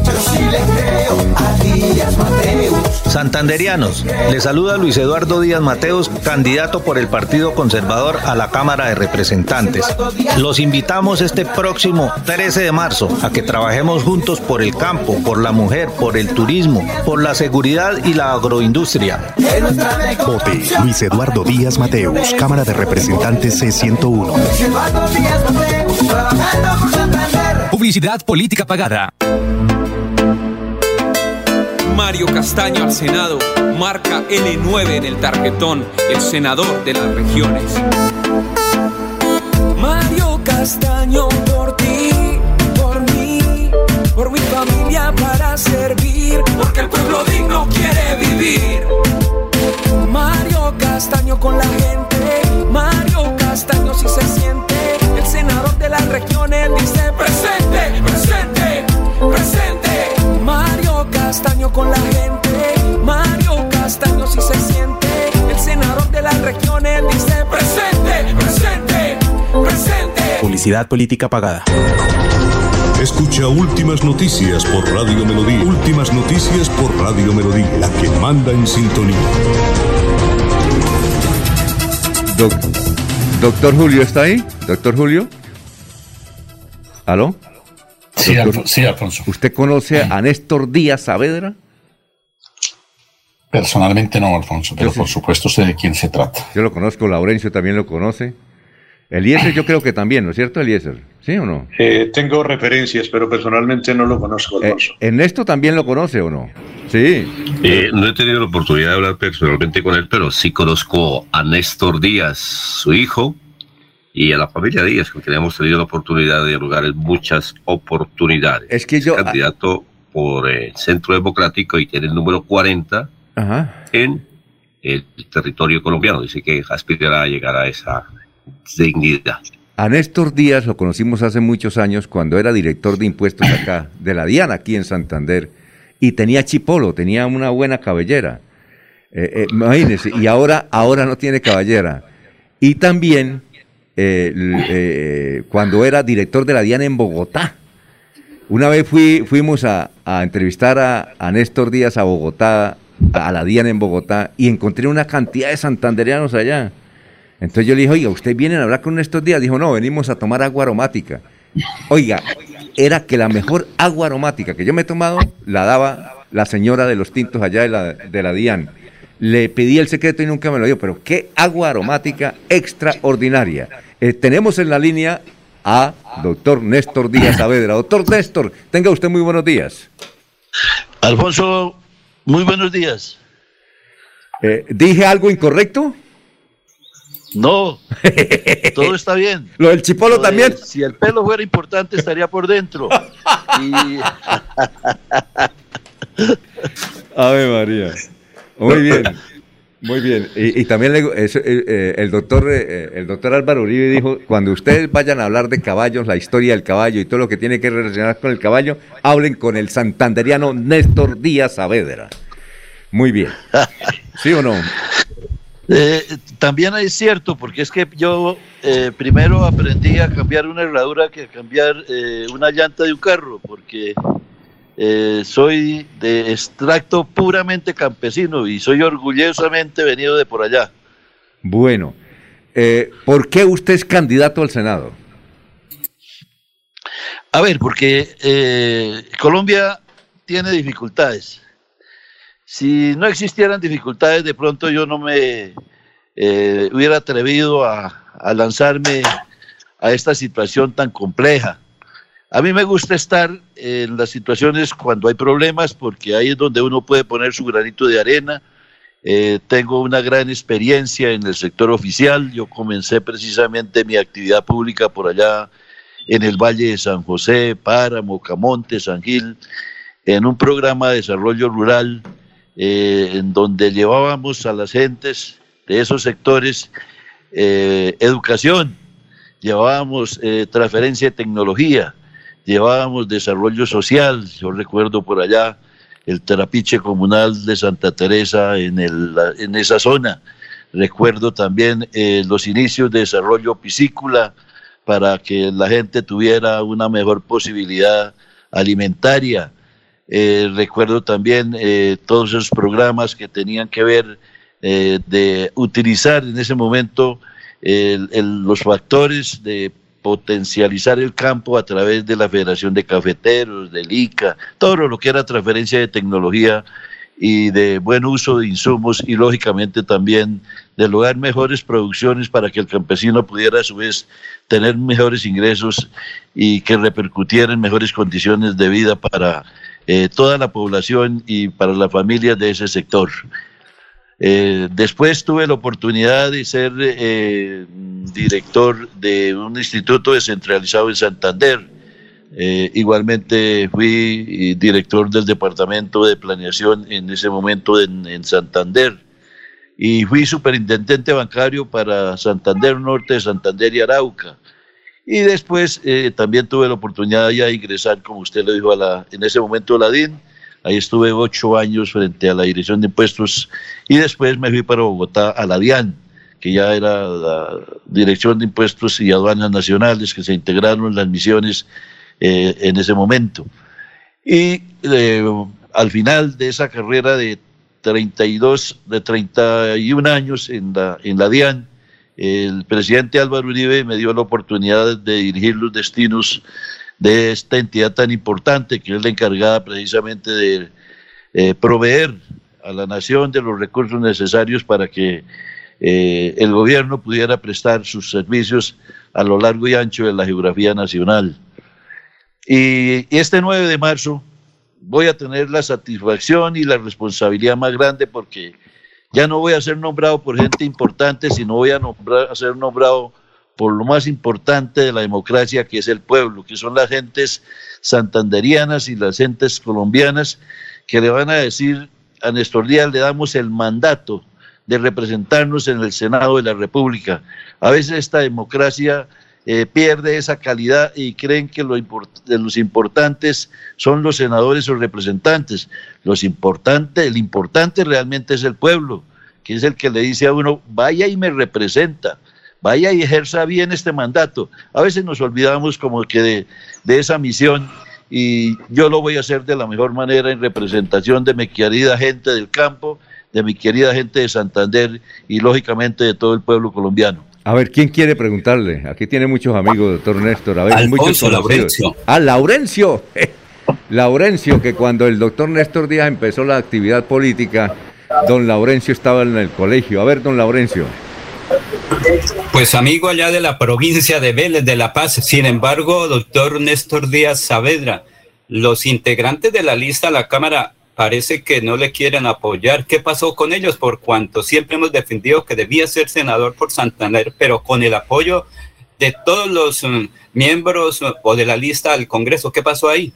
Yo sí le creo a Díaz Mateus. Santanderianos, le saluda Luis Eduardo Díaz Mateos, candidato por el Partido Conservador a la Cámara de Representantes. Los invitamos este próximo 13 de marzo a que trabajemos juntos por el campo, por la mujer, por el turismo, por la seguridad y la agroindustria. Vote Luis Eduardo Díaz Mateus, Cámara de Representantes C101. Eduardo Díaz Mateus, trabajando por Santander. Publicidad política pagada. Mario Castaño al Senado, marca L9 en el tarjetón, el senador de las regiones. Mario Castaño por ti, por mí, por mi familia para servir, porque el pueblo digno quiere vivir. Mario Castaño con la gente, Mario Castaño si se siente, el senador de las regiones dice presente, presente, presente. Mario Castaño con la gente, Mario Castaño si se siente, el senador de las regiones dice presente, presente, presente. Publicidad política pagada. Escucha Últimas Noticias por Radio Melodía. Últimas Noticias por Radio Melodía, la que manda en sintonía. Doc- Doctor Julio, ¿está ahí? Doctor Julio. ¿Aló? Sí, Doctor- Alfo- sí, Alfonso. ¿Usted conoce a Néstor Díaz Saavedra? Personalmente no, Alfonso, pero por supuesto sé de quién se trata. Yo lo conozco, Laurencio también lo conoce. Eliezer yo creo que también, ¿no es cierto, Eliezer? ¿Sí o no? Eh, tengo referencias, pero personalmente no lo conozco, Alfonso. ¿Ernesto también lo conoce o no? Sí. Eh, no he tenido la oportunidad de hablar personalmente con él, pero sí conozco a Néstor Díaz, su hijo, y a la familia Díaz, con quien hemos tenido la oportunidad de dialogar en muchas oportunidades. Es que yo... candidato por eh, el Centro Democrático y tiene el número 40 Ajá. en el territorio colombiano. Dice que aspirará a llegar a esa dignidad. A Néstor Díaz lo conocimos hace muchos años cuando era director de impuestos acá, de la Diana aquí en Santander, y tenía chipolo, tenía una buena cabellera. Eh, eh, imagínense, y ahora, ahora no tiene cabellera. Y también eh, cuando era director de la Diana en Bogotá. Una vez fui, fuimos a, a entrevistar a, a Néstor Díaz a Bogotá, a la Diana en Bogotá, y encontré una cantidad de santandereanos allá. Entonces yo le dije, oiga, ¿ustedes vienen a hablar con Néstor Díaz? Dijo, no, venimos a tomar agua aromática. Oiga, era que la mejor agua aromática que yo me he tomado la daba la señora de los tintos allá de la, de la DIAN. Le pedí el secreto y nunca me lo dio, pero qué agua aromática extraordinaria. Eh, tenemos en la línea a doctor Néstor Díaz Saavedra. Doctor Néstor, tenga usted muy buenos días. Alfonso, muy buenos días. Eh, ¿Dije algo incorrecto? No, todo está bien. ¿Lo del chipolo Lo de- también? Si el pelo fuera importante, estaría por dentro. Y Ave María. Muy bien. Muy bien. Y, y también le- eh, eh, el doctor eh, el doctor Álvaro Uribe dijo, cuando ustedes vayan a hablar de caballos, la historia del caballo y todo lo que tiene que relacionar con el caballo, hablen con el santanderiano Néstor Díaz Saavedra. Muy bien. ¿Sí o no? Eh, también es cierto, porque es que yo eh, primero aprendí a cambiar una herradura que a cambiar eh, una llanta de un carro, porque eh, soy de extracto puramente campesino y soy orgullosamente venido de por allá. Bueno, ¿por qué usted es candidato al Senado? A ver, porque eh, Colombia tiene dificultades. Si no existieran dificultades, de pronto yo no me eh, hubiera atrevido a, lanzarme a esta situación tan compleja. A mí me gusta estar en las situaciones cuando hay problemas porque ahí es donde uno puede poner su granito de arena. Eh, tengo una gran experiencia en el sector oficial. Yo comencé precisamente mi actividad pública por allá en el Valle de San José, Páramo, Camonte, San Gil, en un programa de desarrollo rural eh, en donde llevábamos a las gentes de esos sectores eh, educación, llevábamos transferencia de tecnología, llevábamos desarrollo social, yo recuerdo por allá el terapiche comunal de Santa Teresa en, el, en esa zona, recuerdo también eh, los inicios de desarrollo piscícola para que la gente tuviera una mejor posibilidad alimentaria. Eh, recuerdo también eh, todos esos programas que tenían que ver de utilizar en ese momento los factores de potencializar el campo a través de la Federación de Cafeteros, del ICA, todo lo que era transferencia de tecnología y de buen uso de insumos y lógicamente también de lograr mejores producciones para que el campesino pudiera a su vez tener mejores ingresos y que repercutiera en mejores condiciones de vida para eh, toda la población y para las familias de ese sector. Eh, después tuve la oportunidad de ser eh, director de un instituto descentralizado en Santander. Igualmente fui director del departamento de planeación en ese momento en, Santander y fui superintendente bancario para Santander Norte, Santander y Arauca. Y después también tuve la oportunidad de ingresar, como usted lo dijo, a la, en ese momento a la DIN Ahí estuve ocho años frente a la Dirección de Impuestos y después me fui para Bogotá a la DIAN, que ya era la Dirección de Impuestos y Aduanas Nacionales, que se integraron en las misiones eh, en ese momento. Y eh, al final de esa carrera de 32, de 31 años en la, en la DIAN, el presidente Álvaro Uribe me dio la oportunidad de dirigir los destinos de esta entidad tan importante que es la encargada precisamente de eh, proveer a la nación de los recursos necesarios para que eh, el gobierno pudiera prestar sus servicios a lo largo y ancho de la geografía nacional. Y, este 9 de marzo voy a tener la satisfacción y la responsabilidad más grande porque ya no voy a ser nombrado por gente importante, sino voy a, nombrar, a ser nombrado por lo más importante de la democracia, que es el pueblo, que son las gentes santanderianas y las gentes colombianas, que le van a decir a Néstor Díaz, le damos el mandato de representarnos en el Senado de la República. A veces esta democracia eh, pierde esa calidad y creen que lo los importantes son los senadores o representantes. Los importante, el importante realmente es el pueblo, que es el que le dice a uno, vaya y me representa vaya y ejerza bien este mandato. A veces nos olvidamos como que de esa misión y yo lo voy a hacer de la mejor manera en representación de mi querida gente del campo, de mi querida gente de Santander y lógicamente de todo el pueblo colombiano. A ver, ¿quién quiere preguntarle? Aquí tiene muchos amigos, doctor Néstor. A ver, Alfonso Laurencio. Ah, Laurencio. Laurencio, que cuando el doctor Néstor Díaz empezó la actividad política, don Laurencio estaba en el colegio. A ver, don Laurencio. Pues amigo allá de la provincia de Vélez de La Paz. Sin embargo, doctor Néstor Díaz Saavedra, los integrantes de la lista a la Cámara parece que no le quieren apoyar. ¿Qué pasó con ellos? Por cuanto siempre hemos defendido que debía ser senador por Santander, pero con el apoyo de todos los mm, miembros mm, o de la lista al Congreso. ¿Qué pasó ahí?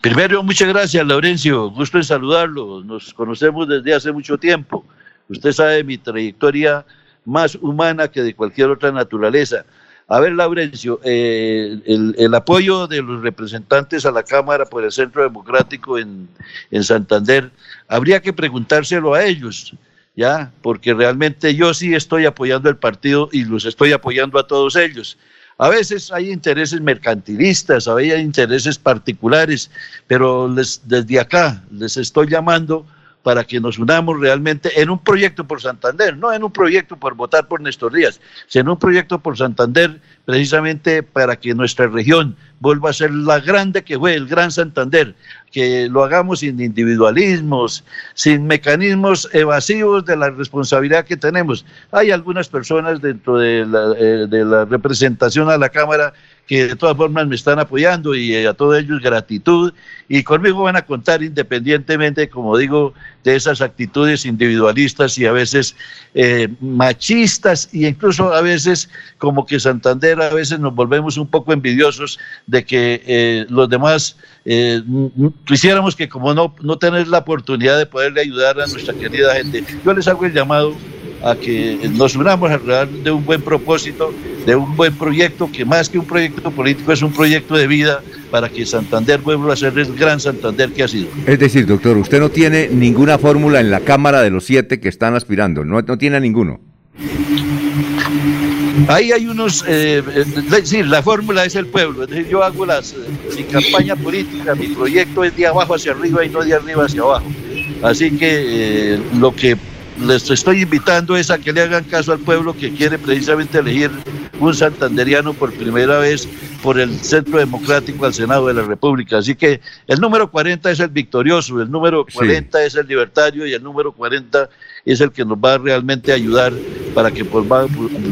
Primero, muchas gracias, Laurencio. Gusto en saludarlo. Nos conocemos desde hace mucho tiempo. Usted sabe mi trayectoria más humana que de cualquier otra naturaleza. A ver, Laurencio, eh, el, apoyo de los representantes a la Cámara por el Centro Democrático en, en Santander, habría que preguntárselo a ellos, ¿ya? Porque realmente yo sí estoy apoyando el partido y los estoy apoyando a todos ellos. A veces hay intereses mercantilistas, hay intereses particulares, pero les, desde acá les estoy llamando para que nos unamos realmente en un proyecto por Santander, no en un proyecto por votar por Néstor Díaz, sino un proyecto por Santander precisamente para que nuestra región vuelva a ser la grande que fue, el Gran Santander, que lo hagamos sin individualismos, sin mecanismos evasivos de la responsabilidad que tenemos. Hay algunas personas dentro de la, eh, de la representación a la Cámara que de todas formas me están apoyando y eh, a todos ellos gratitud y conmigo van a contar independientemente, como digo, de esas actitudes individualistas y a veces eh, machistas e incluso a veces como que Santander a veces nos volvemos un poco envidiosos de que eh, los demás quisiéramos que como no, no tener la oportunidad de poderle ayudar a nuestra querida gente. Yo les hago el llamado a que nos unamos alrededor de un buen propósito, de un buen proyecto, que más que un proyecto político es un proyecto de vida para que Santander vuelva a ser el gran Santander que ha sido. Es decir, doctor, usted no tiene ninguna fórmula en la Cámara de los siete que están aspirando, no, no tiene ninguno. Ahí hay unos, eh, es decir, la fórmula es el pueblo, es decir, yo hago las, mi campaña política, mi proyecto es de abajo hacia arriba y no de arriba hacia abajo. Así que eh, lo que les estoy invitando es a que le hagan caso al pueblo que quiere precisamente elegir un santanderiano por primera vez por el Centro Democrático al Senado de la República. Así que el número 40 es el victorioso, el número 40 es el libertario y el número 40 es el que nos va a realmente ayudar para que, pues,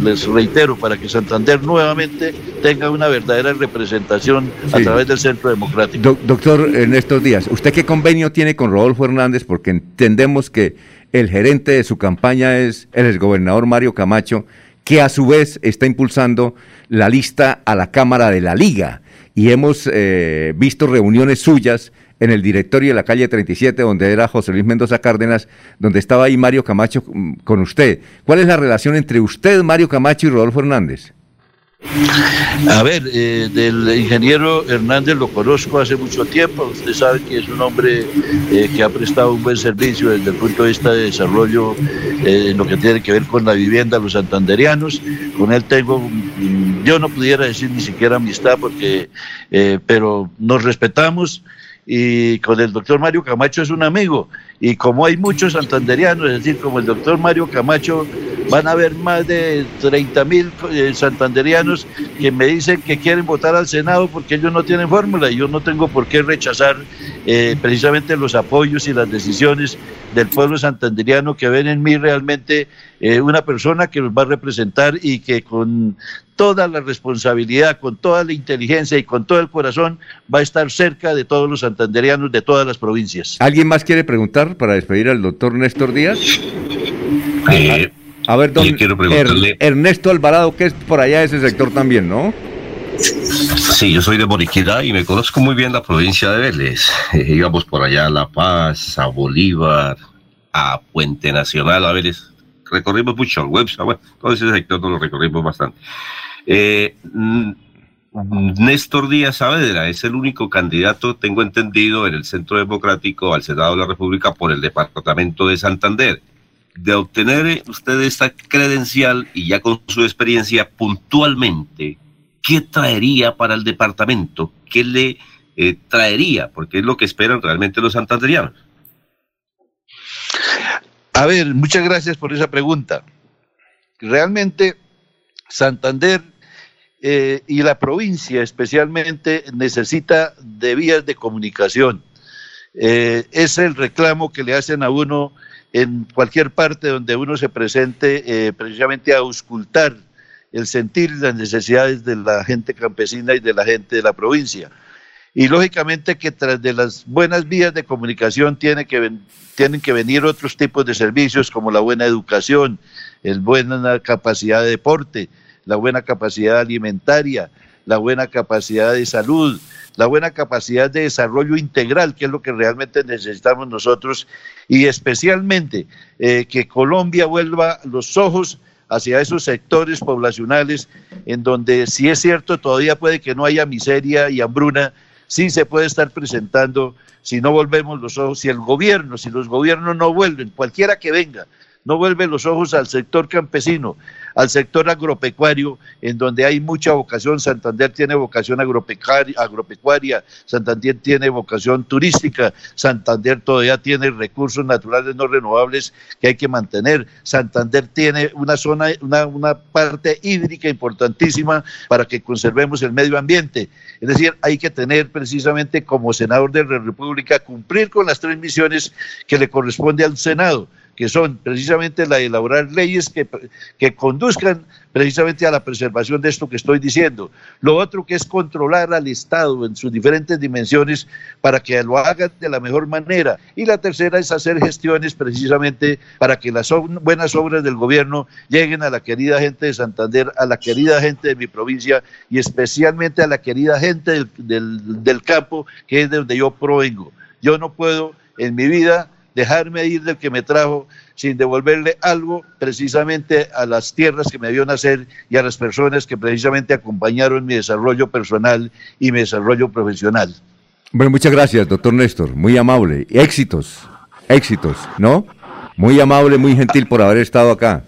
les reitero, para que Santander nuevamente tenga una verdadera representación a través del Centro Democrático. doctor, en estos días, ¿usted qué convenio tiene con Rodolfo Hernández? Porque entendemos que el gerente de su campaña es el exgobernador Mario Camacho, que a su vez está impulsando la lista a la Cámara de la Liga. Y hemos eh, visto reuniones suyas en el directorio de la calle 37, donde era José Luis Mendoza Cárdenas, donde estaba ahí Mario Camacho mm, con usted. ¿Cuál es la relación entre usted, Mario Camacho y Rodolfo Hernández? A ver, eh, del ingeniero Hernández lo conozco hace mucho tiempo. Usted sabe que es un hombre eh, que ha prestado un buen servicio desde el punto de vista de desarrollo eh, en lo que tiene que ver con la vivienda, los santanderianos. Con él tengo, mm, yo no pudiera decir ni siquiera amistad, porque, pero nos respetamos y con el doctor Mario Camacho es un amigo. Y como hay muchos santanderianos, es decir, como el doctor Mario Camacho, van a haber más de 30 mil eh, santanderianos que me dicen que quieren votar al Senado porque ellos no tienen fórmula y yo no tengo por qué rechazar eh, precisamente los apoyos y las decisiones del pueblo santanderiano que ven en mí realmente eh, una persona que los va a representar y que con toda la responsabilidad, con toda la inteligencia y con todo el corazón va a estar cerca de todos los santanderianos de todas las provincias. ¿Alguien más quiere preguntar para despedir al doctor Néstor Díaz? Eh, a ver, don Ernesto Alvarado, que es por allá ese sector también, ¿no? Sí, yo soy de Moriquida y me conozco muy bien la provincia de Vélez. Eh, íbamos por allá a La Paz, a Bolívar, a Puente Nacional, a Vélez. Recorrimos mucho el web, bueno, todo ese sector lo recorrimos bastante. Eh, Néstor Díaz Saavedra es el único candidato, tengo entendido, en el Centro Democrático al Senado de la República por el Departamento de Santander. De obtener usted esta credencial y ya con su experiencia puntualmente, ¿qué traería para el departamento? ¿Qué le eh, traería? Porque es lo que esperan realmente los santanderianos. A ver, muchas gracias por esa pregunta. Realmente Santander eh, y la provincia especialmente necesita de vías de comunicación. Eh, es el reclamo que le hacen a uno en cualquier parte donde uno se presente precisamente a auscultar el sentir las necesidades de la gente campesina y de la gente de la provincia. Y lógicamente que tras de las buenas vías de comunicación tiene que tienen que venir otros tipos de servicios como la buena educación, el buena capacidad de deporte, la buena capacidad alimentaria, la buena capacidad de salud, la buena capacidad de desarrollo integral, que es lo que realmente necesitamos nosotros, y especialmente eh, que Colombia vuelva los ojos hacia esos sectores poblacionales en donde si es cierto todavía puede que no haya miseria y hambruna, sí se puede estar presentando si no volvemos los ojos, si el gobierno, si los gobiernos no vuelven, cualquiera que venga, no vuelve los ojos al sector campesino, al sector agropecuario, en donde hay mucha vocación. Santander tiene vocación agropecuaria, Santander tiene vocación turística, Santander todavía tiene recursos naturales no renovables que hay que mantener. Santander tiene una zona, una, una parte hídrica importantísima para que conservemos el medio ambiente. Es decir, hay que tener precisamente como senador de la República cumplir con las tres misiones que le corresponde al Senado que son precisamente la de elaborar leyes que, que conduzcan precisamente a la preservación de esto que estoy diciendo. Lo otro que es controlar al Estado en sus diferentes dimensiones para que lo hagan de la mejor manera. Y la tercera es hacer gestiones precisamente para que las buenas obras del gobierno lleguen a la querida gente de Santander, a la querida gente de mi provincia y especialmente a la querida gente del, del, del campo, que es de donde yo provengo. Yo no puedo en mi vida dejarme ir del que me trajo sin devolverle algo precisamente a las tierras que me vio nacer y a las personas que precisamente acompañaron mi desarrollo personal y mi desarrollo profesional. Bueno, muchas gracias, doctor Néstor. Muy amable. Éxitos, éxitos, ¿no? Muy amable, muy gentil por haber estado acá.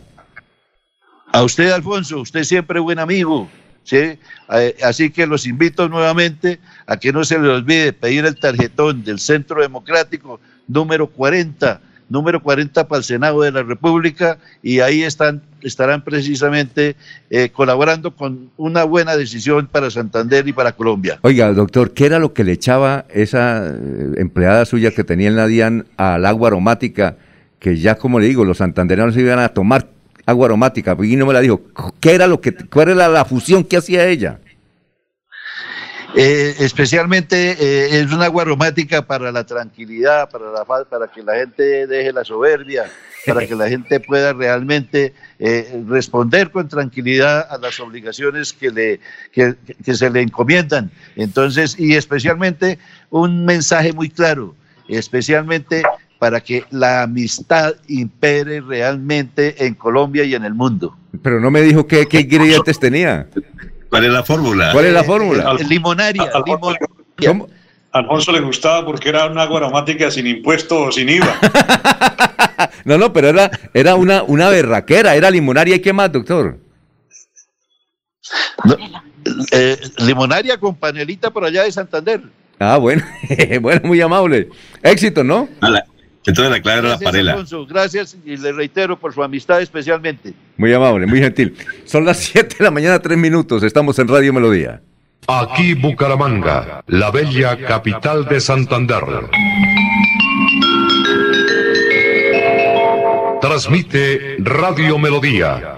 A usted, Alfonso, usted siempre buen amigo. ¿sí? Eh, así que los invito nuevamente a que no se les olvide pedir el tarjetón del Centro Democrático número 40, número 40 para el Senado de la República y ahí están, estarán precisamente eh, colaborando con una buena decisión para Santander y para Colombia. Oiga, doctor, ¿qué era lo que le echaba esa eh, empleada suya que tenía en la DIAN al agua aromática? Que ya, como le digo, los santandereanos iban a tomar agua aromática, y no me la dijo. ¿Qué era lo que, cuál era la fusión que hacía ella? Eh, especialmente eh, es una agua aromática para la tranquilidad, para, la, para que la gente deje la soberbia, para que la gente pueda realmente eh, responder con tranquilidad a las obligaciones que, le, que, que se le encomiendan. Entonces, y especialmente un mensaje muy claro, especialmente para que la amistad impere realmente en Colombia y en el mundo. Pero no me dijo qué, qué ingredientes tenía. ¿Cuál es la fórmula? ¿Cuál es la fórmula? limonaria. Alfonso le gustaba porque era una agua aromática sin impuesto o sin IVA. no, no, pero era, era una, una berraquera, era limonaria y qué más, doctor. Eh, limonaria con panelita por allá de Santander. Ah, bueno, bueno, muy amable. Éxito, ¿no? Entonces la clave era la parela. Alfonso, gracias y le reitero por su amistad especialmente. Muy amable, muy gentil. Son las 7 de la mañana, 3 minutos. Estamos en Radio Melodía. Aquí Bucaramanga, la bella capital de Santander. Transmite Radio Melodía,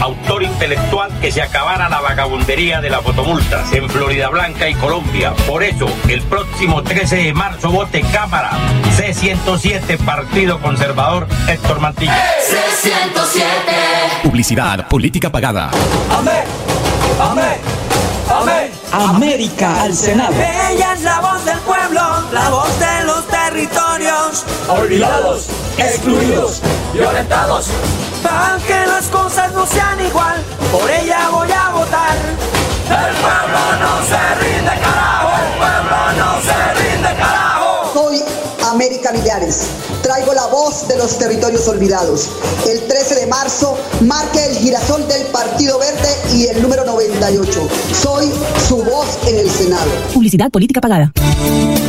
Autor intelectual que se acabara la vagabundería de las fotomultas en Florida Blanca y Colombia. Por eso, el próximo 13 de marzo vote Cámara C107 Partido Conservador Héctor Mantilla. C107 Publicidad, política pagada. Amén. Amén. Amén. América al Senado. Ella es la voz del pueblo, la voz de Olvidados, excluidos, violentados. Para que las cosas no sean igual, por ella voy a votar. El pueblo no se rinde, carajo. El pueblo no se rinde, Traigo la voz de los territorios olvidados. El 13 de marzo marque el girasol del Partido Verde y el número 98. Soy su voz en el Senado. Publicidad política pagada.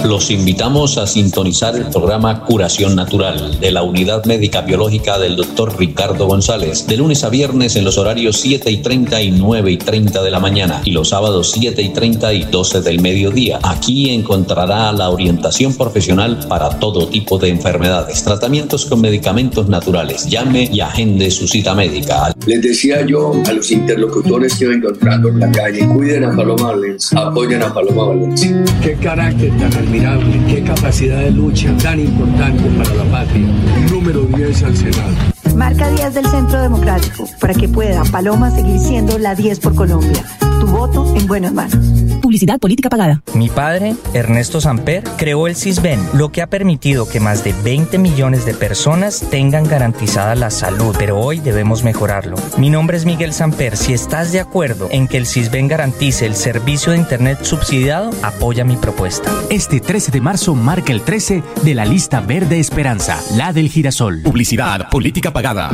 Los invitamos a sintonizar el programa Curación Natural de la Unidad Médica Biológica del Dr. Ricardo González, de lunes a viernes en los horarios 7 y 30 y 9 y 30 de la mañana y los sábados 7 y 30 y 12 del mediodía. Aquí encontrará la orientación profesional para todo tipo de enfermedades, tratamientos con medicamentos naturales. Llame y agende su cita médica. Les decía yo a los interlocutores que iba encontrando en la calle, cuiden a Paloma Valencia, apoyen a Paloma Valencia. Qué carácter tan admirable, qué capacidad de lucha tan importante para la patria. Número 10 al Senado. Marca 10 del Centro Democrático para que pueda Paloma seguir siendo la 10 por Colombia. Tu voto en buenas manos. Publicidad política pagada. Mi padre, Ernesto Samper, creó el CISBEN, lo que ha permitido que más de 20 millones de personas tengan garantizada la salud, pero hoy debemos mejorarlo. Mi nombre es Miguel Samper. Si estás de acuerdo en que el CISBEN garantice el servicio de Internet subsidiado, apoya mi propuesta. Este 13 de marzo marca el 13 de la lista verde Esperanza, la del girasol. Publicidad, política pagada.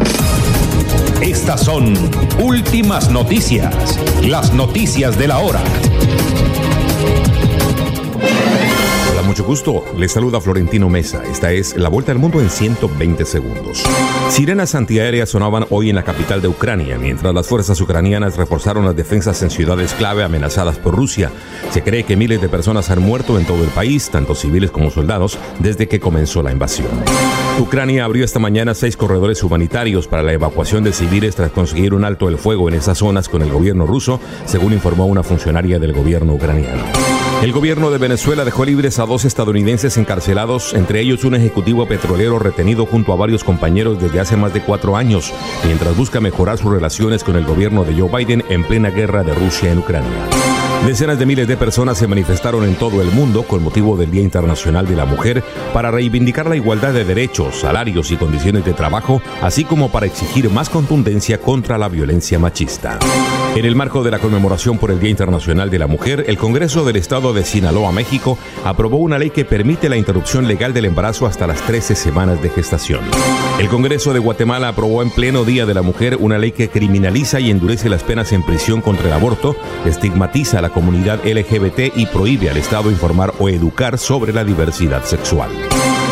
Estas son últimas noticias, las noticias de la hora. Mucho gusto. Les saluda Florentino Mesa. Esta es la vuelta al mundo en 120 segundos. Sirenas antiaéreas sonaban hoy en la capital de Ucrania, mientras las fuerzas ucranianas reforzaron las defensas en ciudades clave amenazadas por Rusia. Se cree que miles de personas han muerto en todo el país, tanto civiles como soldados, desde que comenzó la invasión. Ucrania abrió esta mañana seis corredores humanitarios para la evacuación de civiles tras conseguir un alto el fuego en esas zonas con el gobierno ruso, según informó una funcionaria del gobierno ucraniano. El gobierno de Venezuela dejó libres a dos estadounidenses encarcelados, entre ellos un ejecutivo petrolero retenido junto a varios compañeros desde hace más de cuatro años, mientras busca mejorar sus relaciones con el gobierno de Joe Biden en plena guerra de Rusia en Ucrania. Decenas de miles de personas se manifestaron en todo el mundo con motivo del Día Internacional de la Mujer para reivindicar la igualdad de derechos, salarios y condiciones de trabajo, así como para exigir más contundencia contra la violencia machista. En el marco de la conmemoración por el Día Internacional de la Mujer, el Congreso del Estado de Sinaloa, México, aprobó una ley que permite la interrupción legal del embarazo hasta las 13 semanas de gestación. El Congreso de Guatemala aprobó en pleno Día de la Mujer una ley que criminaliza y endurece las penas en prisión contra el aborto, estigmatiza a comunidad LGBT y prohíbe al Estado informar o educar sobre la diversidad sexual.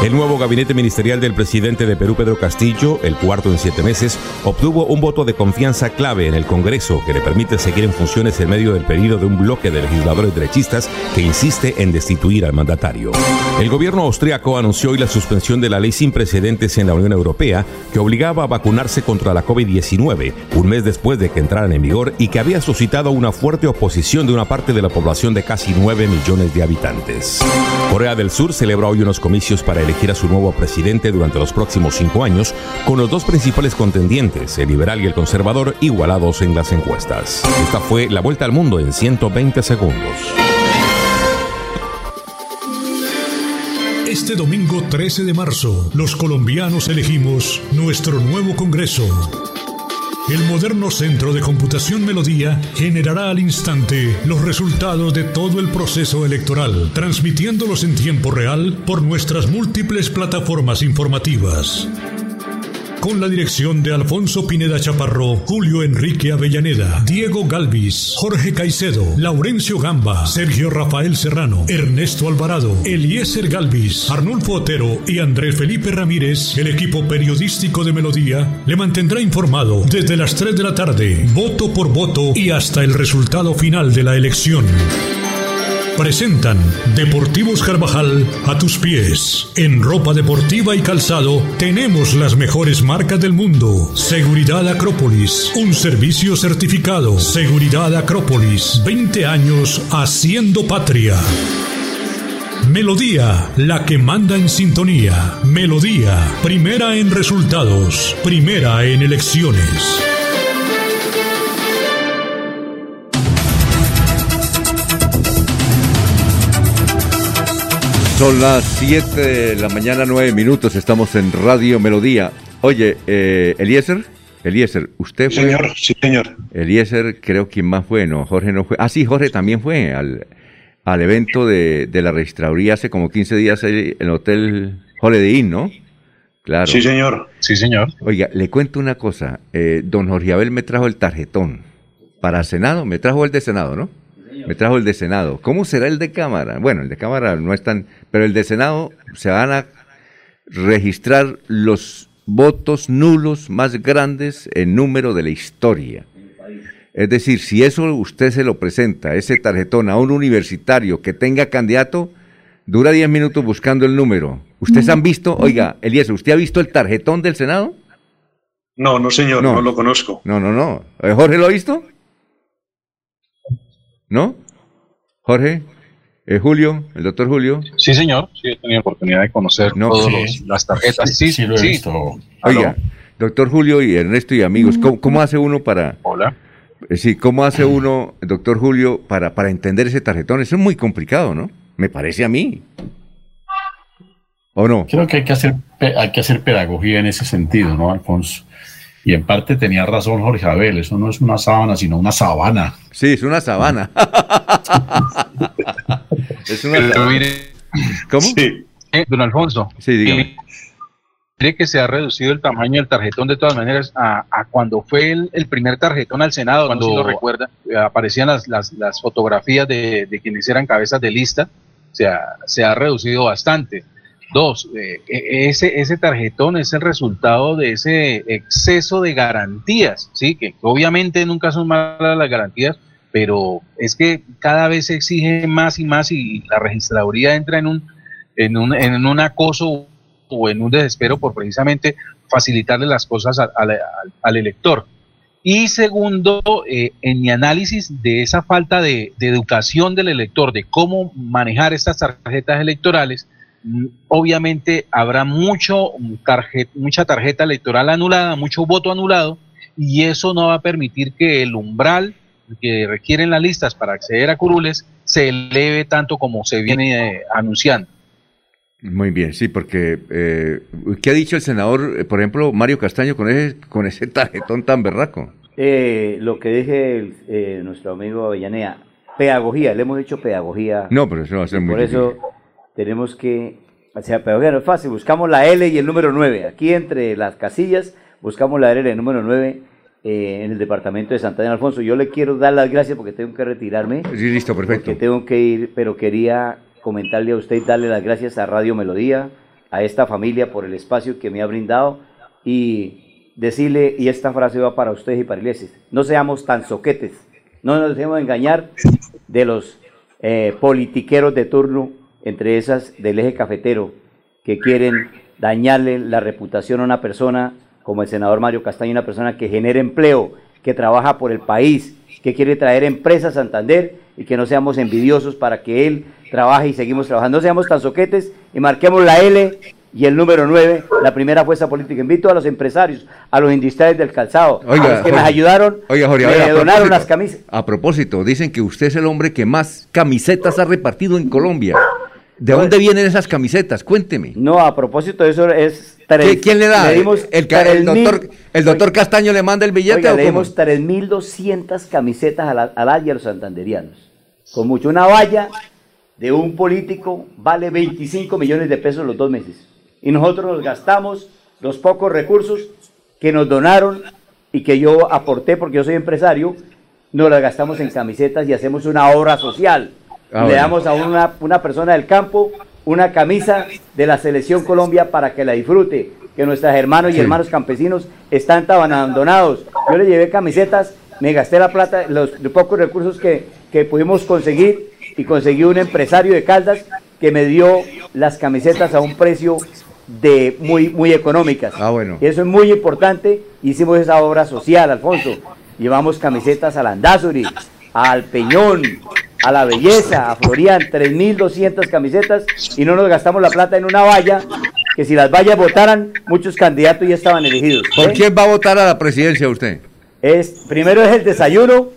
El nuevo gabinete ministerial del presidente de Perú, Pedro Castillo, el cuarto en siete meses, obtuvo un voto de confianza clave en el Congreso que le permite seguir en funciones en medio del pedido de un bloque de legisladores derechistas que insiste en destituir al mandatario. El gobierno austriaco anunció hoy la suspensión de la ley sin precedentes en la Unión Europea que obligaba a vacunarse contra la COVID-19 un mes después de que entraran en vigor y que había suscitado una fuerte oposición de una parte de la población de casi 9 millones de habitantes. Corea del Sur celebra hoy unos comicios para elegir a su nuevo presidente durante los próximos cinco años, con los dos principales contendientes, el liberal y el conservador, igualados en las encuestas. Esta fue la vuelta al mundo en 120 segundos. Este domingo 13 de marzo, los colombianos elegimos nuestro nuevo Congreso. El moderno Centro de Computación Melodía generará al instante los resultados de todo el proceso electoral, transmitiéndolos en tiempo real por nuestras múltiples plataformas informativas. Con la dirección de Alfonso Pineda Chaparro, Julio Enrique Avellaneda, Diego Galvis, Jorge Caicedo, Laurencio Gamba, Sergio Rafael Serrano, Ernesto Alvarado, Eliezer Galvis, Arnulfo Otero y Andrés Felipe Ramírez, el equipo periodístico de Melodía, le mantendrá informado desde las 3 de la tarde, voto por voto y hasta el resultado final de la elección. Presentan Deportivos Carvajal a tus pies. En ropa deportiva y calzado tenemos las mejores marcas del mundo. Seguridad Acrópolis, un servicio certificado. Seguridad Acrópolis, 20 años haciendo patria. Melodía, la que manda en sintonía. Melodía, primera en resultados, primera en elecciones. Son las 7 de la mañana, 9 minutos. Estamos en Radio Melodía. Oye, eh, Eliezer, Eliezer, usted fue. Señor, sí, señor. Eliezer, creo que más fue, no, Jorge no fue. Ah, sí, Jorge también fue al, al evento de, de la registraduría hace como 15 días en el Hotel Holiday Inn, ¿no? Claro. Sí, señor. Sí, señor. Oiga, le cuento una cosa. Eh, don Jorge Abel me trajo el tarjetón para Senado, me trajo el de Senado, ¿no? Me trajo el de Senado. ¿Cómo será el de Cámara? Bueno, el de Cámara no es tan... Pero el de Senado se van a registrar los votos nulos más grandes en número de la historia. Es decir, si eso usted se lo presenta, ese tarjetón, a un universitario que tenga candidato, dura 10 minutos buscando el número. ¿Ustedes han visto, oiga, Elías, ¿usted ha visto el tarjetón del Senado? No, no, señor, no, lo conozco. No, no, no. ¿Eh, ¿Jorge lo ha visto? ¿No? Jorge, eh, Julio, el doctor Julio. Sí, señor. Sí, he tenido oportunidad de conocer No, todas sí. las tarjetas. Sí, sí, lo he sí. visto. Oiga, doctor Julio y Ernesto y amigos, ¿cómo, cómo hace uno para, Hola. Eh, Sí, ¿cómo hace uno, doctor Julio, para, para entender ese tarjetón? Eso es muy complicado, ¿no? Me parece a mí. ¿O no? Creo que hay que hacer, hay que hacer pedagogía en ese sentido, ¿no, Alfonso? Y en parte tenía razón Jorge Abel, eso no es una sábana, sino una sabana. Sí, es una sabana. es una sabana. mire, ¿Cómo? eh, don Alfonso, Sí, dígame. eh, mire que se ha reducido el tamaño del tarjetón de todas maneras a, a cuando fue el, el primer tarjetón al Senado, cuando Cuando- si lo recuerda, eh, aparecían las, las, las fotografías de, de quienes eran cabezas de lista, o sea, se ha reducido bastante. Dos, eh, e- ese, ese tarjetón es el resultado de ese exceso de garantías, ¿sí? Que obviamente nunca son malas las garantías, pero es que cada vez se exige más y más y la registraduría entra en un, en un, en un acoso o en un desespero por precisamente facilitarle las cosas al, al- elector. Y segundo, eh, en mi análisis de esa falta de, educación del elector, de cómo manejar estas tarjetas electorales, obviamente habrá mucho tarjet- mucha tarjeta electoral anulada, mucho voto anulado, y eso no va a permitir que el umbral que requieren las listas para acceder a curules se eleve tanto como se viene eh, anunciando. Muy bien, sí, porque eh, ¿qué ha dicho el senador, eh, por ejemplo, Mario Castaño con ese, con ese tarjetón tan berraco? Eh, lo que dije el- eh, nuestro amigo Avellaneda, pedagogía, le hemos dicho pedagogía. No, pero eso va a ser muy Por eso tenemos que hacer pedagogía, no es fácil, buscamos la L y el número 9. Aquí entre las casillas buscamos la L y el número 9 eh, en el departamento de Santana Alfonso. Yo le quiero dar las gracias porque tengo que retirarme. Sí, listo, perfecto. Porque tengo que ir, pero quería comentarle a usted y darle las gracias a Radio Melodía, a esta familia por el espacio que me ha brindado y decirle, y esta frase va para ustedes y para Iglesias, no seamos tan soquetes, no nos dejemos engañar de los eh, politiqueros de turno, entre esas del eje cafetero, que quieren dañarle la reputación a una persona como el senador Mario Castaño, una persona que genera empleo, que trabaja por el país, que quiere traer empresas a Santander y que no seamos envidiosos para que él trabaje y seguimos trabajando. No seamos tan soquetes y marquemos la L y el número 9, la primera fuerza política. Invito a los empresarios, a los industriales del calzado, a los que nos ayudaron, Oiga, Jorge, me ver, donaron las camisas. A propósito, dicen que usted es el hombre que más camisetas ha repartido en Colombia. ¿De dónde vienen esas camisetas? Cuénteme. No, a propósito de eso es... ¿Qué- ¿Quién le da? Le dimos el, ca- el 3.000 doctor, el doctor Castaño le manda el billete Oiga, o le dimos 3.200 camisetas a la, a la a los santanderianos. Con mucho. Una valla de un político vale 25 millones de pesos los dos meses. Y nosotros nos gastamos los pocos recursos que nos donaron y que yo aporté porque yo soy empresario, nos las gastamos en camisetas y hacemos una obra social. Ah, le damos a una, una persona del campo una camisa de la Selección Colombia para que la disfrute, que nuestros hermanos y Sí. hermanos campesinos están tan abandonados. Yo le llevé camisetas, me gasté la plata, los, los pocos recursos que, que pudimos conseguir y conseguí un empresario de Caldas que me dio las camisetas a un precio de muy, muy económicas. Ah, bueno. Y eso es muy importante. Hicimos esa obra social, Alfonso. Llevamos camisetas al Andazuri, al Peñón, a la Belleza, a Florian, 3.200 camisetas y no nos gastamos la plata en una valla que si las vallas votaran, muchos candidatos ya estaban elegidos. ¿Por quién va a votar a la presidencia usted? Es, primero es el desayuno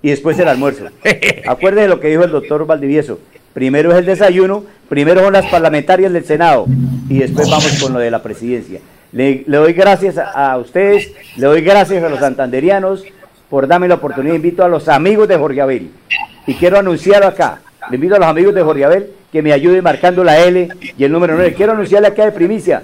y después el almuerzo. Acuérdense de lo que dijo el doctor Valdivieso. Primero es el desayuno, primero son las parlamentarias del Senado y después vamos con lo de la presidencia. Le, le doy gracias a, a ustedes, le doy gracias a los santanderianos por darme la oportunidad. Invito a los amigos de Jorge Abel y quiero anunciarlo acá. Le invito a los amigos de Jorge Abel que me ayuden marcando la L y el número 9. Quiero anunciarle acá de primicia.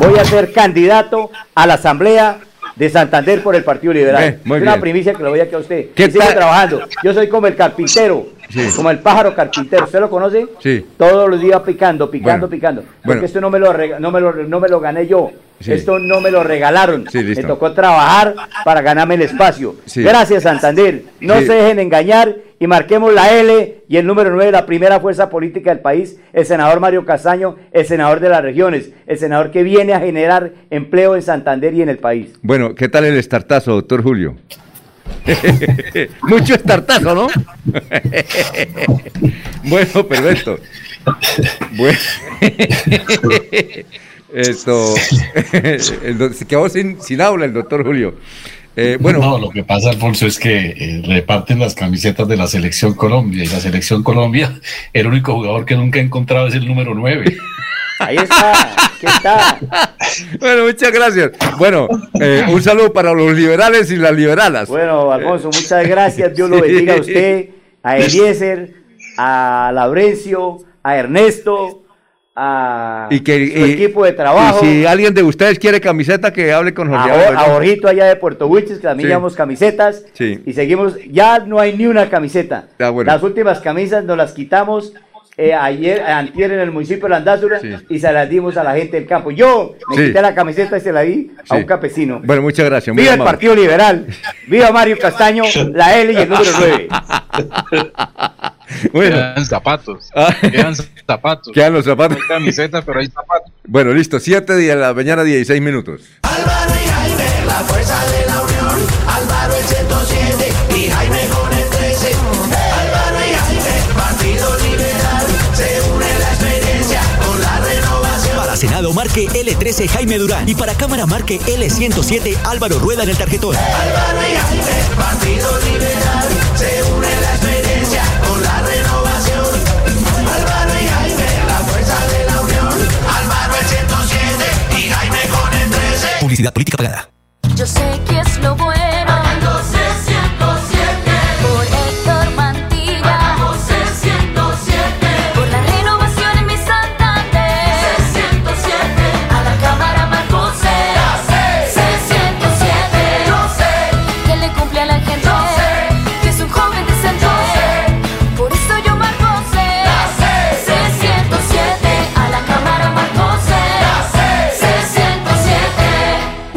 Voy a ser candidato a la Asamblea de Santander por el Partido Liberal. Es una bien. primicia que lo voy aquí a usted. ¿Qué Y sigo trabajando. Yo soy como el carpintero, Sí. como el pájaro carpintero. ¿Usted lo conoce? Sí. Todos los días picando, picando, Bueno, picando. Porque bueno. esto no me, lo no, me lo, no me lo gané yo. Sí. Esto no me lo regalaron. Sí, me tocó trabajar para ganarme el espacio. Sí. Gracias, Santander. No se dejen engañar y marquemos la L y el número 9, la primera fuerza política del país, el senador Mario Castaño, el senador de las regiones, el senador que viene a generar empleo en Santander y en el país. Bueno, ¿qué tal el estartazo, doctor Julio? Mucho estartazo, ¿no? bueno, perfecto. Bueno, esto, se quedó sin, sin habla el doctor Julio. Eh, bueno. No, lo que pasa, Alfonso, es que eh, reparten las camisetas de la Selección Colombia y la Selección Colombia, el único jugador que nunca he encontrado es el número 9. Ahí está, aquí está. Bueno, muchas gracias. Bueno, eh, un saludo para los liberales y las liberalas. Bueno, Alfonso, muchas gracias. Dios lo bendiga a usted, a Eliezer, a Laurencio, a Ernesto, a y que su equipo de trabajo. Y si alguien de ustedes quiere camiseta, que hable con Jorge. A, a allá de Puerto Huiches, que también Sí. llevamos camisetas. Sí. Y seguimos, ya no hay ni una camiseta. Ah, bueno. Las últimas camisas nos las quitamos eh, ayer, antier en el municipio de Landázura y se las dimos a la gente del campo. Yo me Sí. quité la camiseta y se la di a Sí. un campesino. Bueno, muchas gracias. Viva el amable. Partido Liberal, viva Mario Castaño, la L y el número 9. Bueno. Quedan zapatos. Ah. Quedan zapatos. Quedan los zapatos. No hay camiseta, pero hay zapatos. Bueno, listo. 7 de la mañana, 16 minutos. La fuerza de la Marque L13 Jaime Durán y para Cámara marque L107 Álvaro Rueda en el tarjetón. Álvaro y Jaime, Partido Liberal, se une la experiencia con la renovación. Álvaro y Jaime, la fuerza de la unión, Álvaro el 107 y Jaime con el 13. Publicidad política pagada. Yo sé que es lo bueno.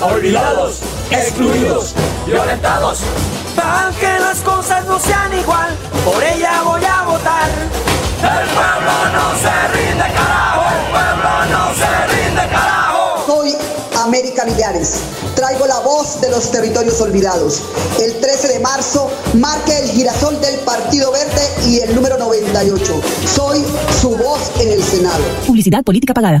Olvidados, excluidos, violentados. Para que las cosas no sean igual, por ella voy a votar. El pueblo no se rinde, carajo. El pueblo no se rinde, carajo. Soy América Millares. Traigo la voz de los territorios olvidados. El 13 de marzo marque el girasol del Partido Verde y el número 98. Soy su voz en el Senado. Publicidad política pagada.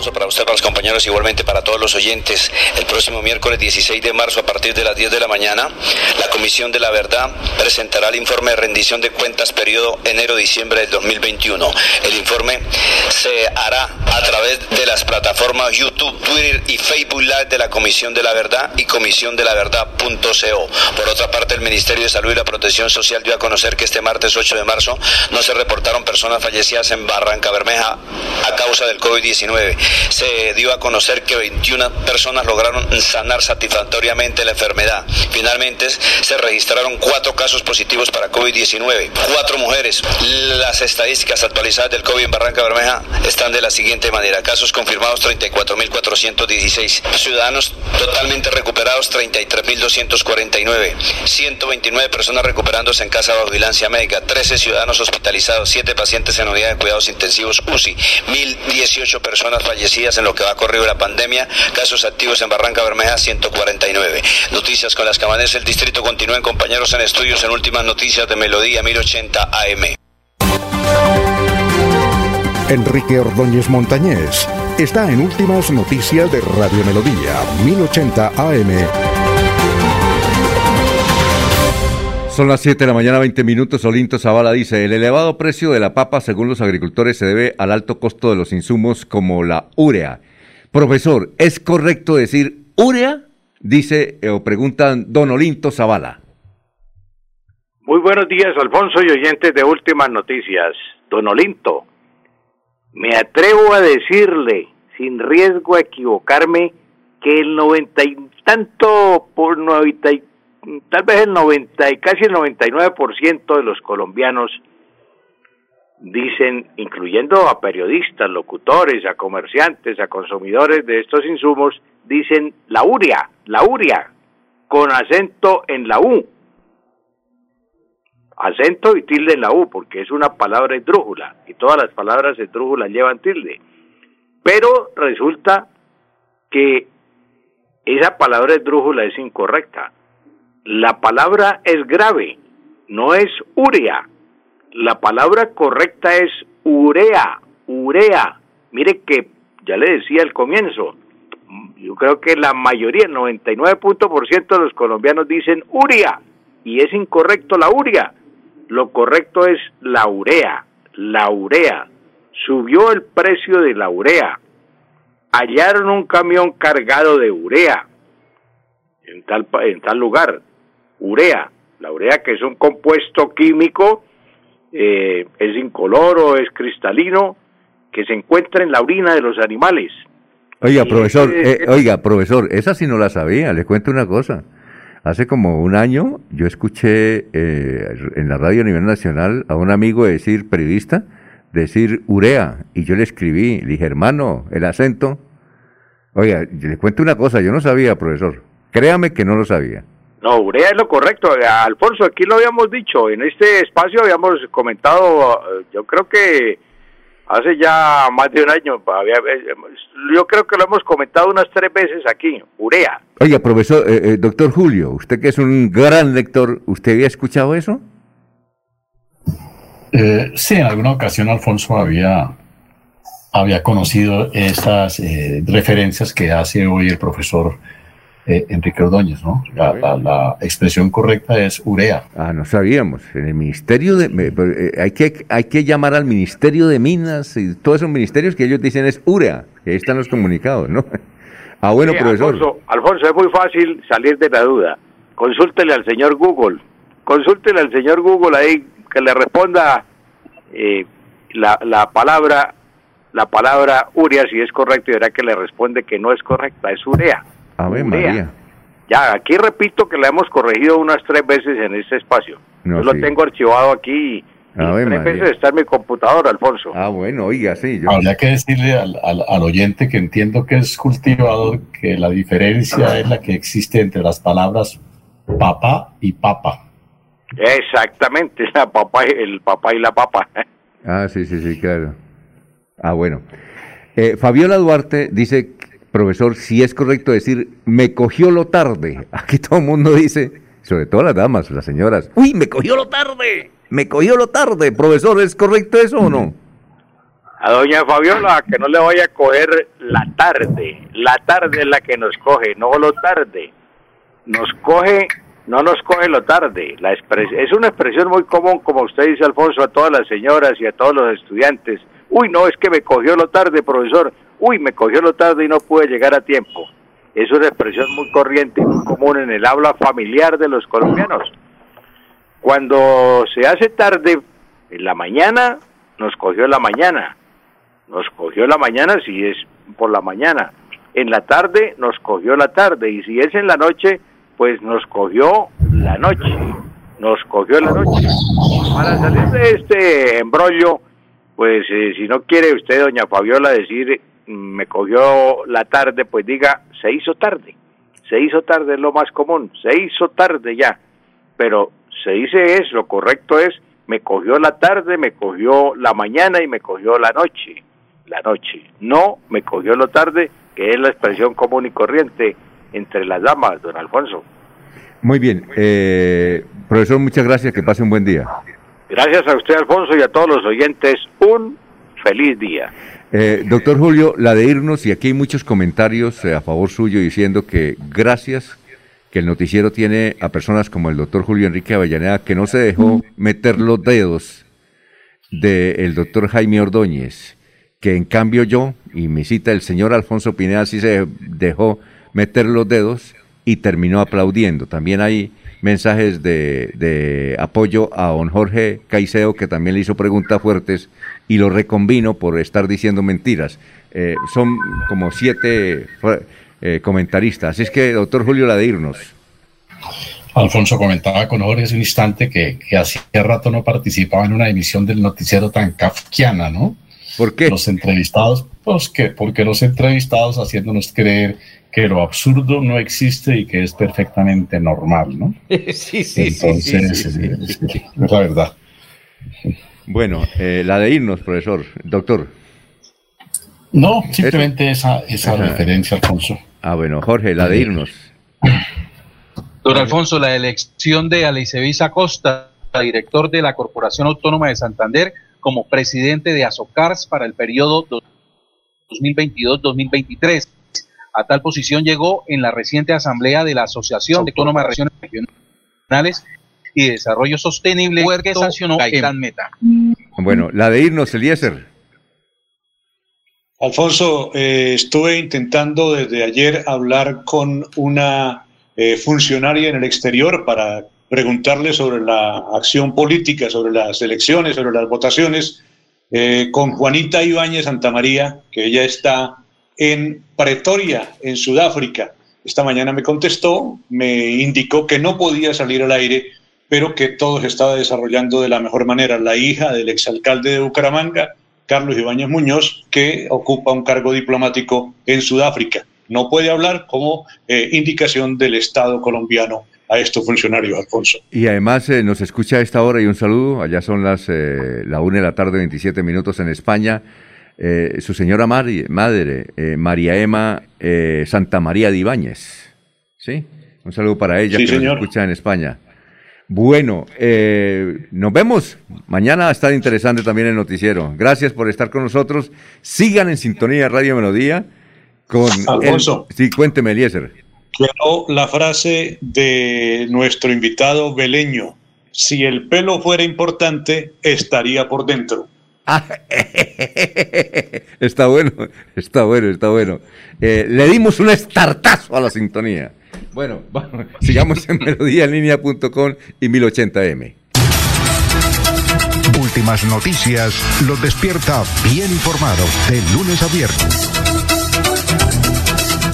Para usted, para los compañeros, igualmente para todos los oyentes. El próximo miércoles 16 de marzo, a partir de las 10 de la mañana, la Comisión de la Verdad presentará el informe de rendición de cuentas periodo enero-diciembre del 2021. El informe se hará a través de las plataformas YouTube, Twitter y Facebook Live de la Comisión de la Verdad y Comisión de la Verdad.co. Por otra parte, el Ministerio de Salud y la Protección Social dio a conocer que este martes 8 de marzo no se reportaron personas fallecidas en Barranca Bermeja a causa del COVID-19. Se dio a conocer que 21 personas lograron sanar satisfactoriamente la enfermedad. Finalmente, se registraron cuatro casos positivos para COVID-19, cuatro mujeres. Las estadísticas actualizadas del COVID en Barranca Bermeja están de la siguiente manera. Casos confirmados 34.416. Ciudadanos totalmente recuperados 33.249. 129 personas recuperándose en casa bajo vigilancia médica. 13 ciudadanos hospitalizados. 7 pacientes en unidad de cuidados intensivos UCI. 1.018 personas fallecidas en lo que va corrido la pandemia. Casos activos en Barranca Bermeja 149. Noticias con las que amanece el distrito. Continúen compañeros en estudios en últimas noticias de Melodía 1080 AM. Enrique Ordóñez Montañés está en Últimas Noticias de Radio Melodía 1080 AM. Son las 7 de la mañana, 20 minutos. Olinto Zavala dice, el elevado precio de la papa, según los agricultores, se debe al alto costo de los insumos como la urea. Profesor, ¿es correcto decir urea? Dice eh, o preguntan don Olinto Zavala. Muy buenos días, Alfonso y oyentes de Últimas Noticias. Don Olinto, Me atrevo a decirle, sin riesgo a equivocarme, que el 90 y tanto por 90 y, tal vez el 90 y casi el 99% de los colombianos dicen, incluyendo a periodistas, locutores, a comerciantes, a consumidores de estos insumos, dicen la uria, la uria, con acento en la U. Acento y tilde en la U, porque es una palabra esdrújula, y todas las palabras esdrújulas llevan tilde. Pero resulta que esa palabra esdrújula es incorrecta. La palabra es grave, no es urea. La palabra correcta es urea, urea. Mire que ya le decía al comienzo, yo creo que la mayoría, el 99% de los colombianos dicen urea y es incorrecto la urea. Lo correcto es la urea, la urea. Subió el precio de la urea. Hallaron un camión cargado de urea en tal, en tal lugar. Urea, la urea que es un compuesto químico, eh, es incoloro, es cristalino, que se encuentra en la orina de los animales Oiga, profesor, eh, oiga, profesor, esa sí no la sabía, le cuento una cosa. Hace como un año yo escuché eh, en la radio a nivel nacional a un amigo decir, periodista, decir urea, y yo le escribí, le dije, hermano, el acento. Oiga, le cuento una cosa, yo no sabía, profesor, créame que no lo sabía. No, urea es lo correcto. Alfonso, aquí lo habíamos dicho, en este espacio habíamos comentado, yo creo que hace ya más de un año. Eh, yo creo que lo hemos comentado unas tres veces aquí, urea. Oiga, profesor, eh, eh, doctor Julio, usted que es un gran lector, ¿usted había escuchado eso? sí, en alguna ocasión Alfonso había, había conocido esas referencias que hace hoy el profesor eh, Enrique Ordóñez, ¿no? La, expresión correcta es urea. Ah, no sabíamos. En el Ministerio de... Eh, hay, que, hay que llamar al Ministerio de Minas y todos esos ministerios que ellos dicen es urea. ahí están los comunicados, ¿no? Ah, bueno, profesor. Alfonso, Alfonso, es muy fácil salir de la duda. Consúltele al señor Google. Consúltele al señor Google ahí que le responda eh, la, la palabra la palabra urea si es correcto y verá que le responde que no es correcta, es urea. María. Ya, aquí repito que la hemos corregido unas tres veces en este espacio. Yo lo tengo archivado aquí y tres veces está en mi computadora, Alfonso. Ah, bueno, oiga, sí. Habría que decirle al, al, oyente que entiendo que es cultivador que la diferencia es la que existe entre las palabras papá y papa. Exactamente, la papá, el papá y la papa. Ah, sí, sí, sí, claro. Ah, bueno. Eh, Fabiola Duarte dice profesor, si es correcto decir, me cogió lo tarde. Aquí todo el mundo dice, sobre todo las damas, las señoras, uy, me cogió lo tarde, me cogió lo tarde. Profesor, ¿es correcto eso o no? A doña Fabiola, que no le vaya a coger la tarde. La tarde es la que nos coge, no lo tarde. Nos coge, no nos coge lo tarde. La es una expresión muy común, como usted dice, Alfonso, a todas las señoras y a todos los estudiantes. Uy, no, es que me cogió lo tarde, profesor uy, me cogió lo tarde y no pude llegar a tiempo. Es una expresión muy corriente y muy común en el habla familiar de los colombianos. Cuando se hace tarde en la mañana, nos cogió la mañana. Nos cogió la mañana si es por la mañana. En la tarde nos cogió la tarde y si es en la noche, pues nos cogió la noche. Nos cogió la noche. Para salir de este embrollo, pues eh, si no quiere usted, doña Fabiola, decir me cogió la tarde, pues diga, se hizo tarde. Se hizo tarde es lo más común, se hizo tarde ya. Pero se dice es, lo correcto es, me cogió la tarde, me cogió la mañana y me cogió la noche. La noche. No, me cogió lo tarde, que es la expresión común y corriente entre las damas, don Alfonso. Muy bien. Eh, profesor, muchas gracias. Que pase un buen día. Gracias a usted, Alfonso, y a todos los oyentes. Un feliz día. Eh, doctor Julio, la de irnos, y aquí hay muchos comentarios eh, a favor suyo diciendo que gracias que el noticiero tiene a personas como el doctor Julio Enrique Avellaneda, que no se dejó meter los dedos del doctor Jaime Ordóñez, que en cambio yo, y me cita el señor Alfonso Pineda, sí se dejó meter los dedos y terminó aplaudiendo. También hay mensajes de, de apoyo a don Jorge Caicedo, que también le hizo preguntas fuertes y lo recombino por estar diciendo mentiras. Eh, son como siete eh, comentaristas. Así es que, doctor Julio, la de irnos. Alfonso comentaba con Jorge hace un instante que, que hacía rato no participaba en una emisión del noticiero tan kafkiana, ¿no? ¿Por qué? Los entrevistados, pues que porque los entrevistados haciéndonos creer que lo absurdo no existe y que es perfectamente normal, ¿no? sí, sí, Entonces, sí, sí, sí, sí, sí, es la verdad. Bueno, eh, la de irnos, profesor, doctor. No, simplemente esa, esa referencia, Alfonso. Ah, bueno, Jorge, la de irnos. Don Alfonso, la elección de Aleicevis Acosta, director de la Corporación Autónoma de Santander, como presidente de Azocars para el periodo 2022-2023. A tal posición llegó en la reciente asamblea de la Asociación de Autónomas Regiones Regionales y Desarrollo Sostenible que sancionó Gaitán Meta. Bueno, la de irnos, Eliezer. Alfonso, eh, estuve intentando desde ayer hablar con una eh, funcionaria en el exterior para preguntarle sobre la acción política, sobre las elecciones, sobre las votaciones, eh, con Juanita Ibáñez Santamaría, que ella está en Pretoria, en Sudáfrica. Esta mañana me contestó, me indicó que no podía salir al aire, pero que todo se estaba desarrollando de la mejor manera. La hija del exalcalde de Bucaramanga, Carlos Ibáñez Muñoz, que ocupa un cargo diplomático en Sudáfrica. No puede hablar como eh, indicación del Estado colombiano a estos funcionarios, Alfonso. Y además eh, nos escucha a esta hora y un saludo. Allá son las eh, la una de la tarde, 27 minutos en España. Eh, su señora madre, eh, María Emma eh, Santa María de Ibáñez. ¿Sí? Un saludo para ella Sí, que nos escucha en España. Bueno, eh, nos vemos. Mañana estar interesante también el noticiero. Gracias por estar con nosotros. Sigan en sintonía Radio Melodía con... Alfonso. el- sí, cuénteme, Eliezer. Quiero la frase de nuestro invitado Beleño. Si el pelo fuera importante, estaría por dentro. Está bueno, está bueno, está bueno. Eh, le dimos un estartazo a la sintonía. Bueno, sigamos en melodíaenlínea.com y 1080m. Últimas noticias los despierta bien informados de lunes a viernes.